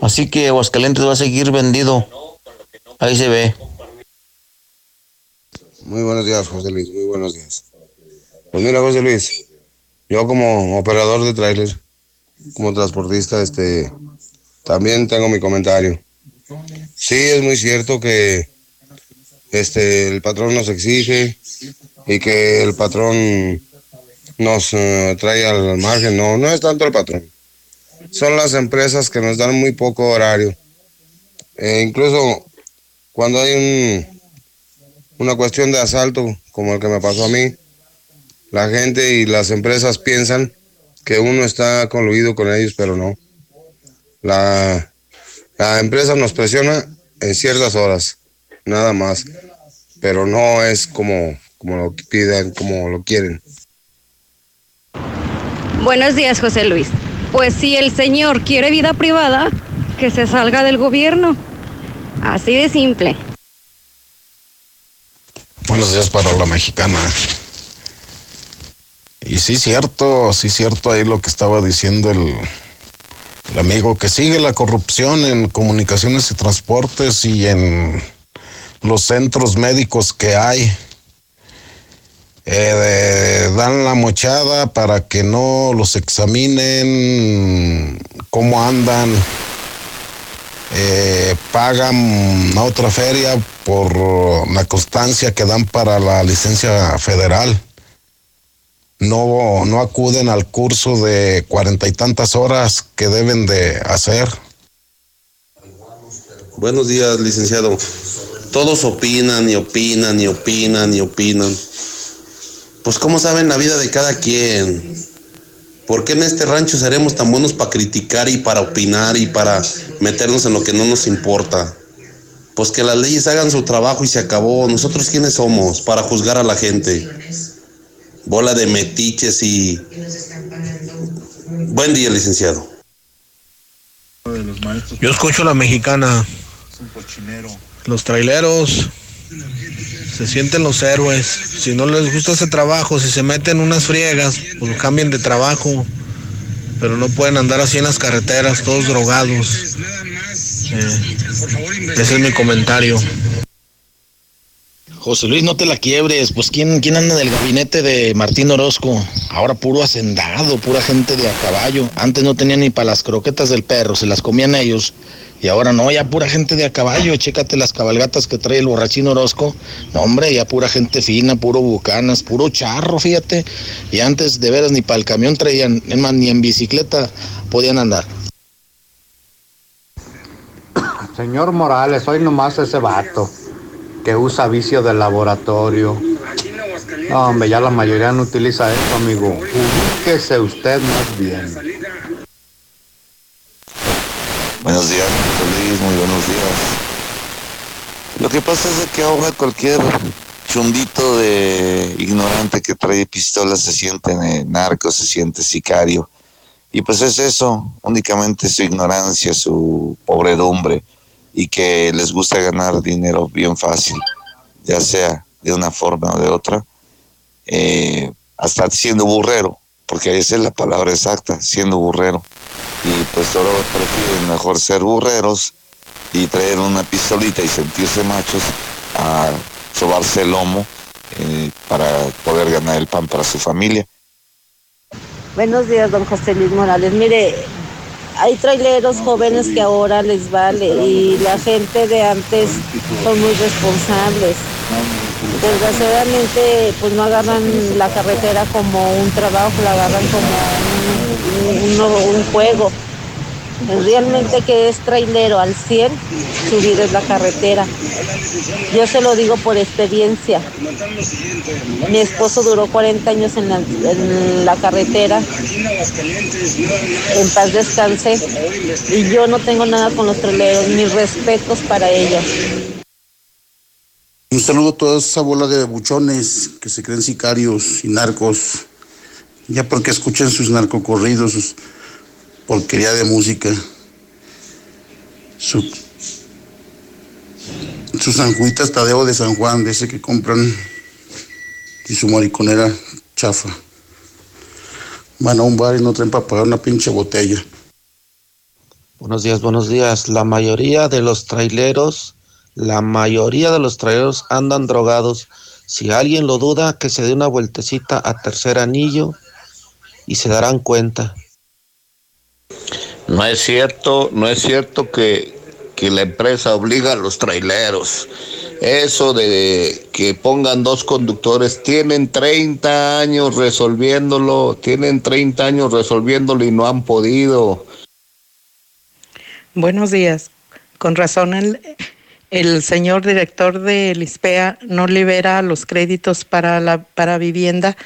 [SPEAKER 117] Así que Aguascalientes va a seguir vendido. Ahí se ve.
[SPEAKER 118] Muy buenos días, José Luis, muy buenos días. Pues mira, José Luis, yo como operador de tráiler, como transportista, este, también tengo mi comentario. Sí, es muy cierto que este, el patrón nos exige y que el patrón nos eh, trae al margen. No, no es tanto el patrón son las empresas que nos dan muy poco horario. E incluso cuando hay un, una cuestión de asalto, como el que me pasó a mí, la gente y las empresas piensan que uno está coluido con ellos, pero no. La, la empresa nos presiona en ciertas horas, nada más, pero no es como, como lo piden, como lo quieren.
[SPEAKER 12] Buenos días, José Luis. Pues si el señor quiere vida privada, que se salga del gobierno. Así de simple.
[SPEAKER 119] Buenos días para la mexicana. Y sí, cierto, sí, cierto ahí lo que estaba diciendo el, el amigo, que sigue la corrupción en comunicaciones y transportes y en los centros médicos que hay. Eh, dan la mochada para que no los examinen cómo andan, eh, pagan a otra feria por la constancia que dan para la licencia federal. No, no acuden al curso de cuarenta y tantas horas que deben de hacer.
[SPEAKER 118] Buenos días, licenciado. Todos opinan y opinan y opinan y opinan pues cómo saben la vida de cada quien. ¿Por qué en este rancho seremos tan buenos para criticar y para opinar y para meternos en lo que no nos importa? Pues que las leyes hagan su trabajo y se acabó. Nosotros quiénes somos para juzgar a la gente. Bola de metiches y... Buen día, licenciado.
[SPEAKER 120] Yo escucho la mexicana. Los traileros se sienten los héroes. Si no les gusta ese trabajo, si se meten unas friegas, pues cambien de trabajo. Pero no pueden andar así en las carreteras, todos drogados. Eh, ese es mi comentario.
[SPEAKER 121] José Luis, no te la quiebres. Pues ¿quién, quién anda en el gabinete de Martín Orozco? Ahora puro hacendado, pura gente de a caballo. Antes no tenían ni para las croquetas del perro, se las comían ellos. Y ahora no, ya pura gente de a caballo, chécate las cabalgatas que trae el borrachín Orozco. No, hombre, ya pura gente fina, puro bucanas, puro charro, fíjate. Y antes de veras ni para el camión traían, es más, ni en bicicleta podían andar.
[SPEAKER 122] Señor Morales, hoy nomás ese vato que usa vicio de laboratorio. No, hombre, ya la mayoría no utiliza esto, amigo. Ubíquese usted más bien.
[SPEAKER 118] Buenos días, muy buenos días. Lo que pasa es que ahora cualquier chundito de ignorante que trae pistola se siente narco, se siente sicario. Y pues es eso, únicamente su ignorancia, su pobredumbre. Y que les gusta ganar dinero bien fácil, ya sea de una forma o de otra, eh, hasta siendo burrero, porque esa es la palabra exacta, siendo burrero. Y pues solo prefieren mejor ser burreros y traer una pistolita y sentirse machos a sobarse el lomo eh, para poder ganar el pan para su familia.
[SPEAKER 123] Buenos días, don José Luis Morales. Mire, hay traileros jóvenes que ahora les vale y la gente de antes son muy responsables. Desgraciadamente, pues no agarran la carretera como un trabajo, la agarran como un, un juego. Realmente que es trailero al 100, subir es la carretera. Yo se lo digo por experiencia. Mi esposo duró 40 años en la, en la carretera. En paz descanse. Y yo no tengo nada con los traileros. Mis respetos para ellos.
[SPEAKER 40] Un saludo a toda esa bola de buchones que se creen sicarios y narcos. Ya porque escuchan sus narcocorridos, sus porquería de música. Su, su San Tadeo de San Juan, de ese que compran, y su mariconera chafa. Van a un bar y no traen para pagar una pinche botella.
[SPEAKER 124] Buenos días, buenos días. La mayoría de los traileros, la mayoría de los traileros andan drogados. Si alguien lo duda, que se dé una vueltecita a tercer anillo y se darán cuenta.
[SPEAKER 125] No es cierto, no es cierto que, que la empresa obliga a los traileros. Eso de que pongan dos conductores, tienen 30 años resolviéndolo, tienen 30 años resolviéndolo y no han podido.
[SPEAKER 126] Buenos días. Con razón el, el señor director de ISPEA no libera los créditos para la para vivienda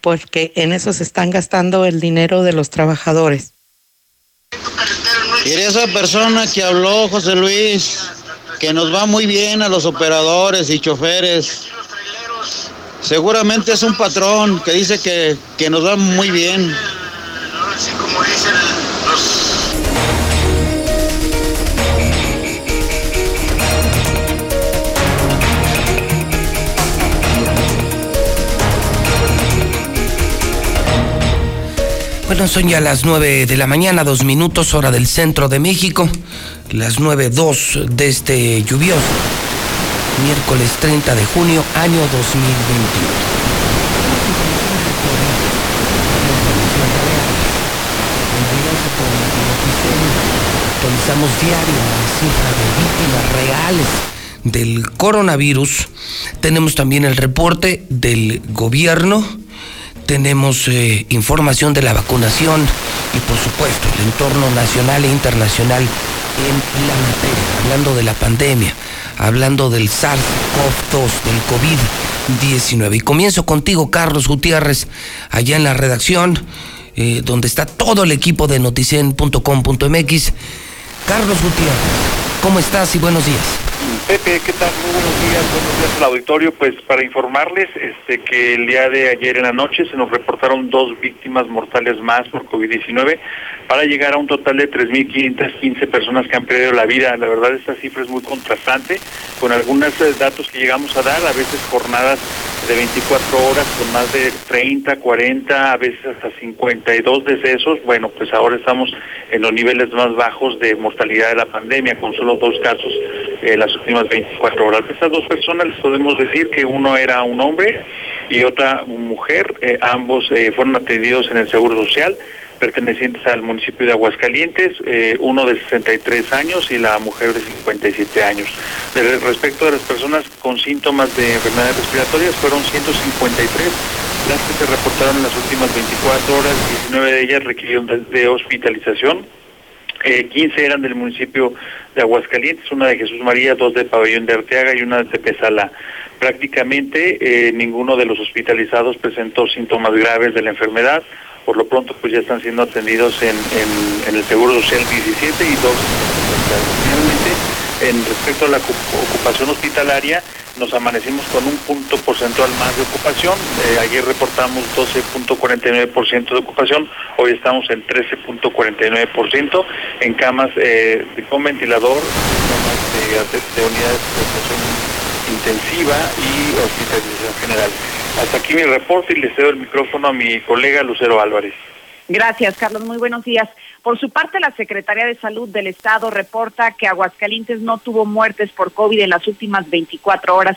[SPEAKER 126] porque en eso se están gastando el dinero de los trabajadores.
[SPEAKER 31] Y esa persona que habló, José Luis, que nos va muy bien a los operadores y choferes. Seguramente es un patrón que dice que, que nos va muy bien.
[SPEAKER 1] Son ya las 9 de la mañana, dos minutos, hora del centro de México. Las 9.02 de este lluvioso miércoles 30 de junio, año 2021. Actualizamos diario la cifra de víctimas reales del coronavirus. Tenemos también el reporte del gobierno tenemos eh, información de la vacunación y por supuesto el entorno nacional e internacional en la materia, hablando de la pandemia, hablando del SARS-CoV-2, del COVID-19. Y comienzo contigo, Carlos Gutiérrez, allá en la redacción, eh, donde está todo el equipo de noticien.com.mx. Carlos Gutiérrez, ¿cómo estás y buenos días?
[SPEAKER 127] Pepe, ¿qué tal? Muy buenos días, buenos días al auditorio. Pues para informarles este, que el día de ayer en la noche se nos reportaron dos víctimas mortales más por COVID-19 para llegar a un total de 3.515 personas que han perdido la vida. La verdad esta cifra es muy contrastante, con algunos eh, datos que llegamos a dar, a veces jornadas de 24 horas con más de 30, 40, a veces hasta 52 decesos. Bueno, pues ahora estamos en los niveles más bajos de mortalidad de la pandemia, con solo dos casos en las últimas 24 horas. Estas dos personas les podemos decir que uno era un hombre y otra mujer, eh, ambos eh, fueron atendidos en el Seguro Social pertenecientes al municipio de Aguascalientes, eh, uno de 63 años y la mujer de 57 años. respecto de las personas con síntomas de enfermedades respiratorias, fueron 153 las que se reportaron en las últimas 24 horas, 19 de ellas requirieron de, hospitalización. 15 eh, eran del municipio de Aguascalientes, una de Jesús María, dos de Pabellón de Arteaga y una de Tepezala. Prácticamente eh, ninguno de los hospitalizados presentó síntomas graves de la enfermedad por lo pronto pues ya están siendo atendidos en, el Seguro Social 17 y dos. Finalmente, en respecto a la ocupación hospitalaria, nos amanecimos con un punto porcentual más de ocupación. Eh, ayer reportamos 12.49% de ocupación, hoy estamos en 13.49%. En camas eh, con ventilador, de, unidades de intensiva y hospitalización general. Hasta aquí mi reporte y le cedo el micrófono a mi colega Lucero Álvarez.
[SPEAKER 11] Gracias, Carlos. Muy buenos días. Por su parte, la Secretaría de Salud del Estado reporta que Aguascalientes no tuvo muertes por COVID en las últimas 24 horas.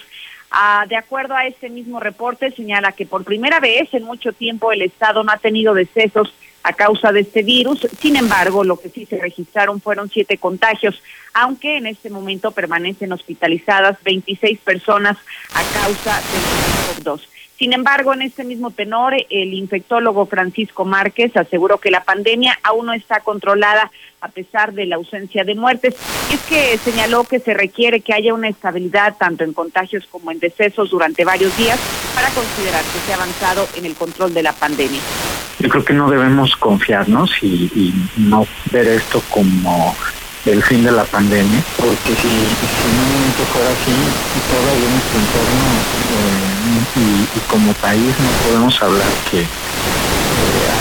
[SPEAKER 11] Ah, de acuerdo a este mismo reporte, señala que por primera vez en mucho tiempo el Estado no ha tenido decesos a causa de este virus. Sin embargo, lo que sí se registraron fueron siete contagios, aunque en este momento permanecen hospitalizadas 26 personas a causa del SARS-CoV-2. Sin embargo, en este mismo tenor, el infectólogo Francisco Márquez aseguró que la pandemia aún no está controlada a pesar de la ausencia de muertes. Es que señaló que se requiere que haya una estabilidad tanto en contagios como en decesos durante varios días para considerar que se ha avanzado en el control de la pandemia.
[SPEAKER 22] Yo creo que no debemos confiarnos y, y no ver esto como el fin de la pandemia, porque si, si en un momento fuera así, todavía nuestro entorno eh, y, como país no podemos hablar que eh,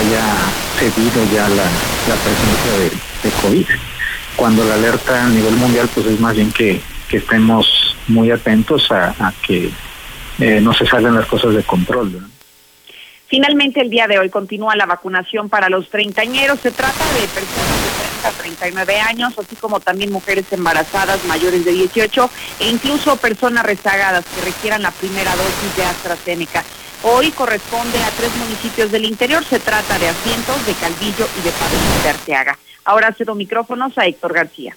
[SPEAKER 22] haya cedido ya la, presencia de, COVID. Cuando la alerta a nivel mundial pues es más bien que, estemos muy atentos a, que eh, no se salgan las cosas de control.
[SPEAKER 11] Finalmente, el día de hoy continúa la vacunación para los treintañeros. Se trata de personas de 30 a 39 años, así como también mujeres embarazadas mayores de 18 e incluso personas rezagadas que requieran la primera dosis de AstraZeneca. Hoy corresponde a tres municipios del interior. Se trata de Asientos, de Calvillo y de Padre de Arteaga. Ahora cedo micrófonos a Héctor García.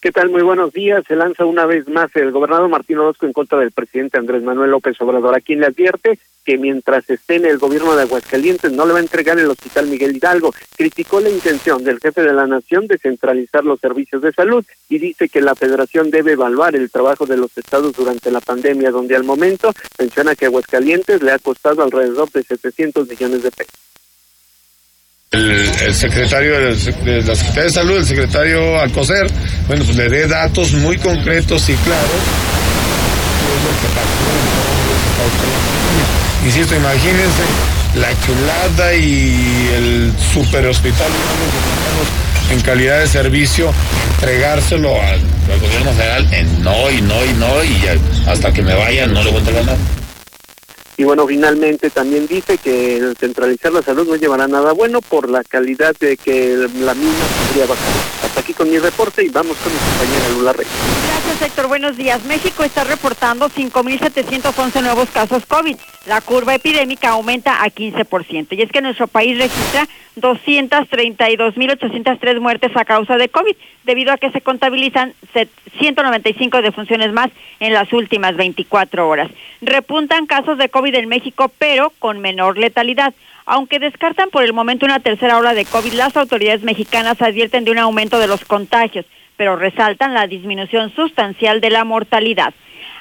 [SPEAKER 19] ¿Qué tal? Muy buenos días. Se lanza una vez más el gobernador Martín Orozco en contra del presidente Andrés Manuel López Obrador, a quien le advierte que mientras esté en el gobierno de Aguascalientes no le va a entregar el Hospital Miguel Hidalgo. Criticó la intención del jefe de la nación de centralizar los servicios de salud y dice que la federación debe evaluar el trabajo de los estados durante la pandemia, donde al momento menciona que Aguascalientes le ha costado alrededor de 700 millones de pesos.
[SPEAKER 9] El, secretario de, la Secretaría de Salud, el secretario Alcocer, bueno, pues le dé datos muy concretos y claros. Insisto, imagínense la chulada y el super hospital en calidad de servicio, entregárselo al, gobierno federal en no y no y no y hasta que me vayan no le voy a entregar nada.
[SPEAKER 19] Y bueno, finalmente también dice que el centralizar la salud no llevará nada bueno por la calidad de que la misma podría bajar. Aquí con mi reporte y vamos con mi compañera Lula Rey.
[SPEAKER 11] Gracias, Héctor. Buenos días. México está reportando 5.711 nuevos casos COVID. La curva epidémica aumenta a 15%. Y es que nuestro país registra 232.803 muertes a causa de COVID, debido a que se contabilizan 195 defunciones más en las últimas 24 horas. Repuntan casos de COVID en México, pero con menor letalidad. Aunque descartan por el momento una tercera ola de COVID, las autoridades mexicanas advierten de un aumento de los contagios, pero resaltan la disminución sustancial de la mortalidad.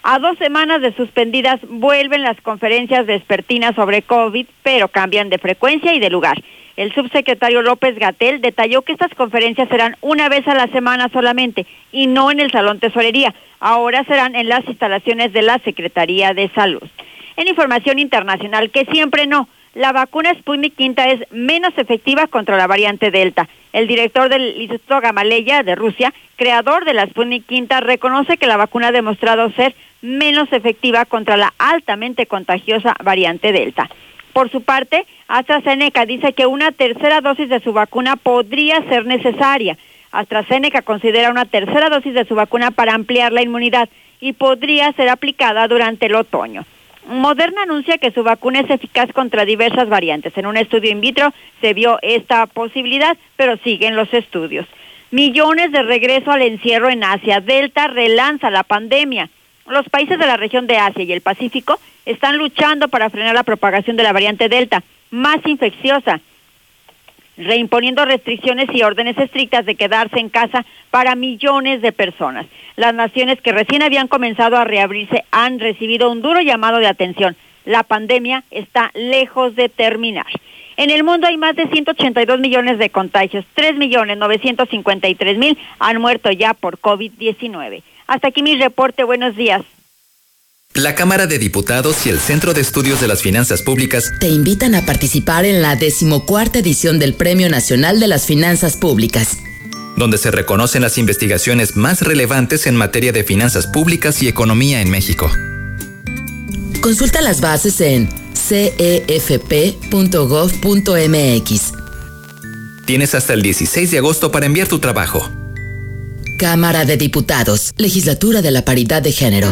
[SPEAKER 11] A dos semanas de suspendidas vuelven las conferencias vespertinas sobre COVID, pero cambian de frecuencia y de lugar. El subsecretario López Gatel detalló que estas conferencias serán una vez a la semana solamente y no en el Salón Tesorería. Ahora serán en las instalaciones de la Secretaría de Salud. En información internacional, que siempre no, la vacuna Sputnik V es menos efectiva contra la variante Delta. El director del Instituto Gamaleya de Rusia, creador de la Sputnik V, reconoce que la vacuna ha demostrado ser menos efectiva contra la altamente contagiosa variante Delta. Por su parte, AstraZeneca dice que una tercera dosis de su vacuna podría ser necesaria. AstraZeneca considera una tercera dosis de su vacuna para ampliar la inmunidad y podría ser aplicada durante el otoño. Moderna anuncia que su vacuna es eficaz contra diversas variantes. En un estudio in vitro se vio esta posibilidad, pero siguen los estudios. Millones de regreso al encierro en Asia. Delta relanza la pandemia. Los países de la región de Asia y el Pacífico están luchando para frenar la propagación de la variante Delta, más infecciosa, reimponiendo restricciones y órdenes estrictas de quedarse en casa para millones de personas. Las naciones que recién habían comenzado a reabrirse han recibido un duro llamado de atención. La pandemia está lejos de terminar. En el mundo hay más de 182 millones de contagios, 3 millones 953 mil han muerto ya por COVID-19. Hasta aquí mi reporte. Buenos días.
[SPEAKER 100] La Cámara de Diputados y el Centro de Estudios de las Finanzas Públicas
[SPEAKER 128] te invitan a participar en la decimocuarta edición del Premio Nacional de las Finanzas Públicas
[SPEAKER 100] donde se reconocen las investigaciones más relevantes en materia de finanzas públicas y economía en México.
[SPEAKER 128] Consulta las bases en cefp.gov.mx.
[SPEAKER 100] Tienes hasta el 16 de agosto para enviar tu trabajo.
[SPEAKER 128] Cámara de Diputados, Legislatura de la Paridad de Género.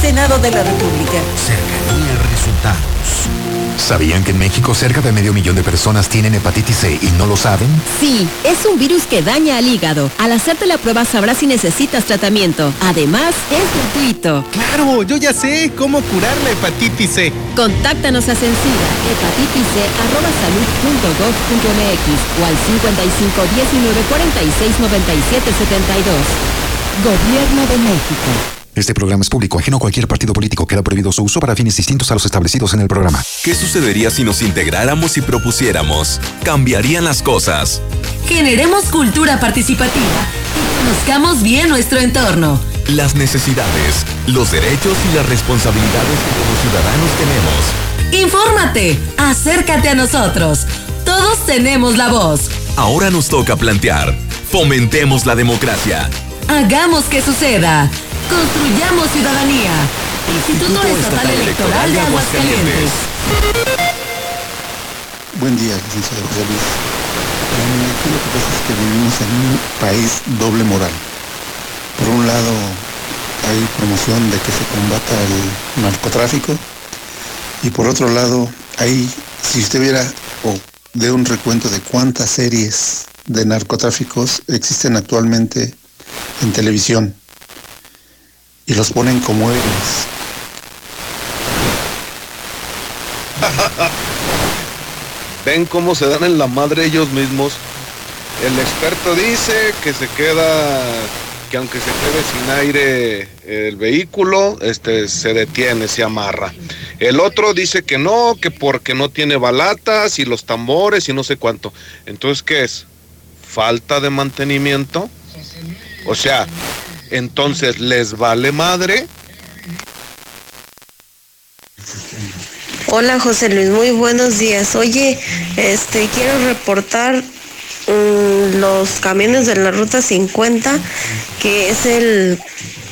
[SPEAKER 129] Senado de la República.
[SPEAKER 130] Cercanía a resultados.
[SPEAKER 131] ¿Sabían que en México cerca de medio millón de personas tienen hepatitis C y no lo saben?
[SPEAKER 132] Sí, es un virus que daña al hígado. Al hacerte la prueba sabrás si necesitas tratamiento. Además, es gratuito.
[SPEAKER 133] Claro, yo ya sé cómo curar la hepatitis C.
[SPEAKER 132] Contáctanos a Sencida, hepatitis.gov.mx o al 55 19 46 97 72. Gobierno de México.
[SPEAKER 131] Este programa es público, ajeno a cualquier partido político. Queda prohibido su uso para fines distintos a los establecidos en el programa.
[SPEAKER 134] ¿Qué sucedería si nos integráramos y propusiéramos? Cambiarían las cosas.
[SPEAKER 85] Generemos cultura participativa y conozcamos bien nuestro entorno.
[SPEAKER 134] Las necesidades, los derechos y las responsabilidades que como ciudadanos tenemos.
[SPEAKER 85] Infórmate, acércate a nosotros. Todos tenemos la voz.
[SPEAKER 134] Ahora nos toca plantear. Fomentemos la democracia.
[SPEAKER 85] Hagamos que suceda. Construyamos ciudadanía. Instituto, Estatal, Electoral de Aguascalientes.
[SPEAKER 40] Buen día, licenciado José Luis. Aquí lo que pasa es que vivimos en un país doble moral. Por un lado, hay promoción de que se combata el narcotráfico y por otro lado, hay, si usted viera o de un recuento de cuántas series de narcotráficos existen actualmente en televisión y los ponen como héroes.
[SPEAKER 135] Ven cómo se dan en la madre ellos mismos. El experto dice que se queda, que aunque se quede sin aire el vehículo, este se detiene, se amarra. El otro dice que no, que porque no tiene balatas y los tambores y no sé cuánto. Entonces, ¿qué es? ¿Falta de mantenimiento? O sea, entonces les vale madre.
[SPEAKER 136] Hola José Luis, muy buenos días. Oye, este quiero reportar mm, los camiones de la ruta 50, que es el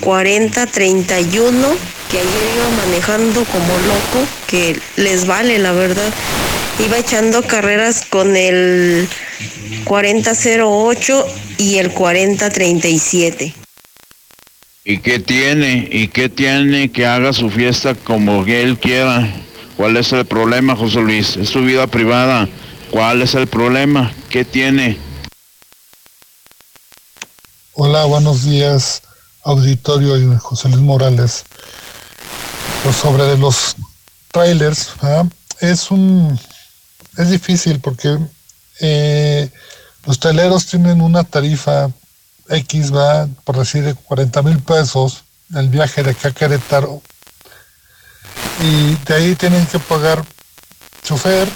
[SPEAKER 136] 4031, que ayer iba manejando como loco, que les vale la verdad. Iba echando carreras con el 4008 y el 4037.
[SPEAKER 137] ¿Y qué tiene? ¿Y qué tiene que haga su fiesta como él quiera? ¿Cuál es el problema, José Luis? Es su vida privada. ¿Cuál es el problema? ¿Qué tiene?
[SPEAKER 138] Hola, buenos días, auditorio y José Luis Morales. Pues sobre los trailers, es un es difícil porque eh, los traileros tienen una tarifa X va por decir 40 mil pesos el viaje de acá a Querétaro y de ahí tienen que pagar chofer,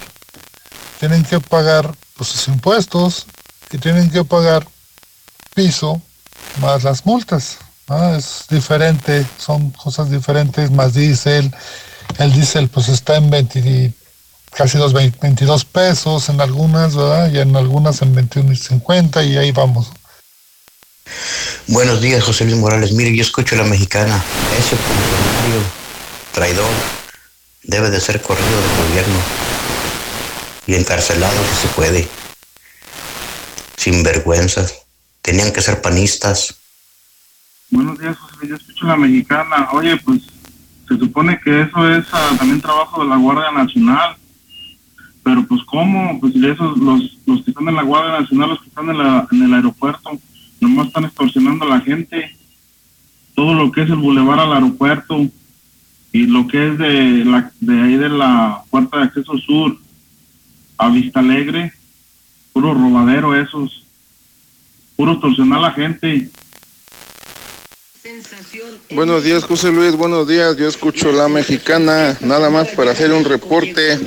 [SPEAKER 138] tienen que pagar pues, sus impuestos y tienen que pagar piso más las multas. Es diferente, son cosas diferentes, más diésel. El diésel pues está en 20, casi los 22 pesos en algunas, ¿verdad? Y en algunas en 21 y 50 y ahí vamos.
[SPEAKER 139] Buenos días, José Luis Morales. Mire, yo escucho a la mexicana. Ese funcionario traidor debe de ser corrido del gobierno y encarcelado si se puede. Sin vergüenzas. Tenían que ser panistas.
[SPEAKER 140] Buenos días, José. Yo escucho la mexicana. Oye, pues se supone que eso es ah, también trabajo de la Guardia Nacional. Pero pues cómo, pues esos, los, los que están en la Guardia Nacional, los que están en, la, en el aeropuerto, nomás están extorsionando a la gente. Todo lo que es el bulevar al aeropuerto y lo que es de, la, de ahí de la puerta de acceso sur a Vista Alegre, puro robadero esos, puro extorsionar a la gente.
[SPEAKER 141] Buenos días, José Luis. Buenos días. Yo escucho la mexicana, nada más para hacer un reporte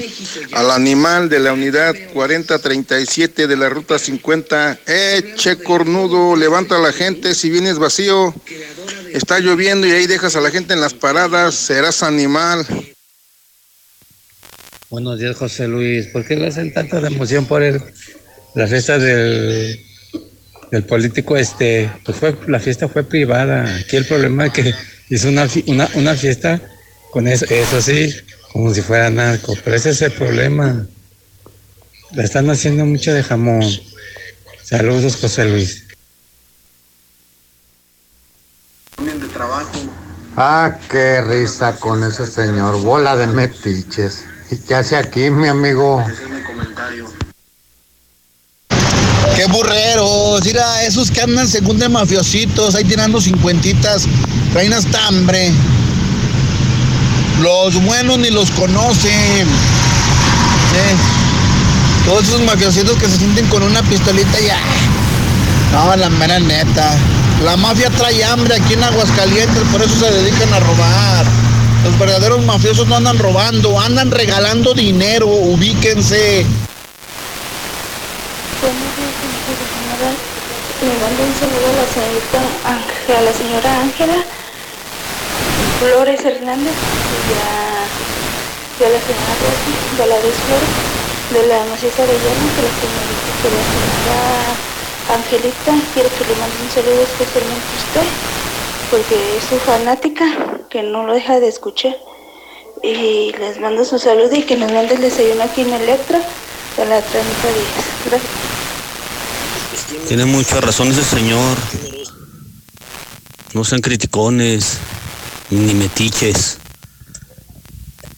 [SPEAKER 141] al animal de la unidad 4037 de la ruta 50. Eh, che cornudo, levanta a la gente si vienes vacío. Está lloviendo y ahí dejas a la gente en las paradas. Serás animal.
[SPEAKER 142] Buenos días, José Luis. ¿Por qué le hacen tanta emoción por el, la fiesta del el político, este, pues fue, la fiesta fue privada. Aquí el problema es que hizo una, una, una fiesta con eso, eso sí, como si fuera narco, pero ese es el problema. La están haciendo mucho de jamón. Saludos, José Luis.
[SPEAKER 143] Ah, qué risa con ese señor, bola de metiches. ¿Y qué hace aquí, mi amigo?
[SPEAKER 144] Qué burreros, mira, esos que andan según de mafiositos, ahí tirando cincuentitas, traen hasta hambre. Los buenos ni los conocen. Eh, Todos esos mafiositos que se sienten con una pistolita ya. No, la mera neta. La mafia trae hambre aquí en Aguascalientes, por eso se dedican a robar. Los verdaderos mafiosos no andan robando, andan regalando dinero, ubíquense.
[SPEAKER 145] Le mando un saludo a la señorita a la señora Ángela Flores Hernández y a, y a la señora Rosy Valadez Flores de la Maciza de Llano, que que la señora Angelita quiere que le mande un saludo especialmente a usted, porque es su fanática, que no lo deja de escuchar. Y les mando su saludo y que nos mande el desayuno aquí en Electra de la 30 días. Gracias.
[SPEAKER 146] Tiene mucha razón ese señor. No sean criticones, ni metiches.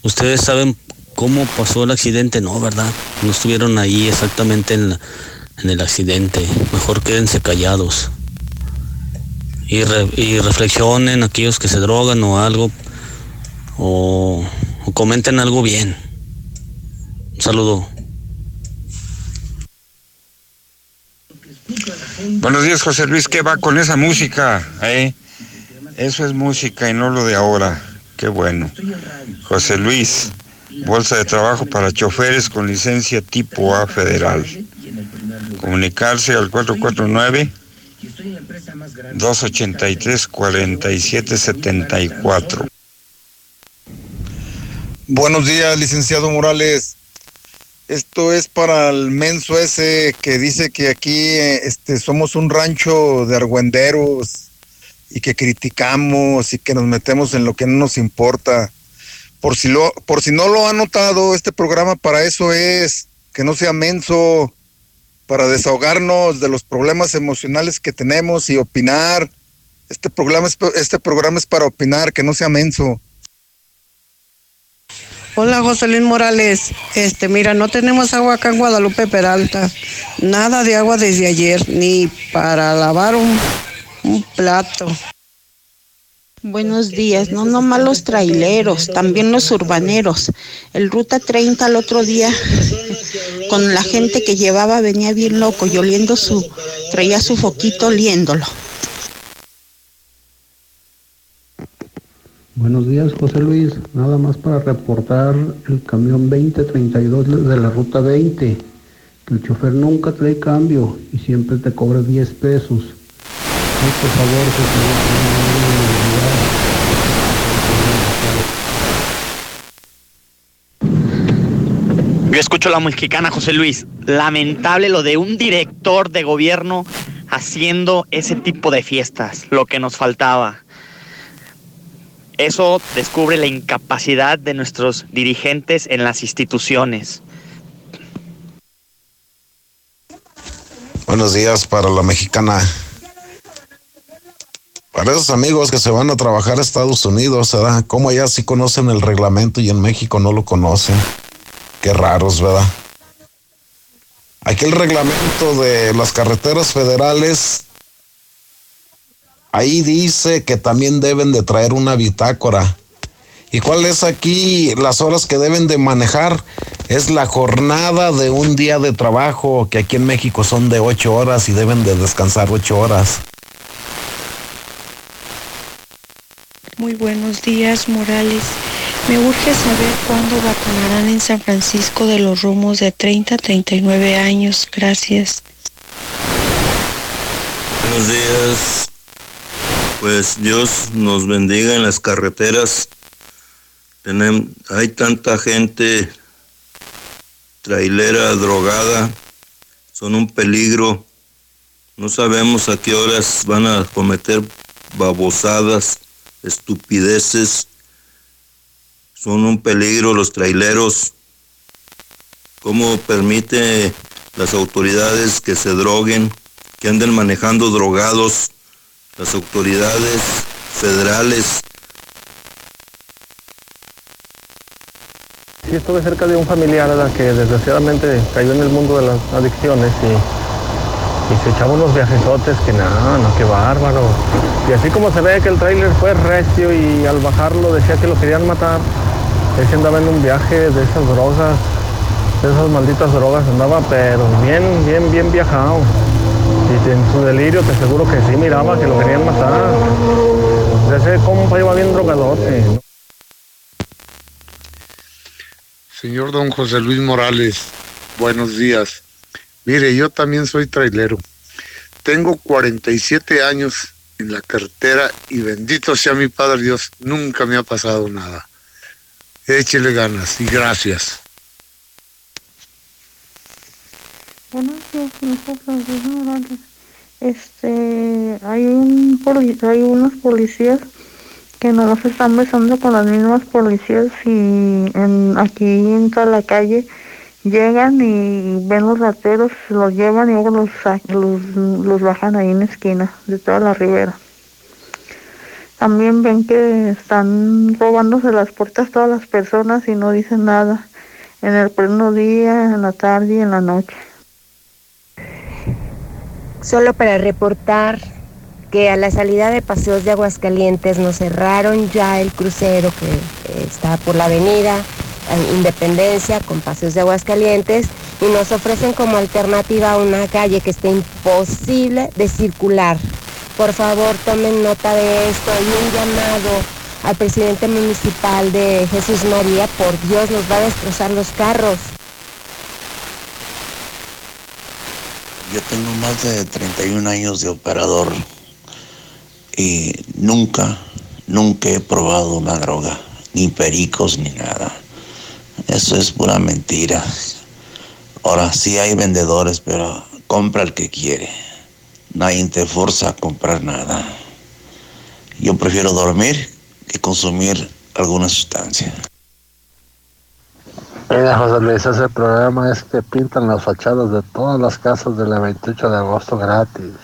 [SPEAKER 146] Ustedes saben cómo pasó el accidente, ¿no? ¿Verdad? No estuvieron ahí exactamente en, el accidente. Mejor quédense callados. Y, re- reflexionen aquellos que se drogan o algo. O, o comenten algo bien. Un saludo.
[SPEAKER 147] Buenos días, José Luis. ¿Qué va con esa música? eh? Eso es música y no lo de ahora. Qué bueno. José Luis, bolsa de trabajo para choferes con licencia tipo A federal. Comunicarse al 449 283 4774.
[SPEAKER 148] Buenos días, licenciado Morales. Esto es para el menso ese que dice que aquí eh, este, somos un rancho de argüenderos y que criticamos y que nos metemos en lo que no nos importa. Por si, lo, por si no lo ha notado, este programa para eso es, que no sea menso, para desahogarnos de los problemas emocionales que tenemos y opinar. Este programa es, este programa es para opinar, que no sea menso.
[SPEAKER 149] Hola José Luis Morales, este mira, no tenemos agua acá en Guadalupe Peralta, nada de agua desde ayer, ni para lavar un, un plato.
[SPEAKER 150] Buenos días, no nomás los traileros, también los urbaneros. El Ruta 30 el otro día, con la gente que llevaba, venía bien loco y oliendo su, traía su foquito oliéndolo.
[SPEAKER 151] Buenos días, José Luis. Nada más para reportar el camión 2032 de la ruta 20. Que el chofer nunca trae cambio y siempre te cobra 10 pesos. Por favor,
[SPEAKER 152] Yo escucho la mexicana, José Luis. Lamentable lo de un director de gobierno haciendo ese tipo de fiestas, lo que nos faltaba. Eso descubre la incapacidad de nuestros dirigentes en las instituciones.
[SPEAKER 153] Buenos días para la mexicana.
[SPEAKER 154] Para esos amigos que se van a trabajar a Estados Unidos, ¿verdad? Como allá sí conocen el reglamento y en México no lo conocen. Qué raros, ¿verdad? Aquí el reglamento de las carreteras federales, ahí dice que también deben de traer una bitácora. ¿Y cuál es aquí las horas que deben de manejar? Es la jornada de un día de trabajo, que aquí en México son de ocho horas y deben de descansar ocho horas.
[SPEAKER 155] Muy buenos días, Morales. Me urge saber cuándo vacunarán en San Francisco de los rumos de 30 a 39 años. Gracias.
[SPEAKER 147] Buenos días. Pues Dios nos bendiga en las carreteras. Hay tanta gente trailera drogada. Son un peligro. No sabemos a qué horas van a cometer babosadas, estupideces. Son un peligro los traileros. ¿Cómo permite las autoridades que se droguen, que anden manejando drogados? Las autoridades federales.
[SPEAKER 156] Sí, estuve cerca de un familiar ¿verdad? que desgraciadamente cayó en el mundo de las adicciones y, y se echaba unos viajesotes que no, no, qué bárbaro. Y así como se ve que el tráiler fue recio y al bajarlo decía que lo querían matar, ese andaba en un viaje de esas drogas, de esas malditas drogas, andaba pero bien, bien, bien viajado. En su delirio te aseguro que sí miraba que lo querían matar. Ese compa iba bien drogadote.
[SPEAKER 157] Señor don José Luis Morales, buenos días. Mire, yo también soy trailero. Tengo 47 años en la carretera y bendito sea mi Padre Dios, nunca me ha pasado nada. Échele ganas y gracias.
[SPEAKER 158] Buenos días, señor Francisco Morales. Este, hay un hay unos policías que no los están besando con las mismas policías y en, aquí en toda la calle llegan y ven los rateros, los llevan y luego los, los, los bajan ahí en la esquina de toda la ribera. También ven que están robándose las puertas todas las personas y no dicen nada en el pleno día, en la tarde y en la noche.
[SPEAKER 86] Solo para reportar que a la salida de Paseos de Aguascalientes nos cerraron ya el crucero que eh, está por la avenida Independencia con Paseos de Aguascalientes y nos ofrecen como alternativa una calle que está imposible de circular. Por favor, tomen nota de esto y un llamado al presidente municipal de Jesús María, por Dios, nos va a destrozar los carros.
[SPEAKER 118] Yo tengo más de 31 años de operador y nunca, nunca he probado una droga, ni pericos ni nada. Eso es pura mentira. Ahora sí hay vendedores, pero compra el que quiere. Nadie te forza a comprar nada. Yo prefiero dormir que consumir alguna sustancia.
[SPEAKER 151] Mira, José Luis, ese programa es que pintan las fachadas de todas las casas del 28 de agosto gratis.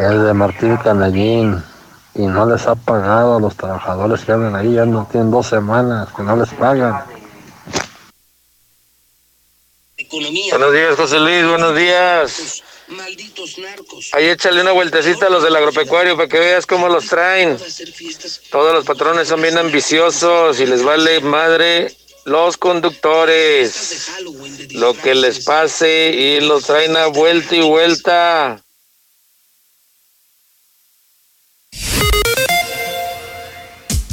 [SPEAKER 151] Es de Martín Canallín y no les ha pagado a los trabajadores que andan ahí, ya no tienen dos semanas que no les pagan.
[SPEAKER 1] Buenos días, José Luis, buenos días. Ahí échale una vueltecita a los del agropecuario para que veas cómo los traen. Todos los patrones son bien ambiciosos y les vale madre los conductores. Lo que les pase y los traen a vuelta y vuelta.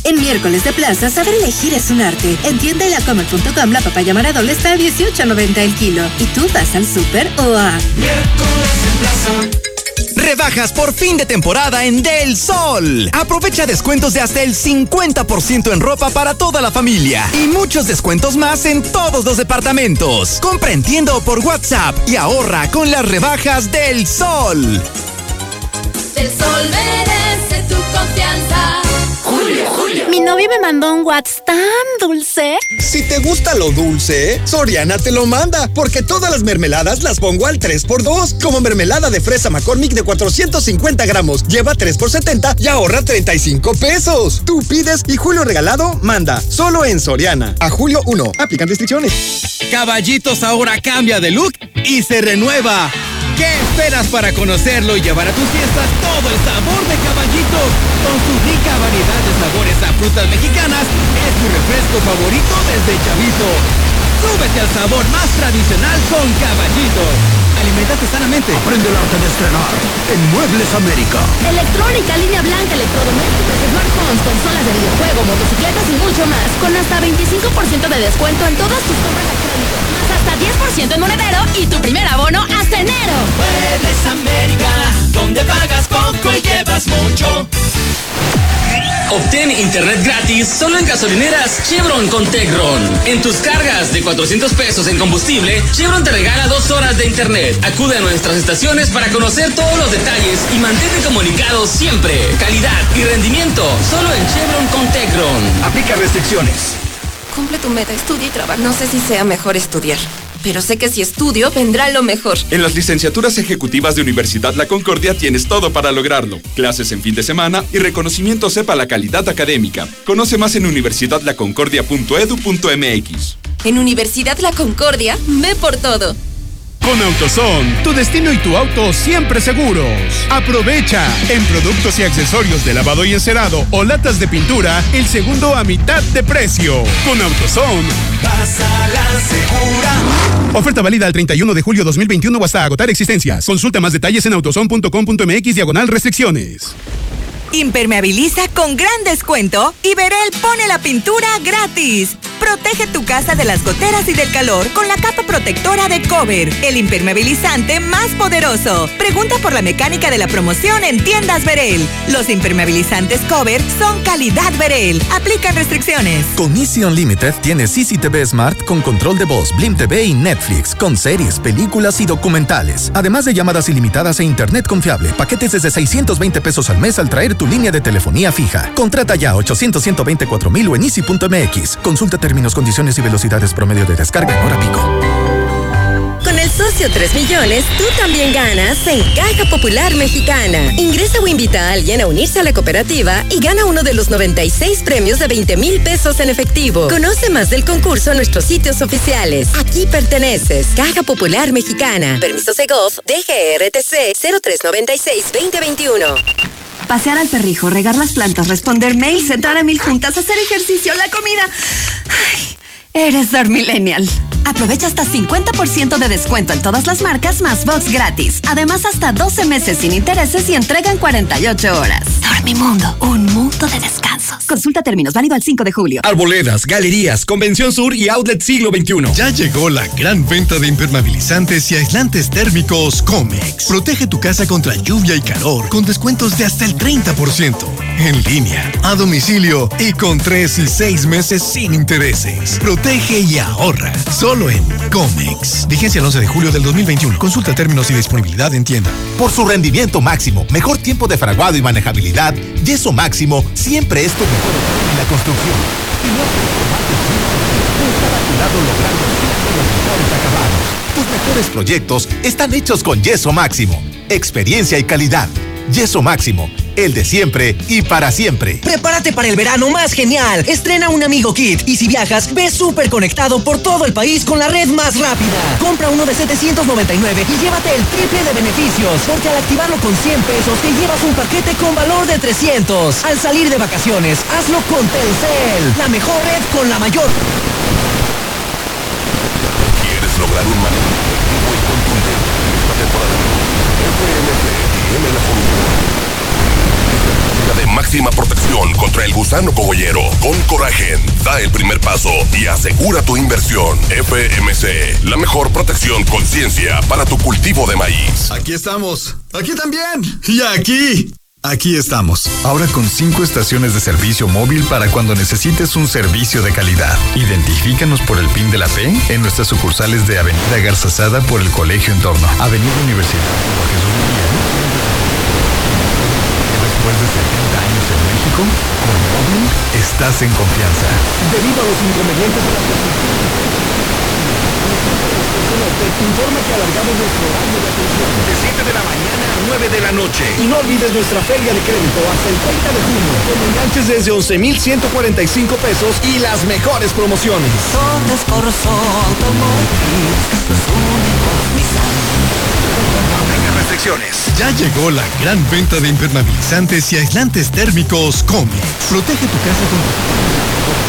[SPEAKER 85] En miércoles de plaza, saber elegir es un arte. En tienda y lacomer.com la papaya maradol está a 18.90 el kilo. ¿Y tú vas al súper o a...?
[SPEAKER 159] Rebajas por fin de temporada en Del Sol. Aprovecha descuentos de hasta el 50% en ropa para toda la familia y muchos descuentos más en todos los departamentos. Compra por WhatsApp y ahorra con las rebajas del Sol.
[SPEAKER 160] El sol merece Mi novio me mandó un WhatsApp tan dulce.
[SPEAKER 161] Si te gusta lo dulce, Soriana te lo manda, porque todas las mermeladas las pongo al 3x2. Como mermelada de fresa McCormick de 450 gramos, lleva 3 por 70 y ahorra 35 pesos. Tú pides y Julio Regalado manda, solo en Soriana. A julio 1, aplican restricciones.
[SPEAKER 162] Caballitos ahora cambia de look y se renueva. ¿Qué esperas para conocerlo y llevar a tus fiestas todo el sabor de Caballitos? Con su rica variedad de sabores a frutas mexicanas, es tu refresco favorito desde chavito. Súbete al sabor más tradicional con Caballitos. Alimentate sanamente.
[SPEAKER 163] Aprende el arte de estrenar en Muebles América.
[SPEAKER 160] Electrónica, línea blanca, electrodomésticos, smartphones, consolas de videojuego, motocicletas y mucho más. Con hasta 25% de descuento en todas tus compras electrónicas. Más hasta 10% en monedero y tu primer abono hasta enero.
[SPEAKER 164] Muebles América, donde pagas poco y llevas mucho.
[SPEAKER 155] Obtén internet gratis solo en gasolineras Chevron con Tecron. En tus cargas de 400 pesos en combustible, Chevron te regala dos horas de internet. Acude a nuestras estaciones para conocer todos los detalles y mantente comunicado siempre. Calidad y rendimiento solo en Chevron con Tecron.
[SPEAKER 162] Aplica restricciones.
[SPEAKER 25] Cumple tu meta, estudia y trabaja. No sé si sea mejor estudiar pero sé que si estudio vendrá lo mejor.
[SPEAKER 165] En las licenciaturas ejecutivas de Universidad La Concordia tienes todo para lograrlo. Clases en fin de semana y reconocimiento sepa la calidad académica. Conoce más en universidadlaconcordia.edu.mx.
[SPEAKER 25] En Universidad La Concordia, ve por todo.
[SPEAKER 82] Con AutoZone, tu destino y tu auto siempre seguros. Aprovecha en productos y accesorios de lavado y encerado o latas de pintura el segundo a mitad de precio. Con AutoZone,
[SPEAKER 164] vas a la segura.
[SPEAKER 82] Oferta válida el 31 de julio 2021 o hasta agotar existencias. Consulta más detalles en autozone.com.mx diagonal restricciones.
[SPEAKER 86] Impermeabiliza con gran descuento y Verel pone la pintura gratis. Protege tu casa de las goteras y del calor con la capa protectora de Cover, el impermeabilizante más poderoso. Pregunta por la mecánica de la promoción en tiendas Verel. Los impermeabilizantes Cover son calidad Verel. Aplican restricciones.
[SPEAKER 166] Con Easy Unlimited tienes Easy TV Smart con control de voz, Blim TV y Netflix, con series, películas y documentales. Además de llamadas ilimitadas e internet confiable, paquetes desde 620 pesos al mes al traer tu línea de telefonía fija. Contrata ya 800 124 mil o en easy.mx. Consulta términos, condiciones y velocidades promedio de descarga en hora pico.
[SPEAKER 86] Con el socio 3 millones, tú también ganas en Caja Popular Mexicana. Ingresa o invita a alguien a unirse a la cooperativa y gana uno de los 96 premios de 20 mil pesos en efectivo. Conoce más del concurso en nuestros sitios oficiales. Aquí perteneces. Caja Popular Mexicana. Permiso Segov, DGRTC 0396-2021.
[SPEAKER 160] Pasear al perrijo, regar las plantas, responder mails, entrar a mil juntas, hacer ejercicio, la comida. Ay, eres Dormillennial. Aprovecha hasta 50% de descuento en todas las marcas más box gratis. Además, hasta 12 meses sin intereses y entrega en 48 horas. Dormimundo, un mundo de descansos. Consulta términos, válido al 5 de julio.
[SPEAKER 162] Arboledas, galerías, Convención Sur y Outlet Siglo XXI.
[SPEAKER 167] Ya llegó la gran venta de impermeabilizantes y aislantes térmicos Comex. Protege tu casa contra lluvia y calor con descuentos de hasta el 30%. En línea, a domicilio y con 3 y 6 meses sin intereses. Protege y ahorra. Solo en Comex. Vigencia el 11 de julio del 2021. Consulta términos y disponibilidad en tienda.
[SPEAKER 168] Por su rendimiento máximo, mejor tiempo de fraguado y manejabilidad, Yeso Máximo siempre es tu mejor en la construcción. Y no estar a tu lado logrando siempre los mejores acabados. Tus mejores proyectos están hechos con Yeso Máximo. Experiencia y calidad. Yeso Máximo, el de siempre y para siempre.
[SPEAKER 87] Prepárate para el verano más genial. Estrena un Amigo Kit y si viajas, ve súper conectado por todo el país con la red más rápida. Compra uno de 799 y llévate el triple de beneficios, porque al activarlo con 100 pesos te llevas un paquete con valor de 300. Al salir de vacaciones, hazlo con Telcel, la mejor red con la mayor.
[SPEAKER 169] ¿Quieres lograr un manejo efectivo y contundente esta temporada? FMC tiene la solución de máxima protección contra el gusano cogollero. Con Coragen, da el primer paso y asegura tu inversión. FMC, la mejor protección con ciencia para tu cultivo de maíz.
[SPEAKER 170] Aquí estamos. Aquí también. Y aquí. Aquí estamos, ahora con cinco estaciones de servicio móvil para cuando necesites un servicio de calidad. Identifícanos por el PIN de la P en nuestras sucursales de Avenida Garzazada por el Colegio Entorno, Avenida Universidad
[SPEAKER 171] después de 70 años en México, con móvil estás en confianza.
[SPEAKER 172] Debido a los inconvenientes de la te informa que alargamos nuestro horario de atención
[SPEAKER 171] de 7 de la mañana a 9 de la noche.
[SPEAKER 172] Y no olvides nuestra feria de crédito hasta el 30 de junio, con enganches desde 11,145 pesos y las mejores promociones.
[SPEAKER 173] Ya llegó la gran venta de impermeabilizantes y aislantes térmicos Comex. Protege tu casa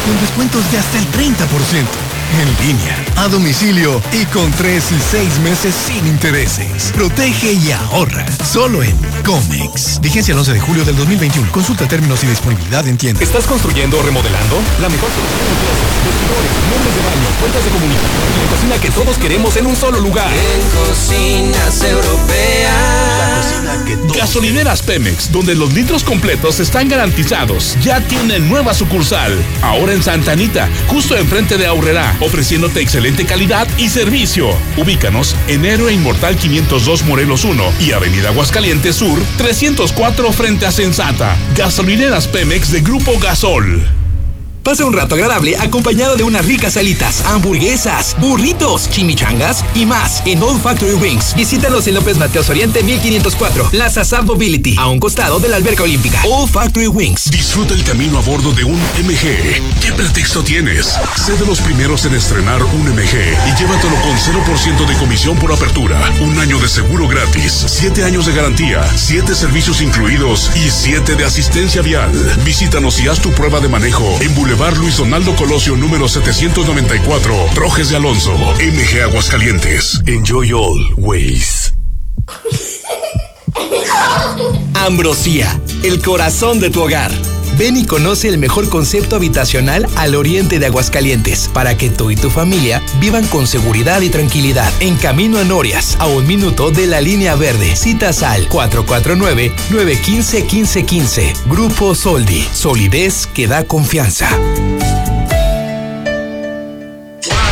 [SPEAKER 173] con descuentos de hasta el 30% en línea, a domicilio y con tres y seis meses sin intereses. Protege y ahorra. Solo en Comex. Vigencia el 11 de julio del 2021. Consulta términos y disponibilidad en tienda.
[SPEAKER 171] ¿Estás construyendo o remodelando? La mejor solución en vestidores, muebles de baño, puertas de comunicación y la cocina que todos queremos en un solo lugar.
[SPEAKER 174] En cocinas europeas. La cocina
[SPEAKER 82] que todos Gasolineras Pemex, donde los litros completos están garantizados. Ya tienen nueva sucursal. Ahora en Santa Anita, justo enfrente de Aurrera ofreciéndote excelente calidad y servicio. Ubícanos en Héroe Inmortal 502 Morelos 1 y Avenida Aguascalientes Sur 304 frente a Sensata. Gasolineras Pemex de Grupo Gasol.
[SPEAKER 175] Pasa un rato agradable acompañado de unas ricas salitas, hamburguesas, burritos, chimichangas y más en Old Factory Wings. Visítanos en López Mateos Oriente 1504, Plaza Sad Mobility, a un costado de la alberca olímpica. Old Factory Wings.
[SPEAKER 82] Disfruta el camino a bordo de un MG. ¿Qué pretexto tienes? Sé de los primeros en estrenar un MG y llévatelo con 0% de comisión por apertura, un año de seguro gratis, 7 años de garantía, 7 servicios incluidos y 7 de asistencia vial. Visítanos y haz tu prueba de manejo en Boulevard Luis Donaldo Colosio número 794, Trojes de Alonso, MG Aguascalientes. Enjoy all ways.
[SPEAKER 175] Ambrosía, el corazón de tu hogar. Ven y conoce el mejor concepto habitacional al oriente de Aguascalientes para que tú y tu familia vivan con seguridad y tranquilidad. En camino a Norias, a un minuto de la línea verde. Citas al 449-915-1515. Grupo Soldi. Solidez que da confianza.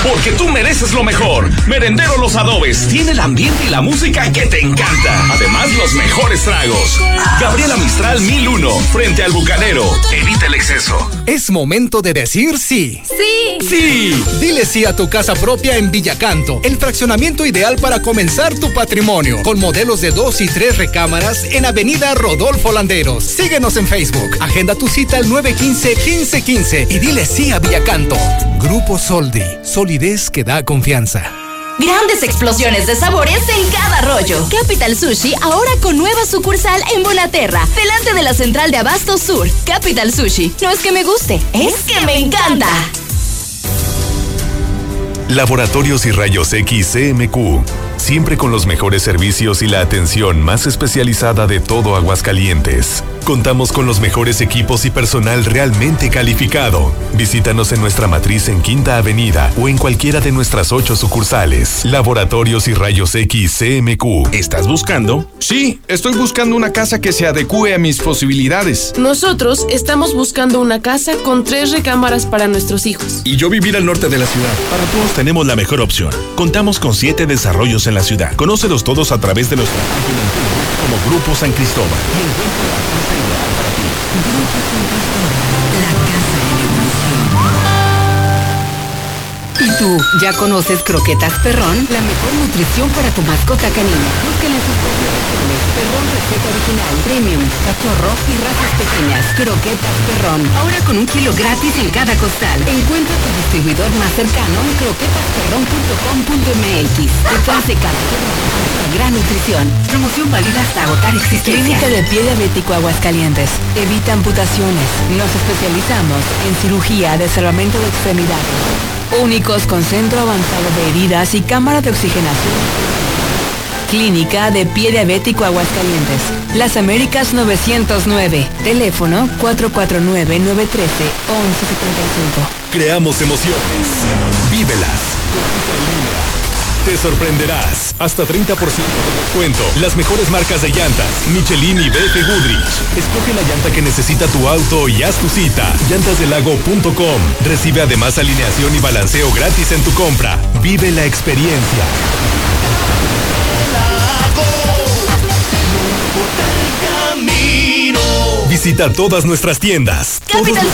[SPEAKER 82] Porque tú mereces lo mejor. Merendero Los Adobes tiene el ambiente y la música que te encanta. Además, los mejores tragos. Gabriela Mistral 1001, frente al Bucanero. Evita el exceso.
[SPEAKER 175] Es momento de decir sí.
[SPEAKER 85] Sí.
[SPEAKER 175] Sí. Dile sí a tu casa propia en Villacanto. El fraccionamiento ideal para comenzar tu patrimonio. Con modelos de dos y tres recámaras en Avenida Rodolfo Landeros. Síguenos en Facebook. Agenda tu cita al 915-1515 y dile sí a Villacanto. Grupo Soldi. Que da confianza.
[SPEAKER 160] Grandes explosiones de sabores en cada rollo. Capital Sushi ahora con nueva sucursal en Bonaterra, delante de la central de Abasto Sur. Capital Sushi, no es que me guste, es que me encanta.
[SPEAKER 176] Laboratorios y Rayos X CMQ. Siempre con los mejores servicios y la atención más especializada de todo Aguascalientes. Contamos con los mejores equipos y personal realmente calificado. Visítanos en nuestra matriz en Quinta Avenida o en cualquiera de nuestras ocho sucursales. Laboratorios y Rayos X CMQ.
[SPEAKER 82] ¿Estás buscando? Sí, estoy buscando una casa que se adecue a mis posibilidades.
[SPEAKER 85] Nosotros estamos buscando una casa con tres recámaras para nuestros hijos.
[SPEAKER 82] Y yo vivir al norte de la ciudad. Para todos tenemos la mejor opción. Contamos con siete desarrollos en la ciudad. Conócelos todos a través de nuestra página como Grupo San Cristóbal. La casa. Grupo San
[SPEAKER 177] ¿Y tú, ya conoces Croquetas Perrón? La mejor nutrición para tu mascota canina. Búsquela en sus Perrón receta original, premium, cachorro y razas pequeñas. Croquetas Perrón. Ahora con un kilo gratis en cada costal. Encuentra tu distribuidor más cercano en croquetasperrón.com.mx. Detrás de cada gran nutrición. Promoción válida hasta agotar existencia.
[SPEAKER 85] Clínica de pie diabético Aguascalientes. Evita amputaciones. Nos especializamos en cirugía de salvamento de extremidades. Únicos con centro avanzado de heridas y cámara de oxigenación. Clínica de Pie Diabético Aguascalientes. Las Américas 909. Teléfono 449-913-1175.
[SPEAKER 176] Creamos emociones. Vívelas. Te sorprenderás. Hasta 30% de descuento. Las mejores marcas de llantas. Michelin y BF Goodrich. Escoge la llanta que necesita tu auto y haz tu cita. Llantasdelago.com. Recibe además alineación y balanceo gratis en tu compra. Vive la experiencia.
[SPEAKER 178] Visita todas nuestras tiendas.
[SPEAKER 160] Capital Sur,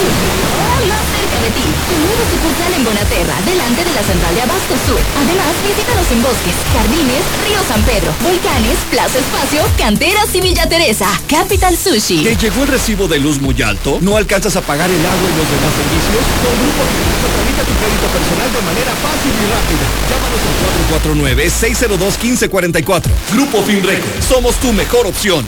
[SPEAKER 160] nuevo sucursal en Bonaterra, delante de la central de Abasto Sur. Además, visítanos en bosques, jardines, Río San Pedro, volcanes, Plaza Espacio, Canteras y Villa Teresa. Capital Sushi.
[SPEAKER 179] ¿Te llegó el recibo de luz muy alto? ¿No alcanzas a pagar el agua y los demás servicios? Con Grupo Finreco tramita tu crédito personal de manera fácil y rápida. Llámanos al 449-602-1544. Grupo Finreco. Somos tu mejor opción.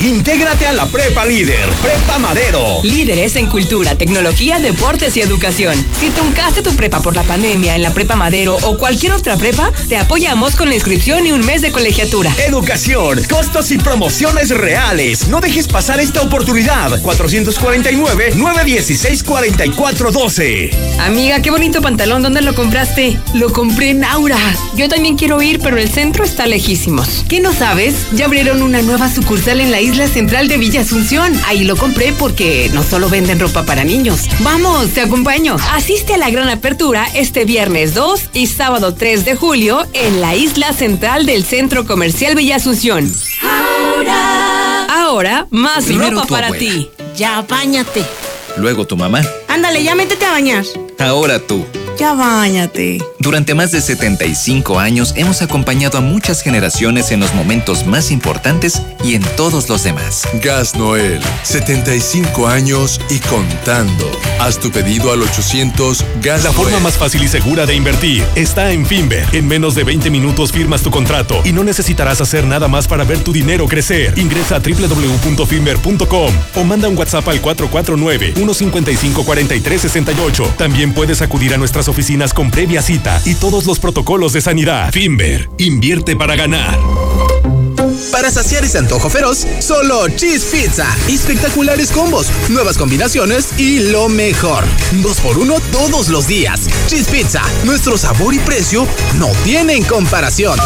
[SPEAKER 179] Intégrate a la Prepa Líder, Prepa Madero.
[SPEAKER 85] Líderes en cultura, tecnología, deportes y educación. Si truncaste tu prepa por la pandemia en la Prepa Madero o cualquier otra prepa, te apoyamos con la inscripción y un mes de colegiatura.
[SPEAKER 179] Educación, costos y promociones reales. No dejes pasar esta oportunidad. 449-916-4412.
[SPEAKER 85] Amiga, qué bonito pantalón. ¿Dónde lo compraste? Lo compré en Aura. Yo también quiero ir, pero el centro está lejísimos. ¿Qué no sabes? Ya abrieron una nueva sucursal en la isla central de Villa Asunción. Ahí lo compré porque no solo venden ropa para niños. Vamos, te acompaño. Asiste a la gran apertura este viernes 2 y sábado 3 de julio en la isla central del Centro Comercial Villa Asunción.
[SPEAKER 160] Ahora.
[SPEAKER 85] Ahora, más
[SPEAKER 100] Primero
[SPEAKER 85] ropa
[SPEAKER 100] tu
[SPEAKER 85] para
[SPEAKER 100] abuela.
[SPEAKER 85] ti.
[SPEAKER 100] Ya, bañate. Luego tu mamá. Ándale, ya métete a bañar. Ahora tú. Ya bañate. Durante más de 75 años hemos acompañado a muchas generaciones en los momentos más importantes y en todos los demás.
[SPEAKER 180] Gas Noel, 75 años y contando. Haz tu pedido al 800 Gas
[SPEAKER 176] La forma más fácil y segura de invertir está en Finver. En menos de 20 minutos firmas tu contrato y no necesitarás hacer nada más para ver tu dinero crecer. Ingresa a www.finver.com o manda un WhatsApp al 449-155-4368. También puedes acudir a nuestras oficinas con previa cita y todos los protocolos de sanidad. Finver, invierte para ganar.
[SPEAKER 181] Para saciar ese antojo feroz, solo Cheese Pizza. Espectaculares combos, nuevas combinaciones y lo mejor. Dos por uno todos los días. Cheese Pizza, nuestro sabor y precio no tienen comparación.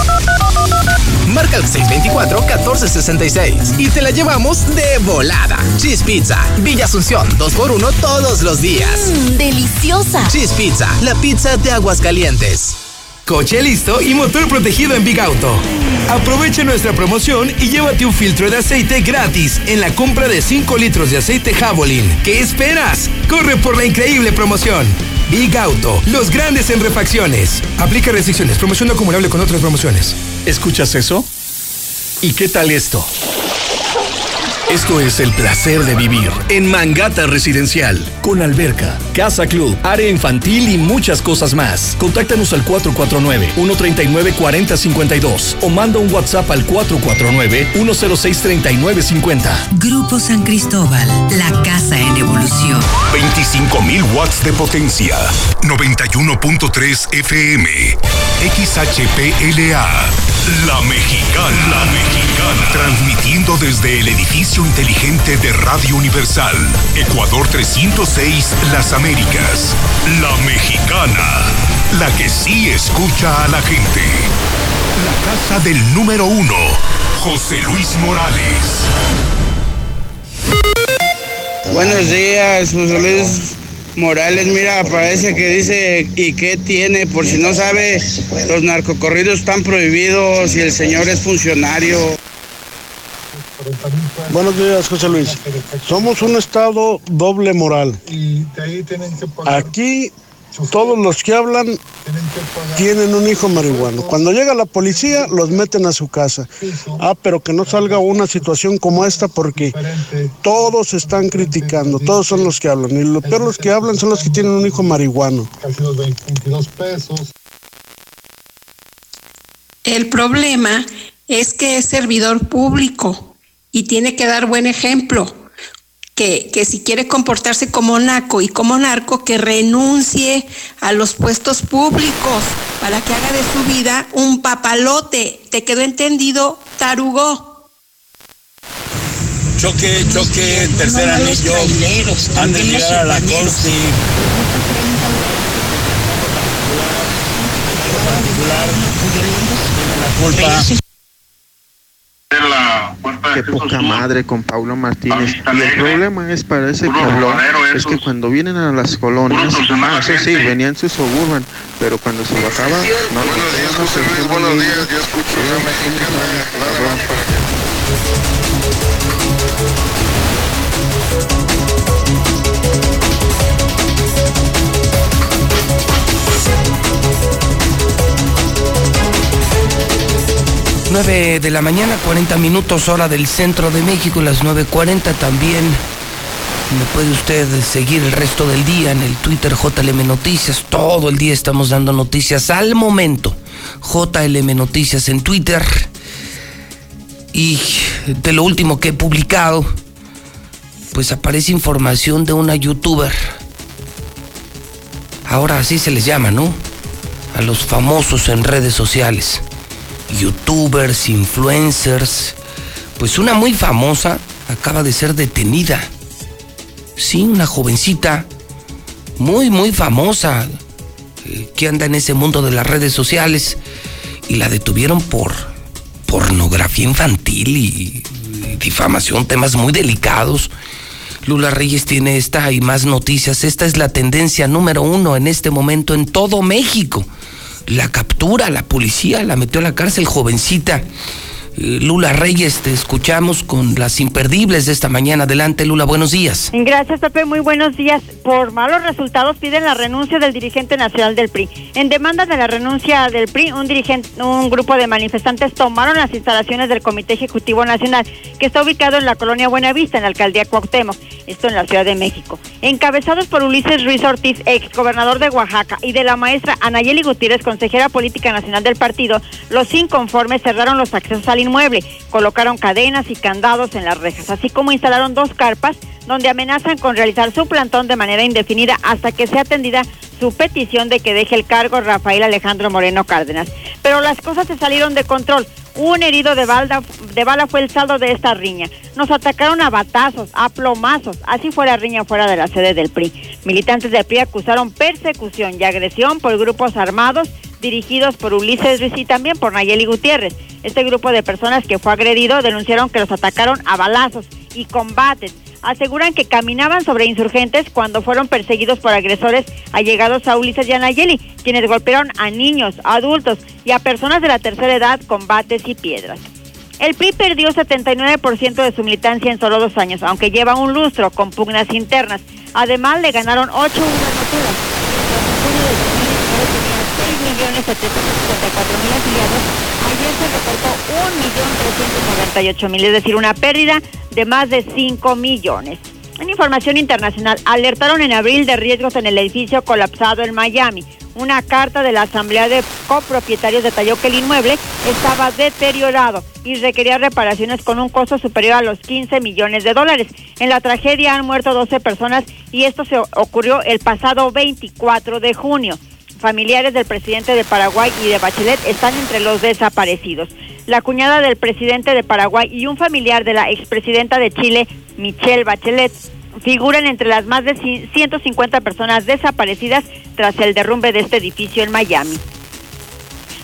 [SPEAKER 181] Marca el 624-1466 y te la llevamos de volada. Cheese Pizza, Villa Asunción, dos por uno todos los días.
[SPEAKER 160] deliciosa.
[SPEAKER 181] Cheese Pizza, la pizza de aguas calientes.
[SPEAKER 179] Coche listo y motor protegido en Big Auto. Aprovecha nuestra promoción y llévate un filtro de aceite gratis en la compra de 5 litros de aceite Javelin. ¿Qué esperas? Corre por la increíble promoción. Big Auto, los grandes en refacciones. Aplica restricciones, promoción acumulable con otras promociones.
[SPEAKER 176] ¿Escuchas eso?
[SPEAKER 179] ¿Y qué tal esto? Esto es el placer de vivir en Mangata Residencial, con alberca, casa club, área infantil y muchas cosas más. Contáctanos al 449-139-4052 o manda un WhatsApp al 449-106-3950.
[SPEAKER 182] Grupo San Cristóbal, la casa en evolución.
[SPEAKER 82] 25.000 watts de potencia. 91.3 FM. XHPLA. La Mexicana. La Mexicana. Transmitiendo desde el edificio inteligente de Radio Universal. Ecuador 306, Las Américas. La Mexicana. La que sí escucha a la gente. La casa del número uno. José Luis Morales.
[SPEAKER 57] Buenos días, José Luis Morales. Mira, parece que dice, ¿y qué tiene? Por si no sabe, los narcocorridos están prohibidos y el señor es funcionario.
[SPEAKER 183] Buenos días, José Luis. Somos un estado doble moral. Aquí todos los que hablan tienen un hijo marihuano. Cuando llega la policía, los meten a su casa. Ah, pero que no salga una situación como esta porque todos están criticando, todos son los que hablan. Y lo peor los que hablan son los que tienen un hijo marihuano.
[SPEAKER 184] El problema es que es servidor público y tiene que dar buen ejemplo. Que, que si quiere comportarse como naco y como narco, que renuncie a los puestos públicos para que haga de su vida un papalote. ¿Te quedó entendido, tarugo?
[SPEAKER 9] Choque, choque, tercer anillo. Antes de llegar a la corte. La culpa.
[SPEAKER 183] Qué poca madre con Paulo Martínez. Y el problema es para ese pueblo, es que cuando vienen a las colonias, ah, eso sí, venían su suburban, pero cuando se bajaba, no, buenos días, buenos días, yo escucho
[SPEAKER 1] de la mañana, 40 minutos hora del centro de México, las 9.40 también. Me puede usted seguir el resto del día en el Twitter JLM Noticias. Todo el día estamos dando noticias al momento. JLM Noticias en Twitter. Y de lo último que he publicado, pues aparece información de una youtuber. Ahora así se les llama, ¿no? A los famosos en redes sociales youtubers, influencers. Pues una muy famosa acaba de ser detenida. Sí, una jovencita muy, muy famosa eh, que anda en ese mundo de las redes sociales y la detuvieron por pornografía infantil y, y difamación, temas muy delicados. Lula Reyes tiene esta y más noticias. Esta es la tendencia número uno en este momento en todo México la captura, la policía la metió a la cárcel, jovencita. Lula Reyes, te escuchamos con las imperdibles de esta mañana. Adelante, Lula, buenos días.
[SPEAKER 11] Gracias, Pepe, muy buenos días. Por malos resultados piden la renuncia del dirigente nacional del PRI. En demanda de la renuncia del PRI, un dirigente, un grupo de manifestantes tomaron las instalaciones del Comité Ejecutivo Nacional, que está ubicado en la colonia Buenavista, en la alcaldía Cuauhtémoc, esto en la Ciudad de México. Encabezados por Ulises Ruiz Ortiz, ex gobernador de Oaxaca, y de la maestra Anayeli Gutiérrez, consejera política nacional del partido, los inconformes cerraron los accesos al mueble. Colocaron cadenas y candados en las rejas, así como instalaron dos carpas donde amenazan con realizar su plantón de manera indefinida hasta que sea atendida su petición de que deje el cargo Rafael Alejandro Moreno Cárdenas. Pero las cosas se salieron de control. Un herido de, balda, de bala fue el saldo de esta riña. Nos atacaron a batazos, a plomazos, así fuera riña fuera de la sede del PRI. Militantes del PRI acusaron persecución y agresión por grupos armados dirigidos por Ulises Ruiz y también por Nayeli Gutiérrez. Este grupo de personas que fue agredido denunciaron que los atacaron a balazos y combates. Aseguran que caminaban sobre insurgentes cuando fueron perseguidos por agresores allegados a Ulises y a Nayeli, quienes golpearon a niños, adultos y a personas de la tercera edad con bates y piedras. El PRI perdió 79% de su militancia en solo dos años, aunque lleva un lustro con pugnas internas. Además, le ganaron ocho gubernaturas millones mil afiliados, ayer se reportó mil, es decir, una pérdida de más de 5 millones. En información internacional, alertaron en abril de riesgos en el edificio colapsado en Miami. Una carta de la Asamblea de Copropietarios detalló que el inmueble estaba deteriorado y requería reparaciones con un costo superior a los 15 millones de dólares. En la tragedia han muerto 12 personas y esto se ocurrió el pasado 24 de junio familiares del presidente de Paraguay y de Bachelet están entre los desaparecidos. La cuñada del presidente de Paraguay y un familiar de la expresidenta de Chile, Michelle Bachelet, figuran entre las más de 150 personas desaparecidas tras el derrumbe de este edificio en Miami.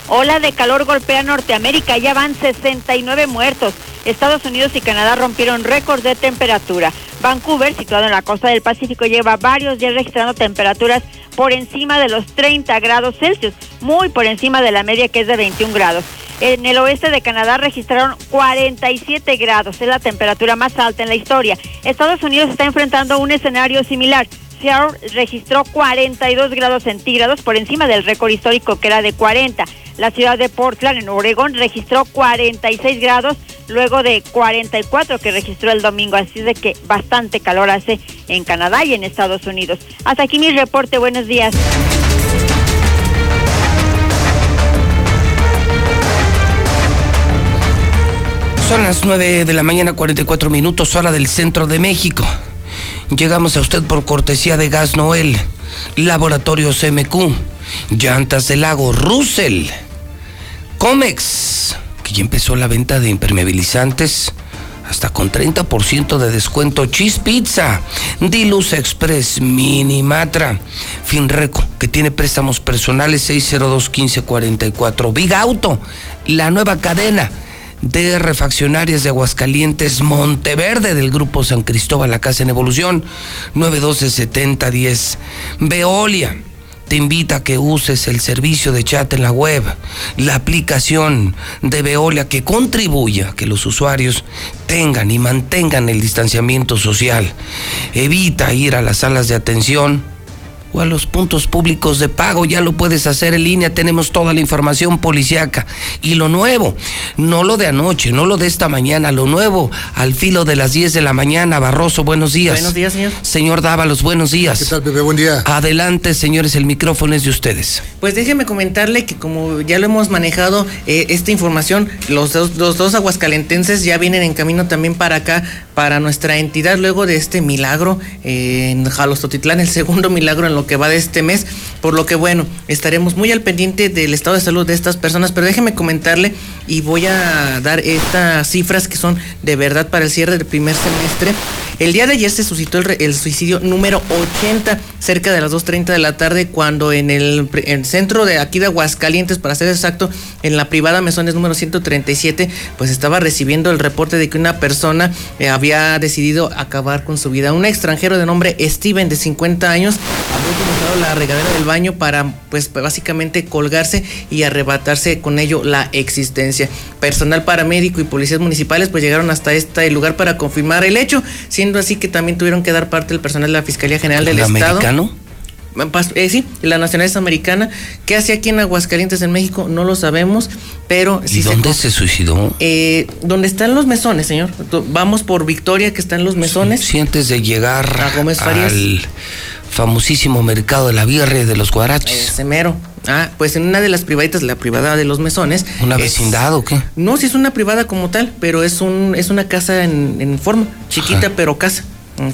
[SPEAKER 11] Ola de calor golpea Norteamérica, ya van 69 muertos. Estados Unidos y Canadá rompieron récord de temperatura. Vancouver, situado en la costa del Pacífico, lleva varios días registrando temperaturas por encima de los 30 grados Celsius, muy por encima de la media que es de 21 grados. En el oeste de Canadá registraron 47 grados, es la temperatura más alta en la historia. Estados Unidos está enfrentando un escenario similar. Seattle registró 42 grados centígrados por encima del récord histórico que era de 40. La ciudad de Portland, en Oregón, registró 46 grados luego de 44 que registró el domingo. Así de que bastante calor hace en Canadá y en Estados Unidos. Hasta aquí mi reporte. Buenos días.
[SPEAKER 1] Son las 9 de la mañana, 44 minutos, hora del centro de México. Llegamos a usted por cortesía de Gas Noel, Laboratorios MQ, Llantas del Lago, Russell, Comex, que ya empezó la venta de impermeabilizantes hasta con 30% de descuento. Cheese Pizza, Diluz Express, Minimatra, Finreco, que tiene préstamos personales 602 1544. Big Auto, la nueva cadena de refaccionarias de Aguascalientes, Monteverde del Grupo San Cristóbal, la Casa en Evolución, 912-7010. Veolia te invita a que uses el servicio de chat en la web, la aplicación de Veolia que contribuya a que los usuarios tengan y mantengan el distanciamiento social. Evita ir a las salas de atención o a los puntos públicos de pago. Ya lo puedes hacer en línea, tenemos toda la información policiaca. Y lo nuevo, no lo de anoche, no lo de esta mañana, lo nuevo, al filo de las 10 de la mañana. Barroso, buenos días.
[SPEAKER 185] Buenos días, señor.
[SPEAKER 1] Señor Dávalos, buenos días.
[SPEAKER 185] ¿Qué tal, bebé? Buen día.
[SPEAKER 1] Adelante, señores, el micrófono es de ustedes.
[SPEAKER 185] Pues déjeme comentarle que como ya lo hemos manejado eh, esta información, los dos, los dos aguascalentenses ya vienen en camino también para acá, para nuestra entidad, luego de este milagro en Jalostotitlán, el segundo milagro en lo que va de este mes, por lo que bueno, estaremos muy al pendiente del estado de salud de estas personas, pero déjeme comentarle y voy a dar estas cifras que son de verdad para el cierre del primer semestre. El día de ayer se suscitó el, suicidio número 80, cerca de las 2.30 de la tarde, cuando en el, centro de aquí de Aguascalientes, para ser exacto, en la privada Mesones número 137, pues estaba recibiendo el reporte de que una persona eh, había decidido acabar con su vida. Un extranjero de nombre Steven, de 50 años, la regadera del baño para, pues, básicamente colgarse y arrebatarse con ello la existencia. Personal paramédico y policías municipales, pues llegaron hasta este lugar para confirmar el hecho siendo así que también tuvieron que dar parte del personal de la Fiscalía General del Estado.
[SPEAKER 1] americano?
[SPEAKER 185] Eh, sí, la nacionalidad americana. ¿Qué hace aquí en Aguascalientes, en México? No lo sabemos, pero
[SPEAKER 1] ¿Y dónde se, suicidó?
[SPEAKER 185] Eh, donde están los mesones, señor. Vamos por Victoria, que están los mesones.
[SPEAKER 1] Sí, antes de llegar a Gómez al famosísimo mercado de la Birre de los Guaraches.
[SPEAKER 185] Ese mero. Ah, pues en una de las privaditas, la privada de los mesones.
[SPEAKER 1] ¿Una vecindad o qué?
[SPEAKER 185] No, sí es una privada como tal, pero es un es una casa en, forma, chiquita pero casa.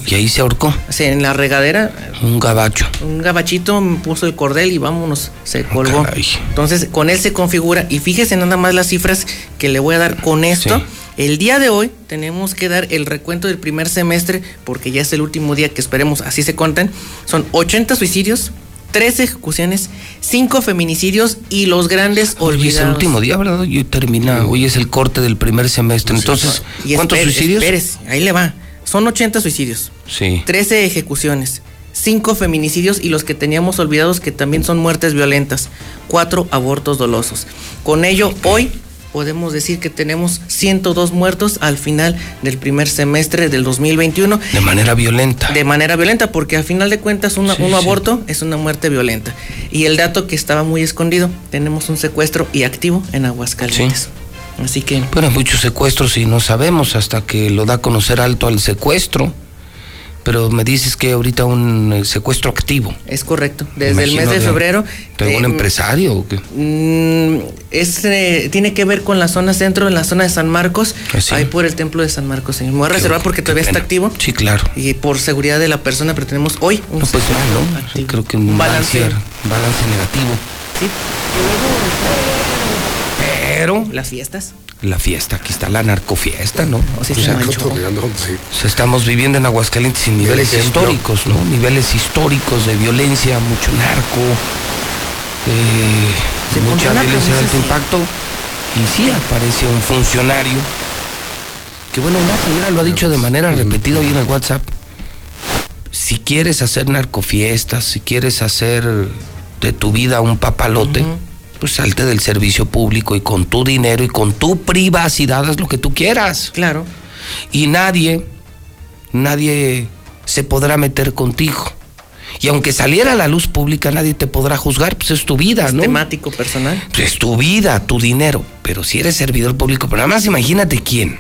[SPEAKER 1] Y ahí se ahorcó.
[SPEAKER 185] Sí, en la regadera.
[SPEAKER 1] Un gabacho.
[SPEAKER 185] Un gabachito, puso el cordel y vámonos, se ah, colgó. Entonces, con él se configura. Y fíjese nada más las cifras que le voy a dar con esto. El día de hoy tenemos que dar el recuento del primer semestre, porque ya es el último día que esperemos así se conten. Son 80 suicidios, tres ejecuciones, cinco feminicidios y los grandes olvidados. Hoy
[SPEAKER 1] es el último día, ¿verdad? Hoy termina, hoy es el corte del primer semestre. Entonces, ¿cuántos suicidios?
[SPEAKER 185] Espérese, ahí le va. Son 80 suicidios.
[SPEAKER 1] Sí.
[SPEAKER 185] 13 ejecuciones, cinco feminicidios y los que teníamos olvidados que también son muertes violentas, cuatro abortos dolosos. Con ello, hoy podemos decir que tenemos 102 muertos al final del primer semestre del 2021.
[SPEAKER 1] De manera violenta.
[SPEAKER 185] De manera violenta, porque al final de cuentas un aborto es una muerte violenta. Y el dato que estaba muy escondido, tenemos un secuestro y activo en Aguascalientes. Así que...
[SPEAKER 1] Bueno, muchos secuestros y no sabemos hasta que lo da a conocer alto al secuestro pero me dices que ahorita un eh, secuestro activo.
[SPEAKER 185] Es correcto, desde el mes de febrero.
[SPEAKER 1] ¿De un em, empresario o qué?
[SPEAKER 185] Mm, es, eh, tiene que ver con la zona centro, en la zona de San Marcos, ¿Ah, ahí por el templo de San Marcos. Señor. Me voy a reservar porque todavía está activo.
[SPEAKER 1] Sí, claro.
[SPEAKER 185] Y por seguridad de la persona, pero tenemos hoy
[SPEAKER 1] un no, pues ¿no? creo que un balance, balance negativo.
[SPEAKER 185] Sí.
[SPEAKER 1] Pero...
[SPEAKER 185] Las fiestas
[SPEAKER 1] la fiesta, aquí está la narcofiesta, ¿no?
[SPEAKER 185] O sea,
[SPEAKER 1] estamos viviendo en Aguascalientes en niveles históricos, ¿no? Niveles históricos de violencia, mucho narco, eh, mucha violencia de alto impacto. Y sí aparece un funcionario, que bueno, una señora lo ha dicho de manera repetida hoy en el WhatsApp. Si quieres hacer narcofiestas, si quieres hacer de tu vida un papalote, pues salte del servicio público y con tu dinero y con tu privacidad haz lo que tú quieras.
[SPEAKER 185] Claro.
[SPEAKER 1] Y nadie, nadie se podrá meter contigo. Y aunque saliera a la luz pública, nadie te podrá juzgar, pues es tu vida, ¿no?
[SPEAKER 185] temático personal.
[SPEAKER 1] Pues es tu vida, tu dinero. Pero si eres servidor público, pero nada más imagínate quién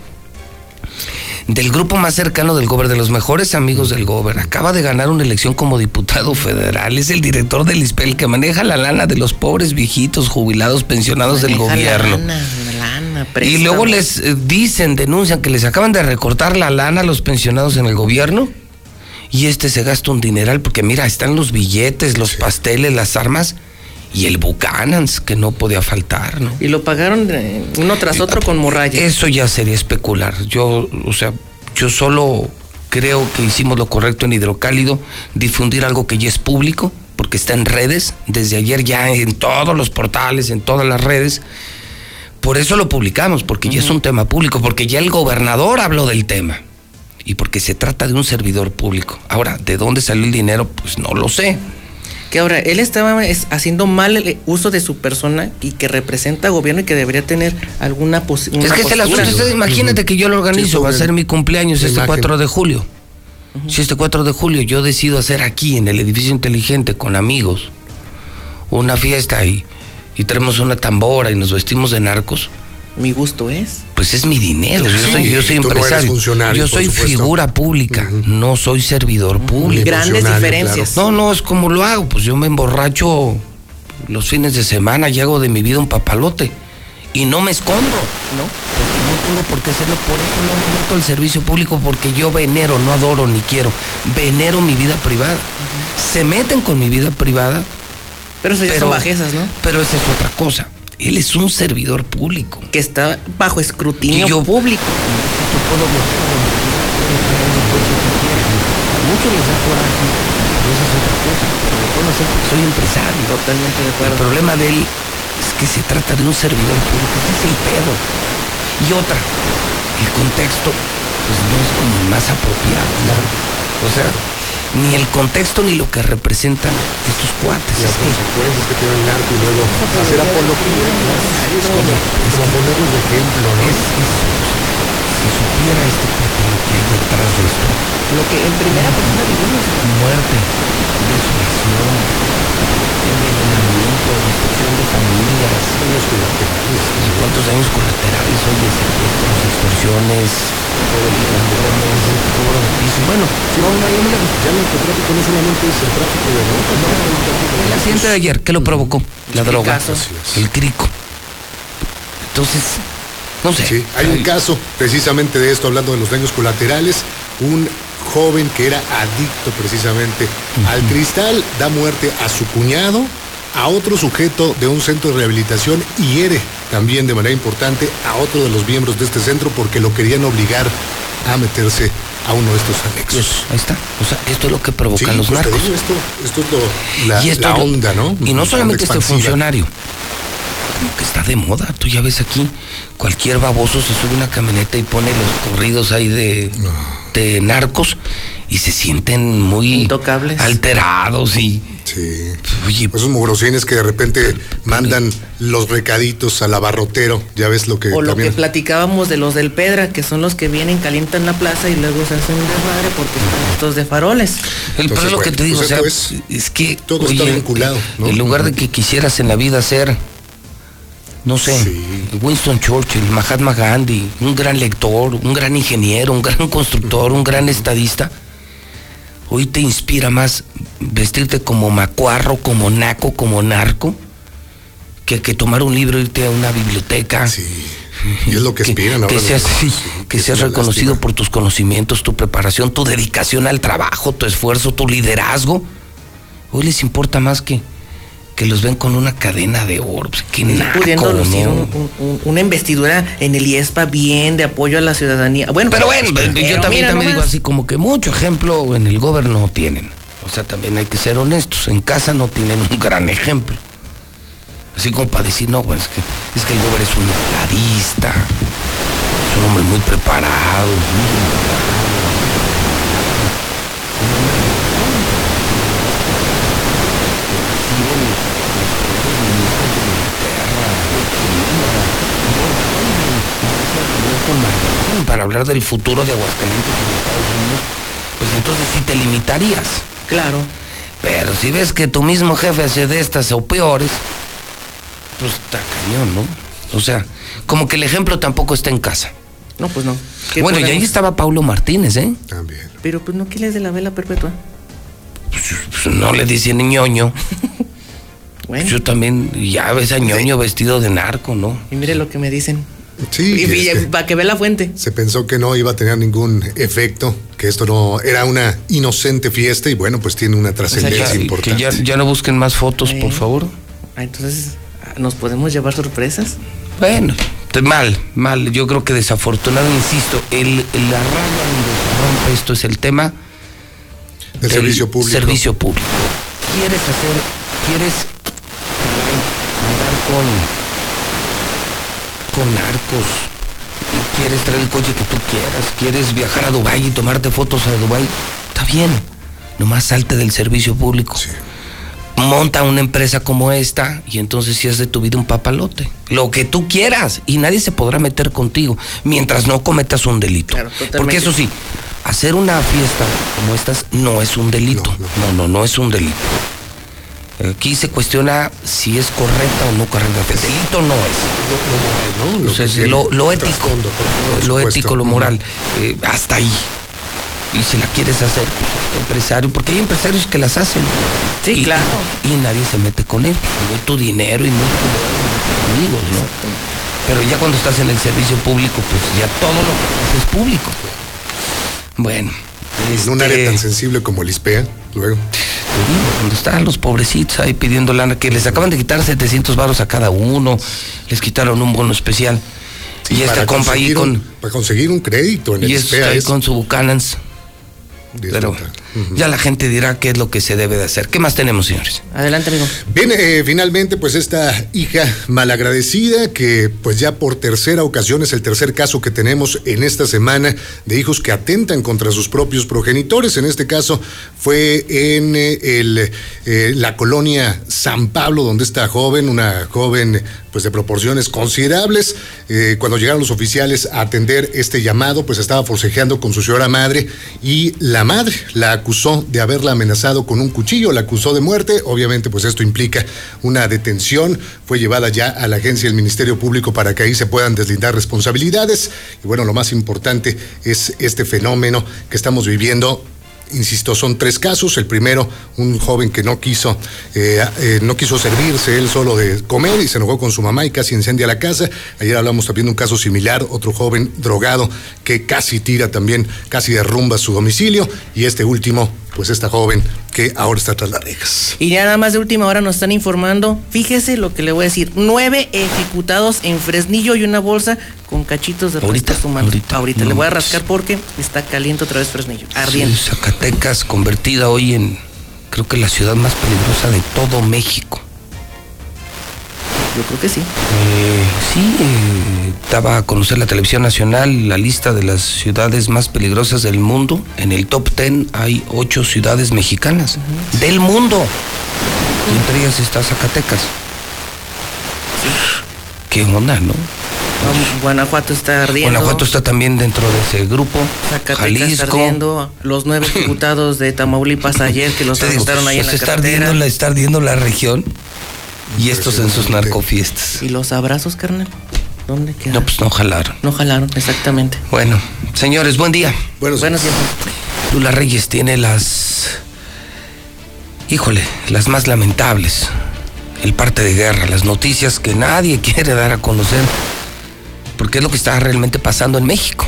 [SPEAKER 1] del grupo más cercano del Gober, de los mejores amigos del Gober. Acaba de ganar una elección como diputado federal. Es el director del ISPEL que maneja la lana de los pobres viejitos, jubilados, pensionados del gobierno.
[SPEAKER 185] La lana,
[SPEAKER 1] y luego les eh, dicen, denuncian que les acaban de recortar la lana a los pensionados en el gobierno. Y este se gasta un dineral porque mira, están los billetes, los pasteles, las armas y el Buchanans, que no podía faltar, ¿no?
[SPEAKER 185] Y lo pagaron uno tras otro con morralla.
[SPEAKER 1] Eso ya sería especular. Yo, o sea, yo solo creo que hicimos lo correcto en Hidrocálido, difundir algo que ya es público, porque está en redes, desde ayer ya en todos los portales, en todas las redes, Por eso lo publicamos, porque ya es un tema público, porque ya el gobernador habló del tema y porque se trata de un servidor público. Ahora, ¿de dónde salió el dinero? Pues no lo sé.
[SPEAKER 185] Que ahora él estaba haciendo mal el uso de su persona y que representa gobierno y que debería tener alguna posibilidad.
[SPEAKER 1] Es que el asunto imagínate que yo lo organizo, va a ser mi cumpleaños este 4 de julio. Si este 4 de julio yo decido hacer aquí en el edificio inteligente con amigos una fiesta y, y traemos una tambora y nos vestimos de narcos,
[SPEAKER 185] mi gusto es.
[SPEAKER 1] Pues es mi dinero. yo soy, yo soy empresario. yo soy figura pública, no soy servidor público.
[SPEAKER 185] Grandes diferencias.
[SPEAKER 1] No, no, es como lo hago. Pues yo me emborracho los fines de semana y hago de mi vida un papalote. Y no me escondo, ¿no? Porque no tengo por qué hacerlo. Por eso no me meto al servicio público, porque yo venero, no adoro ni quiero. Venero mi vida privada. Se meten con mi vida privada.
[SPEAKER 185] Pero eso ya son bajezas, ¿no?
[SPEAKER 1] Pero esa es otra cosa. Él es un servidor público.
[SPEAKER 185] Que está bajo escrutinio yo, público.
[SPEAKER 1] puedo Muchos les da coraje, pero esa es otra cosa. Lo puedo hacer porque soy empresario.
[SPEAKER 185] Totalmente de acuerdo.
[SPEAKER 1] El problema de él es que se trata de un servidor público. Ese es el pedo. Y otra, el contexto, pues no es como el más apropiado. ¿no? O sea, ni el contexto ni lo que representan estos cuates.
[SPEAKER 186] Las consecuencias que tiene el narco y luego hacer apología. Es como, como ponerlos de ejemplo, ¿no?
[SPEAKER 1] Es, si supiera este cuate lo que hay detrás de esto.
[SPEAKER 185] Lo que en primera persona vivimos.
[SPEAKER 1] Muerte, desolación, envenenamiento, destrucción de familias.
[SPEAKER 186] Años colaterales.
[SPEAKER 1] ¿Cuántos años colaterales hoy de secuestros, extorsiones? Bueno,
[SPEAKER 186] si vamos a ya el narcotráfico no solamente es el tráfico de drogas, no,
[SPEAKER 1] el accidente de ayer, ¿qué lo provocó? La droga, el crico. Entonces, no sé.
[SPEAKER 186] Sí, hay un caso precisamente de esto, hablando de los daños colaterales, un joven que era adicto precisamente al cristal, da muerte a su cuñado, a otro sujeto de un centro de rehabilitación y hiere también de manera importante a otro de los miembros de este centro porque lo querían obligar a meterse a uno de estos anexos.
[SPEAKER 1] ahí está. O sea, esto es lo que provocan los pues narcos.
[SPEAKER 186] esto, esto, es la, onda, ¿no?
[SPEAKER 1] Y no solamente este funcionario. Como que está de moda. Tú ya ves aquí, cualquier baboso se sube una camioneta y pone los corridos ahí de, de narcos y se sienten muy
[SPEAKER 185] Intocables.
[SPEAKER 1] alterados y
[SPEAKER 186] Sí. Oye, esos mugrosines que de repente mandan los recaditos al abarrotero, ya ves lo que
[SPEAKER 185] O lo que platicábamos de los del Pedra, que son los que vienen, calientan la plaza y luego se hacen un desmadre porque están estos de faroles.
[SPEAKER 1] El problema que te digo, pues o sea, es, que
[SPEAKER 186] todo está vinculado,
[SPEAKER 1] En lugar de que quisieras en la vida ser no sé, Winston Churchill, Mahatma Gandhi, un gran lector, un gran ingeniero, un gran constructor, un gran estadista, hoy te inspira más vestirte como macuarro, como naco, como narco, que, que tomar un libro, irte a una biblioteca.
[SPEAKER 186] Sí. Y es lo que aspiran
[SPEAKER 1] Que, seas, que seas reconocido por tus conocimientos, tu preparación, tu dedicación al trabajo, tu esfuerzo, tu liderazgo. Hoy les importa más que, que los ven con una cadena de oro. Pues,
[SPEAKER 185] pudiendo lucir una investidura en el IESPA bien de apoyo a la ciudadanía. Bueno,
[SPEAKER 1] pero, bueno, yo también, también digo así como que mucho ejemplo en el gobierno tienen. O sea, también hay que ser honestos. En casa no tienen un gran ejemplo. Así como para decir, no, pues es que, es que el Gober es un estadista, es un hombre muy preparado, para hablar del futuro de Aguascalientes en Estados Unidos, pues entonces sí te limitarías.
[SPEAKER 185] Claro.
[SPEAKER 1] Pero si ves que tu mismo jefe hace de estas o peores, pues está cañón, ¿no? O sea, como que el ejemplo tampoco está en casa.
[SPEAKER 185] No, pues no.
[SPEAKER 1] Bueno, y ahí estaba Paulo Martínez, ¿eh?
[SPEAKER 186] También.
[SPEAKER 185] Pero pues no, ¿qué les de la vela perpetua?
[SPEAKER 1] Pues, pues no le dicen ñoño. bueno. Yo también, ya ves a ñoño vestido de narco, ¿no?
[SPEAKER 185] Y mire lo que me dicen.
[SPEAKER 186] Sí.
[SPEAKER 185] para que vea la fuente.
[SPEAKER 186] Se pensó que no iba a tener ningún efecto, que esto no era una inocente fiesta y bueno, pues tiene una trascendencia importante.
[SPEAKER 1] Que ya, no busquen más fotos, por favor.
[SPEAKER 185] Ah, entonces, ¿nos podemos llevar sorpresas?
[SPEAKER 1] Bueno, mal, mal. Yo creo que desafortunado, insisto, el, la raya donde se rompe esto es el tema
[SPEAKER 186] del servicio público.
[SPEAKER 1] Servicio público. ¿Quieres hacer, quieres andar con con narcos, quieres traer el coche que tú quieras, quieres viajar a Dubái y tomarte fotos a Dubái, está bien. Nomás salte del servicio público. Monta una empresa como esta y entonces si es de tu vida un papalote. Lo que tú quieras y nadie se podrá meter contigo mientras no cometas un delito. Porque eso sí, hacer una fiesta como estas no es un delito. No, no, no, es un delito. Aquí se cuestiona si es correcta o no correcta. El delito no es. Lo, ético, lo ético, lo moral, eh, hasta ahí. Y si la quieres hacer, pues, empresario, porque hay empresarios que las hacen.
[SPEAKER 185] Sí, claro.
[SPEAKER 1] Y nadie se mete con él. Muy tu dinero y muy tu amigos, ¿no? Pero ya cuando estás en el servicio público, pues ya todo lo que haces es público. Bueno.
[SPEAKER 186] En un área este, tan sensible como el ISPEA, luego.
[SPEAKER 1] Cuando están los pobrecitos ahí pidiendo lana, que les acaban de quitar 700 varos a cada uno, les quitaron un bono especial. y esta compa ahí con.
[SPEAKER 186] para conseguir un crédito en
[SPEAKER 1] el Y este ahí con su Buchanan's. Pero ya la gente dirá qué es lo que se debe de hacer. ¿Qué más tenemos, señores?
[SPEAKER 185] Adelante, amigo.
[SPEAKER 186] Bien, eh, finalmente, pues esta hija malagradecida, que pues ya por tercera ocasión es el tercer caso que tenemos en esta semana de hijos que atentan contra sus propios progenitores. En este caso fue en eh, el, eh, la colonia San Pablo, donde esta joven, una joven pues de proporciones considerables. Eh, cuando llegaron los oficiales a atender este llamado, pues estaba forcejeando con su señora madre y la madre la acusó de haberla amenazado con un cuchillo, la acusó de muerte. Obviamente, pues esto implica una detención. Fue llevada ya a la agencia del Ministerio Público para que ahí se puedan deslindar responsabilidades. Y bueno, lo más importante es este fenómeno que estamos viviendo insisto, son tres casos. El primero, un joven que no quiso, eh, eh, no quiso servirse él solo de comer y se enojó con su mamá y casi incendia la casa. Ayer hablamos también de un caso similar, otro joven drogado que casi tira también, casi derrumba su domicilio. Y este último, pues esta joven que ahora está tras las rejas.
[SPEAKER 185] Y ya nada más de última hora nos están informando, fíjese lo que le voy a decir, nueve ejecutados en Fresnillo y una bolsa con cachitos de
[SPEAKER 1] ahorita,
[SPEAKER 185] ahorita, ahorita. le voy a rascar porque está caliente otra vez Fresnillo, ardiendo.
[SPEAKER 1] Zacatecas convertida hoy en, creo que la ciudad más peligrosa de todo México.
[SPEAKER 185] Yo creo que sí.
[SPEAKER 1] Eh, sí, eh, daba a conocer la televisión nacional la lista de las ciudades más peligrosas del mundo. En el top ten hay ocho ciudades mexicanas del mundo. Y entre ellas está Zacatecas. Qué onda, ¿no?
[SPEAKER 185] Guanajuato está ardiendo.
[SPEAKER 1] Guanajuato está también dentro de ese grupo.
[SPEAKER 185] Zacatecas Jalisco. Está ardiendo. Los nueve diputados de Tamaulipas ayer que los arrestaron ahí en la
[SPEAKER 1] está ardiendo, la, está ardiendo la región. Y estos en sus narcofiestas.
[SPEAKER 185] ¿Y los abrazos, carnal? ¿Dónde?
[SPEAKER 1] No, pues no jalaron.
[SPEAKER 185] No jalaron, exactamente.
[SPEAKER 1] Bueno, señores, buen día.
[SPEAKER 186] Buenos,
[SPEAKER 185] días.
[SPEAKER 1] Lula Reyes tiene las. Híjole, las más lamentables. El parte de guerra, las noticias que nadie quiere dar a conocer. Porque es lo que está realmente pasando en México.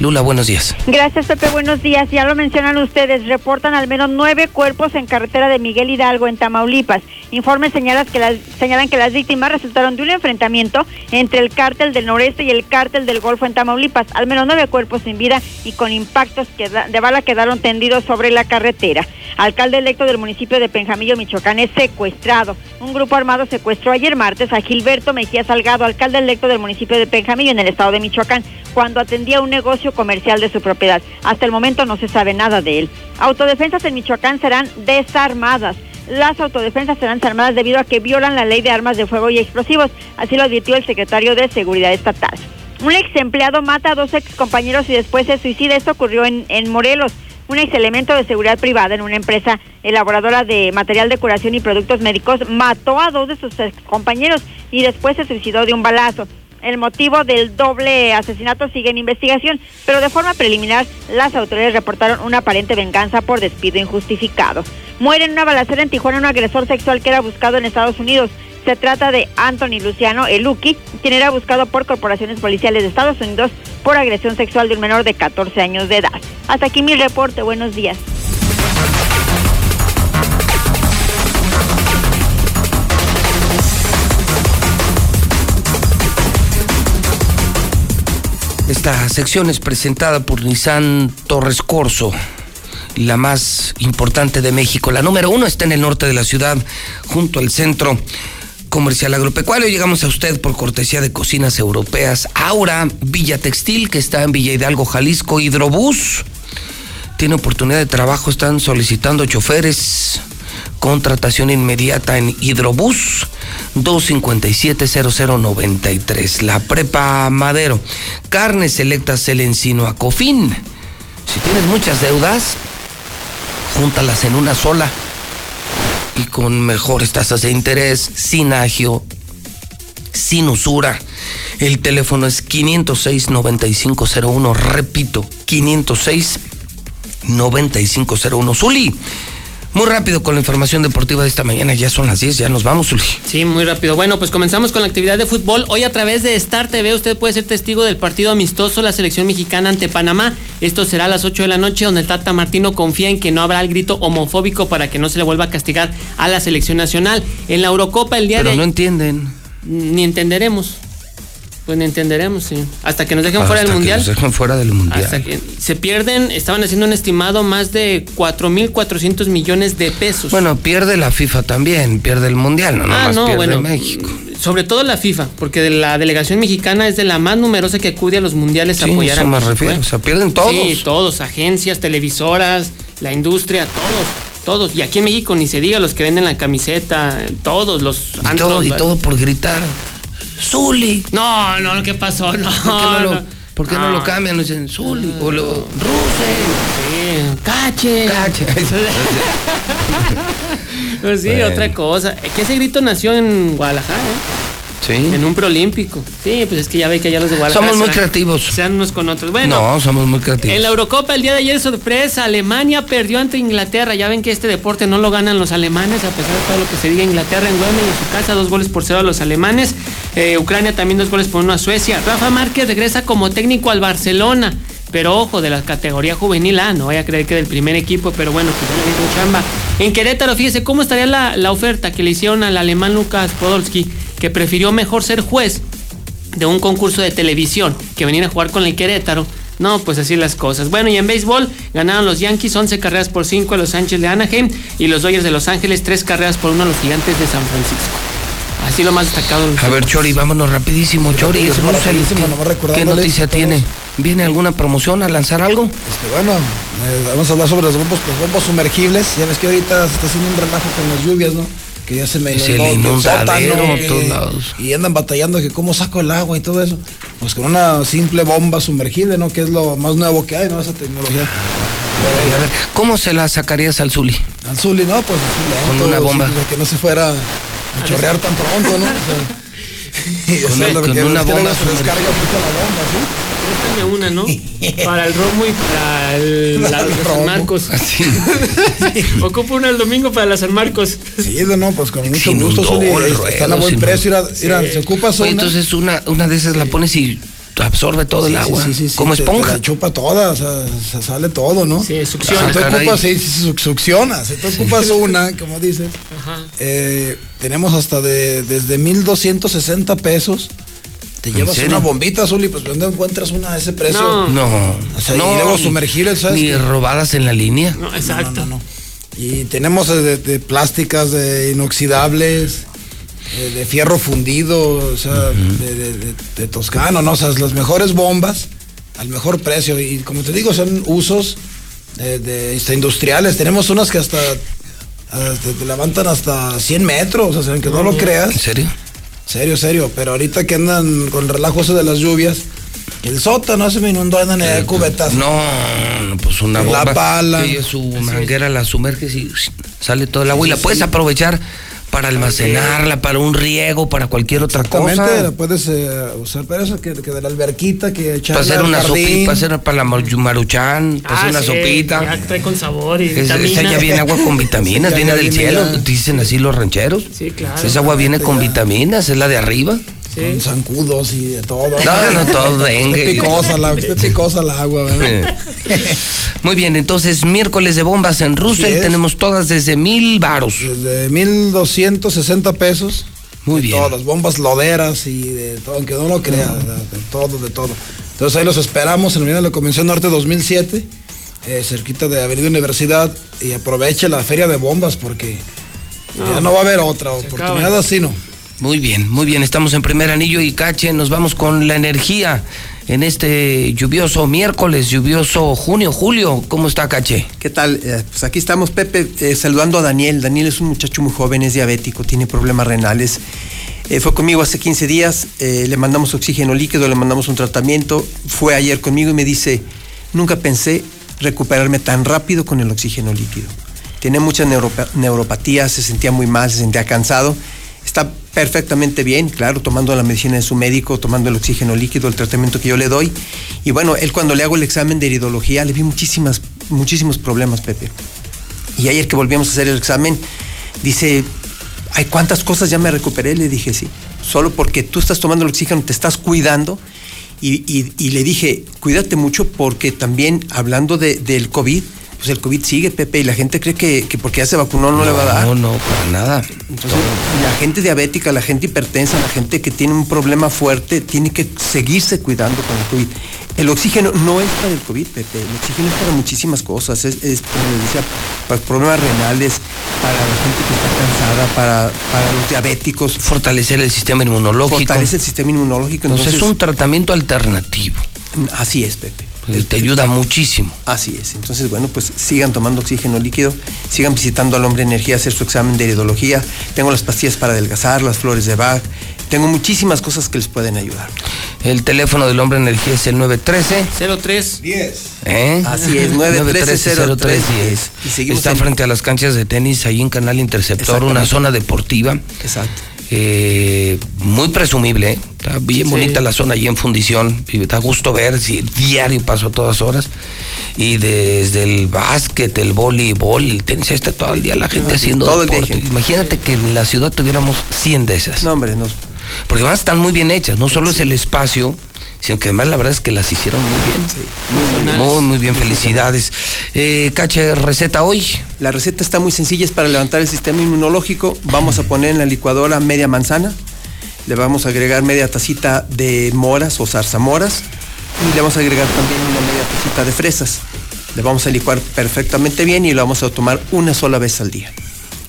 [SPEAKER 1] Lula, buenos días.
[SPEAKER 11] Gracias, Pepe. Buenos días. Ya lo mencionan ustedes. Reportan al menos nueve cuerpos en carretera de Miguel Hidalgo, en Tamaulipas. Informes señalan que, las, señalan que las víctimas resultaron de un enfrentamiento entre el cártel del noreste y el cártel del Golfo en Tamaulipas. Al menos nueve cuerpos sin vida y con impactos de bala quedaron tendidos sobre la carretera. Alcalde electo del municipio de Penjamillo, Michoacán, es secuestrado. Un grupo armado secuestró ayer martes a Gilberto Mejía Salgado, alcalde electo del municipio de Penjamillo, en el estado de Michoacán, cuando atendía un negocio comercial de su propiedad. Hasta el momento no se sabe nada de él. Autodefensas en Michoacán serán desarmadas. Las autodefensas serán desarmadas debido a que violan la ley de armas de fuego y explosivos. Así lo advirtió el secretario de Seguridad Estatal. Un ex empleado mata a dos ex compañeros y después se suicida. Esto ocurrió en, en Morelos. Un ex elemento de seguridad privada en una empresa elaboradora de material de curación y productos médicos mató a dos de sus ex compañeros y después se suicidó de un balazo. El motivo del doble asesinato sigue en investigación, pero de forma preliminar las autoridades reportaron una aparente venganza por despido injustificado. Muere en una balacera en Tijuana un agresor sexual que era buscado en Estados Unidos. Se trata de Anthony Luciano Eluki, quien era buscado por corporaciones policiales de Estados Unidos por agresión sexual de un menor de 14 años de edad. Hasta aquí mi reporte. Buenos días.
[SPEAKER 1] Esta sección es presentada por Nissan Torres Corso, la más importante de México. La número uno está en el norte de la ciudad, junto al centro. comercial agropecuario. Llegamos a usted por cortesía de Cocinas Europeas. Aura, Villa Textil, que está en Villa Hidalgo, Jalisco, Hidrobús. Tiene oportunidad de trabajo, están solicitando choferes. Contratación inmediata en Hidrobús 257-0093. La Prepa Madero. Carnes selectas el encino a Cofín. Si tienes muchas deudas, júntalas en una sola y con mejores tasas de interés, sin agio, sin usura. El teléfono es 506-9501, repito, 506-9501. Zuli, muy rápido con la información deportiva de esta mañana, ya son las 10, ya nos vamos, Zuli.
[SPEAKER 187] Sí, muy rápido. Bueno, pues comenzamos con la actividad de fútbol. Hoy a través de Star TV usted puede ser testigo del partido amistoso la selección mexicana ante Panamá. Esto será a las 8 de la noche, donde el Tata Martino confía en que no habrá el grito homofóbico para que no se le vuelva a castigar a la selección nacional. En la Eurocopa el día
[SPEAKER 1] Pero
[SPEAKER 187] de...
[SPEAKER 1] no entienden.
[SPEAKER 187] Ni entenderemos. Pues entenderemos, sí. Hasta que nos dejen
[SPEAKER 1] Hasta
[SPEAKER 187] fuera del
[SPEAKER 1] que
[SPEAKER 187] mundial.
[SPEAKER 1] nos dejen fuera del mundial.
[SPEAKER 187] Hasta que se pierden, estaban haciendo un estimado más de 4.400 millones de pesos.
[SPEAKER 1] Bueno, pierde la FIFA también, pierde el mundial, no
[SPEAKER 187] ah,
[SPEAKER 1] nomás
[SPEAKER 187] no,
[SPEAKER 1] pierde
[SPEAKER 187] bueno.
[SPEAKER 1] México.
[SPEAKER 187] Sobre todo la FIFA, porque de la delegación mexicana es de la más numerosa que acude a los mundiales a
[SPEAKER 1] Sí,
[SPEAKER 187] apoyar
[SPEAKER 1] eso
[SPEAKER 187] a
[SPEAKER 1] me
[SPEAKER 187] México,
[SPEAKER 1] refiero,
[SPEAKER 187] ¿eh?
[SPEAKER 1] o sea, pierden todos.
[SPEAKER 187] Sí, todos, agencias, televisoras, la industria, todos, todos. Y aquí en México ni se diga los que venden la camiseta, todos los
[SPEAKER 1] Y todo, y todo por gritar. Zuli.
[SPEAKER 187] No, no, ¿qué pasó? No,
[SPEAKER 1] ¿Por qué no, lo,
[SPEAKER 187] no.
[SPEAKER 1] ¿por qué no lo cambian? No dicen Zuli o lo Ruse.
[SPEAKER 187] Sí, cache.
[SPEAKER 1] Cache.
[SPEAKER 187] Pues sí,
[SPEAKER 1] Bueno.
[SPEAKER 187] otra cosa. Que ese grito nació en Guadalajara, ¿eh?
[SPEAKER 1] Sí.
[SPEAKER 187] En un preolímpico. Sí, pues es que ya ve que allá los de Guadalajara.
[SPEAKER 1] Somos muy creativos.
[SPEAKER 187] Se dan unos con otros. Bueno,
[SPEAKER 1] no, somos muy creativos.
[SPEAKER 187] en la Eurocopa el día de ayer, sorpresa, Alemania perdió ante Inglaterra. Ya ven que este deporte no lo ganan los alemanes, a pesar de todo lo que se diga Inglaterra en Wembley en su casa, dos goles por cero a los alemanes. Eh, Ucrania también dos goles por uno a Suecia. Rafa Márquez regresa como técnico al Barcelona. Pero ojo, de la categoría juvenil A, no vaya a creer que del primer equipo, pero bueno, pues ya le chamba. En Querétaro, fíjese cómo estaría la, la oferta que le hicieron al alemán Lucas Podolski, que prefirió mejor ser juez de un concurso de televisión que venir a jugar con el Querétaro. No, pues así las cosas. Bueno, y en béisbol ganaron los Yankees 11 carreras por 5 a los Sánchez de Anaheim y los Dodgers de Los Ángeles 3 carreras por 1 a los Gigantes de San Francisco. Así lo más destacado. en los
[SPEAKER 1] A ver, Chori, vámonos rapidísimo, Chori.
[SPEAKER 39] Rapidísimo, rapidísimo,
[SPEAKER 1] ¿qué- ¿Qué noticia
[SPEAKER 39] todos.
[SPEAKER 1] tiene? ¿Viene alguna promoción a lanzar algo?
[SPEAKER 39] Este, bueno, eh, vamos a hablar sobre los bombos, los bombos sumergibles. Ya ves que ahorita se está haciendo un relajo con las lluvias, ¿no? Que ya se me inundó
[SPEAKER 1] lados.
[SPEAKER 39] Y andan batallando que cómo saco el agua y todo eso. Pues con una simple bomba sumergible, ¿no? Que es lo más nuevo que hay, ¿no? Esa tecnología.
[SPEAKER 1] A ver, ¿cómo se la sacarías al Zuli?
[SPEAKER 39] Al Zuli, ¿no? Pues así
[SPEAKER 1] Con una bomba.
[SPEAKER 39] que no se fuera a chorrear tan pronto, ¿no? O sea, y
[SPEAKER 1] Con
[SPEAKER 39] es
[SPEAKER 1] una- con bomba
[SPEAKER 39] se descarga mucho la bomba, ¿sí?
[SPEAKER 187] Préstame una, ¿no? Para el romo y para el, la,
[SPEAKER 39] el
[SPEAKER 187] San
[SPEAKER 39] romo.
[SPEAKER 187] Marcos. Ocupo una el domingo para la San Marcos.
[SPEAKER 39] Sí, no, pues con mucho
[SPEAKER 1] Se
[SPEAKER 39] gusto, Zuli.
[SPEAKER 1] el
[SPEAKER 39] Están a buen
[SPEAKER 1] se
[SPEAKER 39] precio. Mira,
[SPEAKER 1] inundó.
[SPEAKER 39] mira, se ocupa
[SPEAKER 1] Oye, entonces una, una de esas la pones y absorbe todo el
[SPEAKER 39] Sí,
[SPEAKER 1] agua.
[SPEAKER 39] sí, sí, sí,
[SPEAKER 1] como
[SPEAKER 39] te- te
[SPEAKER 1] esponja.
[SPEAKER 39] la chupa toda, o sea, se sale todo, ¿no?
[SPEAKER 187] Sí,
[SPEAKER 39] Si
[SPEAKER 187] succiona.
[SPEAKER 1] Ah,
[SPEAKER 39] ocupas, sí, sí, suc- succiona. Si tú ocupas una, como dices,
[SPEAKER 187] Ajá.
[SPEAKER 39] eh, tenemos hasta de, desde 1260 pesos. Te
[SPEAKER 1] ¿En
[SPEAKER 39] llevas
[SPEAKER 1] serio?
[SPEAKER 39] una bombita azul y pues ¿dónde encuentras una a ese precio?
[SPEAKER 187] No.
[SPEAKER 1] No.
[SPEAKER 39] O sea, y
[SPEAKER 1] no,
[SPEAKER 39] luego
[SPEAKER 1] ni-
[SPEAKER 39] sumergible, ¿sabes?
[SPEAKER 1] Ni
[SPEAKER 39] qué?
[SPEAKER 1] robadas en la línea.
[SPEAKER 187] No, exacto.
[SPEAKER 39] No, no, no. Y tenemos de, de plásticas, de inoxidables, eh, de fierro fundido, o sea, de, de- de- de toscano, ¿no? O sea, las mejores bombas al mejor precio. Y como te digo, son usos de, este, industriales. Tenemos unas que hasta, hasta te levantan hasta 100 metros, o sea, aunque no lo creas.
[SPEAKER 1] ¿En serio?
[SPEAKER 39] Serio, serio. Pero ahorita que andan con el relajo ese de las lluvias, el sótano se me inundó, en cubetas.
[SPEAKER 1] No, no, pues una
[SPEAKER 39] La
[SPEAKER 1] bomba.
[SPEAKER 39] pala.
[SPEAKER 1] que su manguera la sumerges y sale todo el agua y la puedes aprovechar para almacenarla, para un riego, para cualquier otra
[SPEAKER 39] Exactamente, la
[SPEAKER 1] cosa.
[SPEAKER 39] puedes eh, usar para eso, que, que de la alberquita, que echar
[SPEAKER 1] Para hacer una sopita, para hacer para la maru- maruchan, para hacer
[SPEAKER 187] Ah,
[SPEAKER 1] una
[SPEAKER 187] sí,
[SPEAKER 1] sopita.
[SPEAKER 187] Ya trae con sabor y
[SPEAKER 1] Es- esa ya viene agua con vitaminas, viene del cielo,
[SPEAKER 39] ya.
[SPEAKER 1] dicen así los rancheros.
[SPEAKER 187] Sí, claro.
[SPEAKER 1] Esa agua viene con vitaminas, es la de arriba.
[SPEAKER 39] Con zancudos y de todo.
[SPEAKER 1] No, no, todo dengue.
[SPEAKER 39] Está picosa la, picosa la agua, ¿verdad?
[SPEAKER 1] Muy bien, entonces miércoles de bombas en Russell tenemos todas desde mil varos.
[SPEAKER 39] Desde 1260 pesos.
[SPEAKER 1] Muy bien.
[SPEAKER 39] Todas, bombas loderas y de todo, aunque no lo creas, de, de todo, de todo. Entonces ahí los esperamos en la Avenida de la Convención Norte 2007, eh, cerquita de Avenida Universidad, y aproveche la feria de bombas porque ya no va a haber otra oportunidad
[SPEAKER 187] acaba.
[SPEAKER 39] así, ¿no?
[SPEAKER 1] Muy bien, muy bien. Estamos en primer anillo y cache. Nos vamos con la energía en este lluvioso miércoles, lluvioso junio, julio. ¿Cómo está Cache?
[SPEAKER 151] ¿Qué tal? Eh, pues aquí estamos, Pepe, eh, saludando a Daniel. Daniel es un muchacho muy joven, es diabético, tiene problemas renales. Eh, fue conmigo hace 15 días, le mandamos oxígeno líquido, le mandamos un tratamiento. Fue ayer conmigo y me dice, nunca pensé recuperarme tan rápido con el oxígeno líquido. Tiene mucha neuropatía, se sentía muy mal, se sentía cansado perfectamente bien, claro, tomando la medicina de su médico, tomando el oxígeno líquido, el tratamiento que yo le doy. Y bueno, él cuando le hago el examen de iridología le vi muchísimas, muchísimos problemas, Pepe. Y ayer que volvíamos a hacer el examen, dice, ¿hay cuántas cosas ya me recuperé? Le dije, sí, solo porque tú estás tomando el oxígeno, te estás cuidando. Y, le dije, cuídate mucho porque también hablando del COVID, pues el COVID sigue, Pepe, y la gente cree que, porque ya se vacunó no, le va a dar.
[SPEAKER 1] No, no, para nada.
[SPEAKER 151] Entonces, la gente diabética, la gente hipertensa, la gente que tiene un problema fuerte, tiene que seguirse cuidando con el COVID. El oxígeno no es para el COVID, Pepe. El oxígeno es para muchísimas cosas. Es, como decía, para problemas renales, para la gente que está cansada, para, para los diabéticos.
[SPEAKER 1] Fortalecer el sistema inmunológico.
[SPEAKER 151] Fortalecer el sistema inmunológico.
[SPEAKER 1] Entonces, es un tratamiento alternativo.
[SPEAKER 151] Así es, Pepe
[SPEAKER 1] te ayuda muchísimo.
[SPEAKER 151] Así es. Entonces, bueno, pues sigan tomando oxígeno líquido, sigan visitando al hombre energía, hacer su examen de iridología. Tengo las pastillas para adelgazar, las flores de Bach. Tengo muchísimas cosas que les pueden ayudar.
[SPEAKER 1] El teléfono del hombre energía es el 913
[SPEAKER 151] 03 10.
[SPEAKER 1] ¿Eh?
[SPEAKER 151] Así es, 913 03
[SPEAKER 1] 10. Está frente a las canchas de tenis ahí en Canal Interceptor, una zona deportiva.
[SPEAKER 151] Exacto
[SPEAKER 1] eh, muy presumible, ¿eh? está bien bonita la zona allí en fundición, y da gusto ver, si diario paso todas horas, y desde el básquet, el voleibol, el tenis, está todo el día la gente haciendo todo deporte. Imagínate que en la ciudad tuviéramos 100 de esas.
[SPEAKER 151] No, hombre, no.
[SPEAKER 1] Porque además están muy bien hechas, no solo es el espacio, sino que además la verdad es que las hicieron muy bien. muy, muy, bien, felicidades. Eh, Cache, receta hoy.
[SPEAKER 151] La receta está muy sencilla, es para levantar el sistema inmunológico. Vamos a poner en la licuadora media manzana, le vamos a agregar media tacita de moras o zarzamoras y le vamos a agregar también una media tacita de fresas. Le vamos a licuar perfectamente bien y lo vamos a tomar una sola vez al día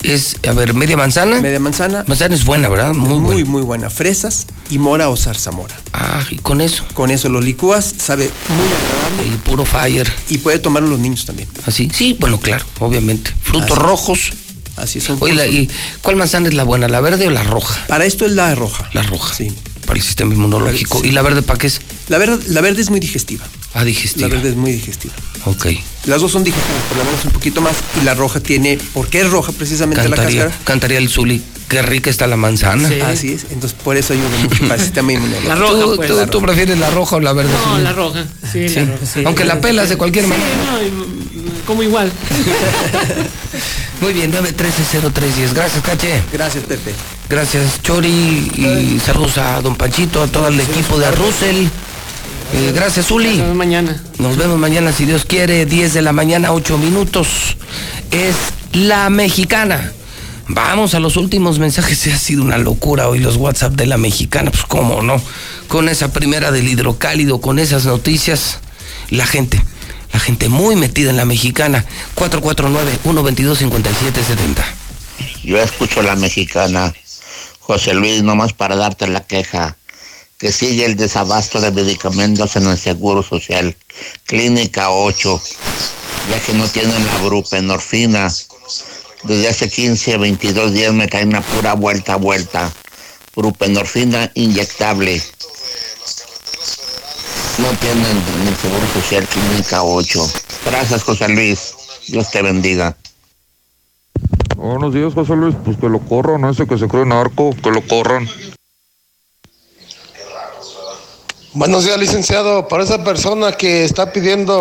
[SPEAKER 1] es, a ver, media manzana.
[SPEAKER 151] Media manzana.
[SPEAKER 1] Manzana es buena, ¿verdad?
[SPEAKER 151] Muy, muy, muy buena. Fresas y mora o zarzamora.
[SPEAKER 1] Ah, ¿y con eso?
[SPEAKER 151] Con eso lo licúas, sabe muy agradable.
[SPEAKER 1] Y puro fire.
[SPEAKER 151] Y puede tomarlo los niños también.
[SPEAKER 1] ¿Así? ¿Ah, sí, bueno, claro, obviamente. Frutos rojos.
[SPEAKER 151] Así son.
[SPEAKER 1] Oye, ¿y cuál manzana es la buena, la verde o la roja?
[SPEAKER 151] Para esto es la roja.
[SPEAKER 1] La roja. Sí. Para el sistema inmunológico. ¿Y la verde para qué es?
[SPEAKER 151] La verde, la verde es muy digestiva.
[SPEAKER 1] Ah, digestiva.
[SPEAKER 151] La verde es muy digestiva.
[SPEAKER 1] Ok.
[SPEAKER 151] Las dos son digestivas, por lo menos un poquito más. Y la roja tiene, ¿por qué es roja precisamente la cáscara?
[SPEAKER 1] Cantaría el Zuli. Qué rica está la manzana.
[SPEAKER 151] Así es. Entonces, por eso ayuda mucho para el sistema inmunológico.
[SPEAKER 1] La roja, pues, ¿Tú, prefieres la roja o la verde?
[SPEAKER 187] No, la roja. Sí, La roja,
[SPEAKER 1] Aunque la pelas de cualquier manera.
[SPEAKER 187] No, como igual.
[SPEAKER 1] Muy bien, 9130310. Gracias, Cache.
[SPEAKER 151] Gracias, Pepe.
[SPEAKER 1] Gracias, Chori. Y saludos a don Panchito, a todo el equipo de Russell. Eh, gracias, Uli.
[SPEAKER 187] Nos vemos mañana.
[SPEAKER 1] Nos vemos mañana, si Dios quiere, 10 de la mañana, 8 minutos. Es la mexicana. Vamos a los últimos mensajes. Se ha sido una locura hoy los WhatsApp de la mexicana. Pues cómo no. Con esa primera del hidrocálido, con esas noticias, la gente, la gente muy metida en la mexicana. 449-122-5770.
[SPEAKER 188] Yo escucho la mexicana. José Luis, nomás para darte la queja que sigue el desabasto de medicamentos en el Seguro Social. Clínica 8, ya que no tienen la brupenorfina. Desde hace 15 a 22 días me cae una pura vuelta a vuelta. Brupenorfina inyectable. No tienen en el Seguro Social Clínica 8. Gracias, José Luis. Dios te bendiga.
[SPEAKER 189] Buenos días, José Luis. Pues que lo corran, ese que se cree narco, que lo corran.
[SPEAKER 190] Buenos días, licenciado. Para esa persona que está pidiendo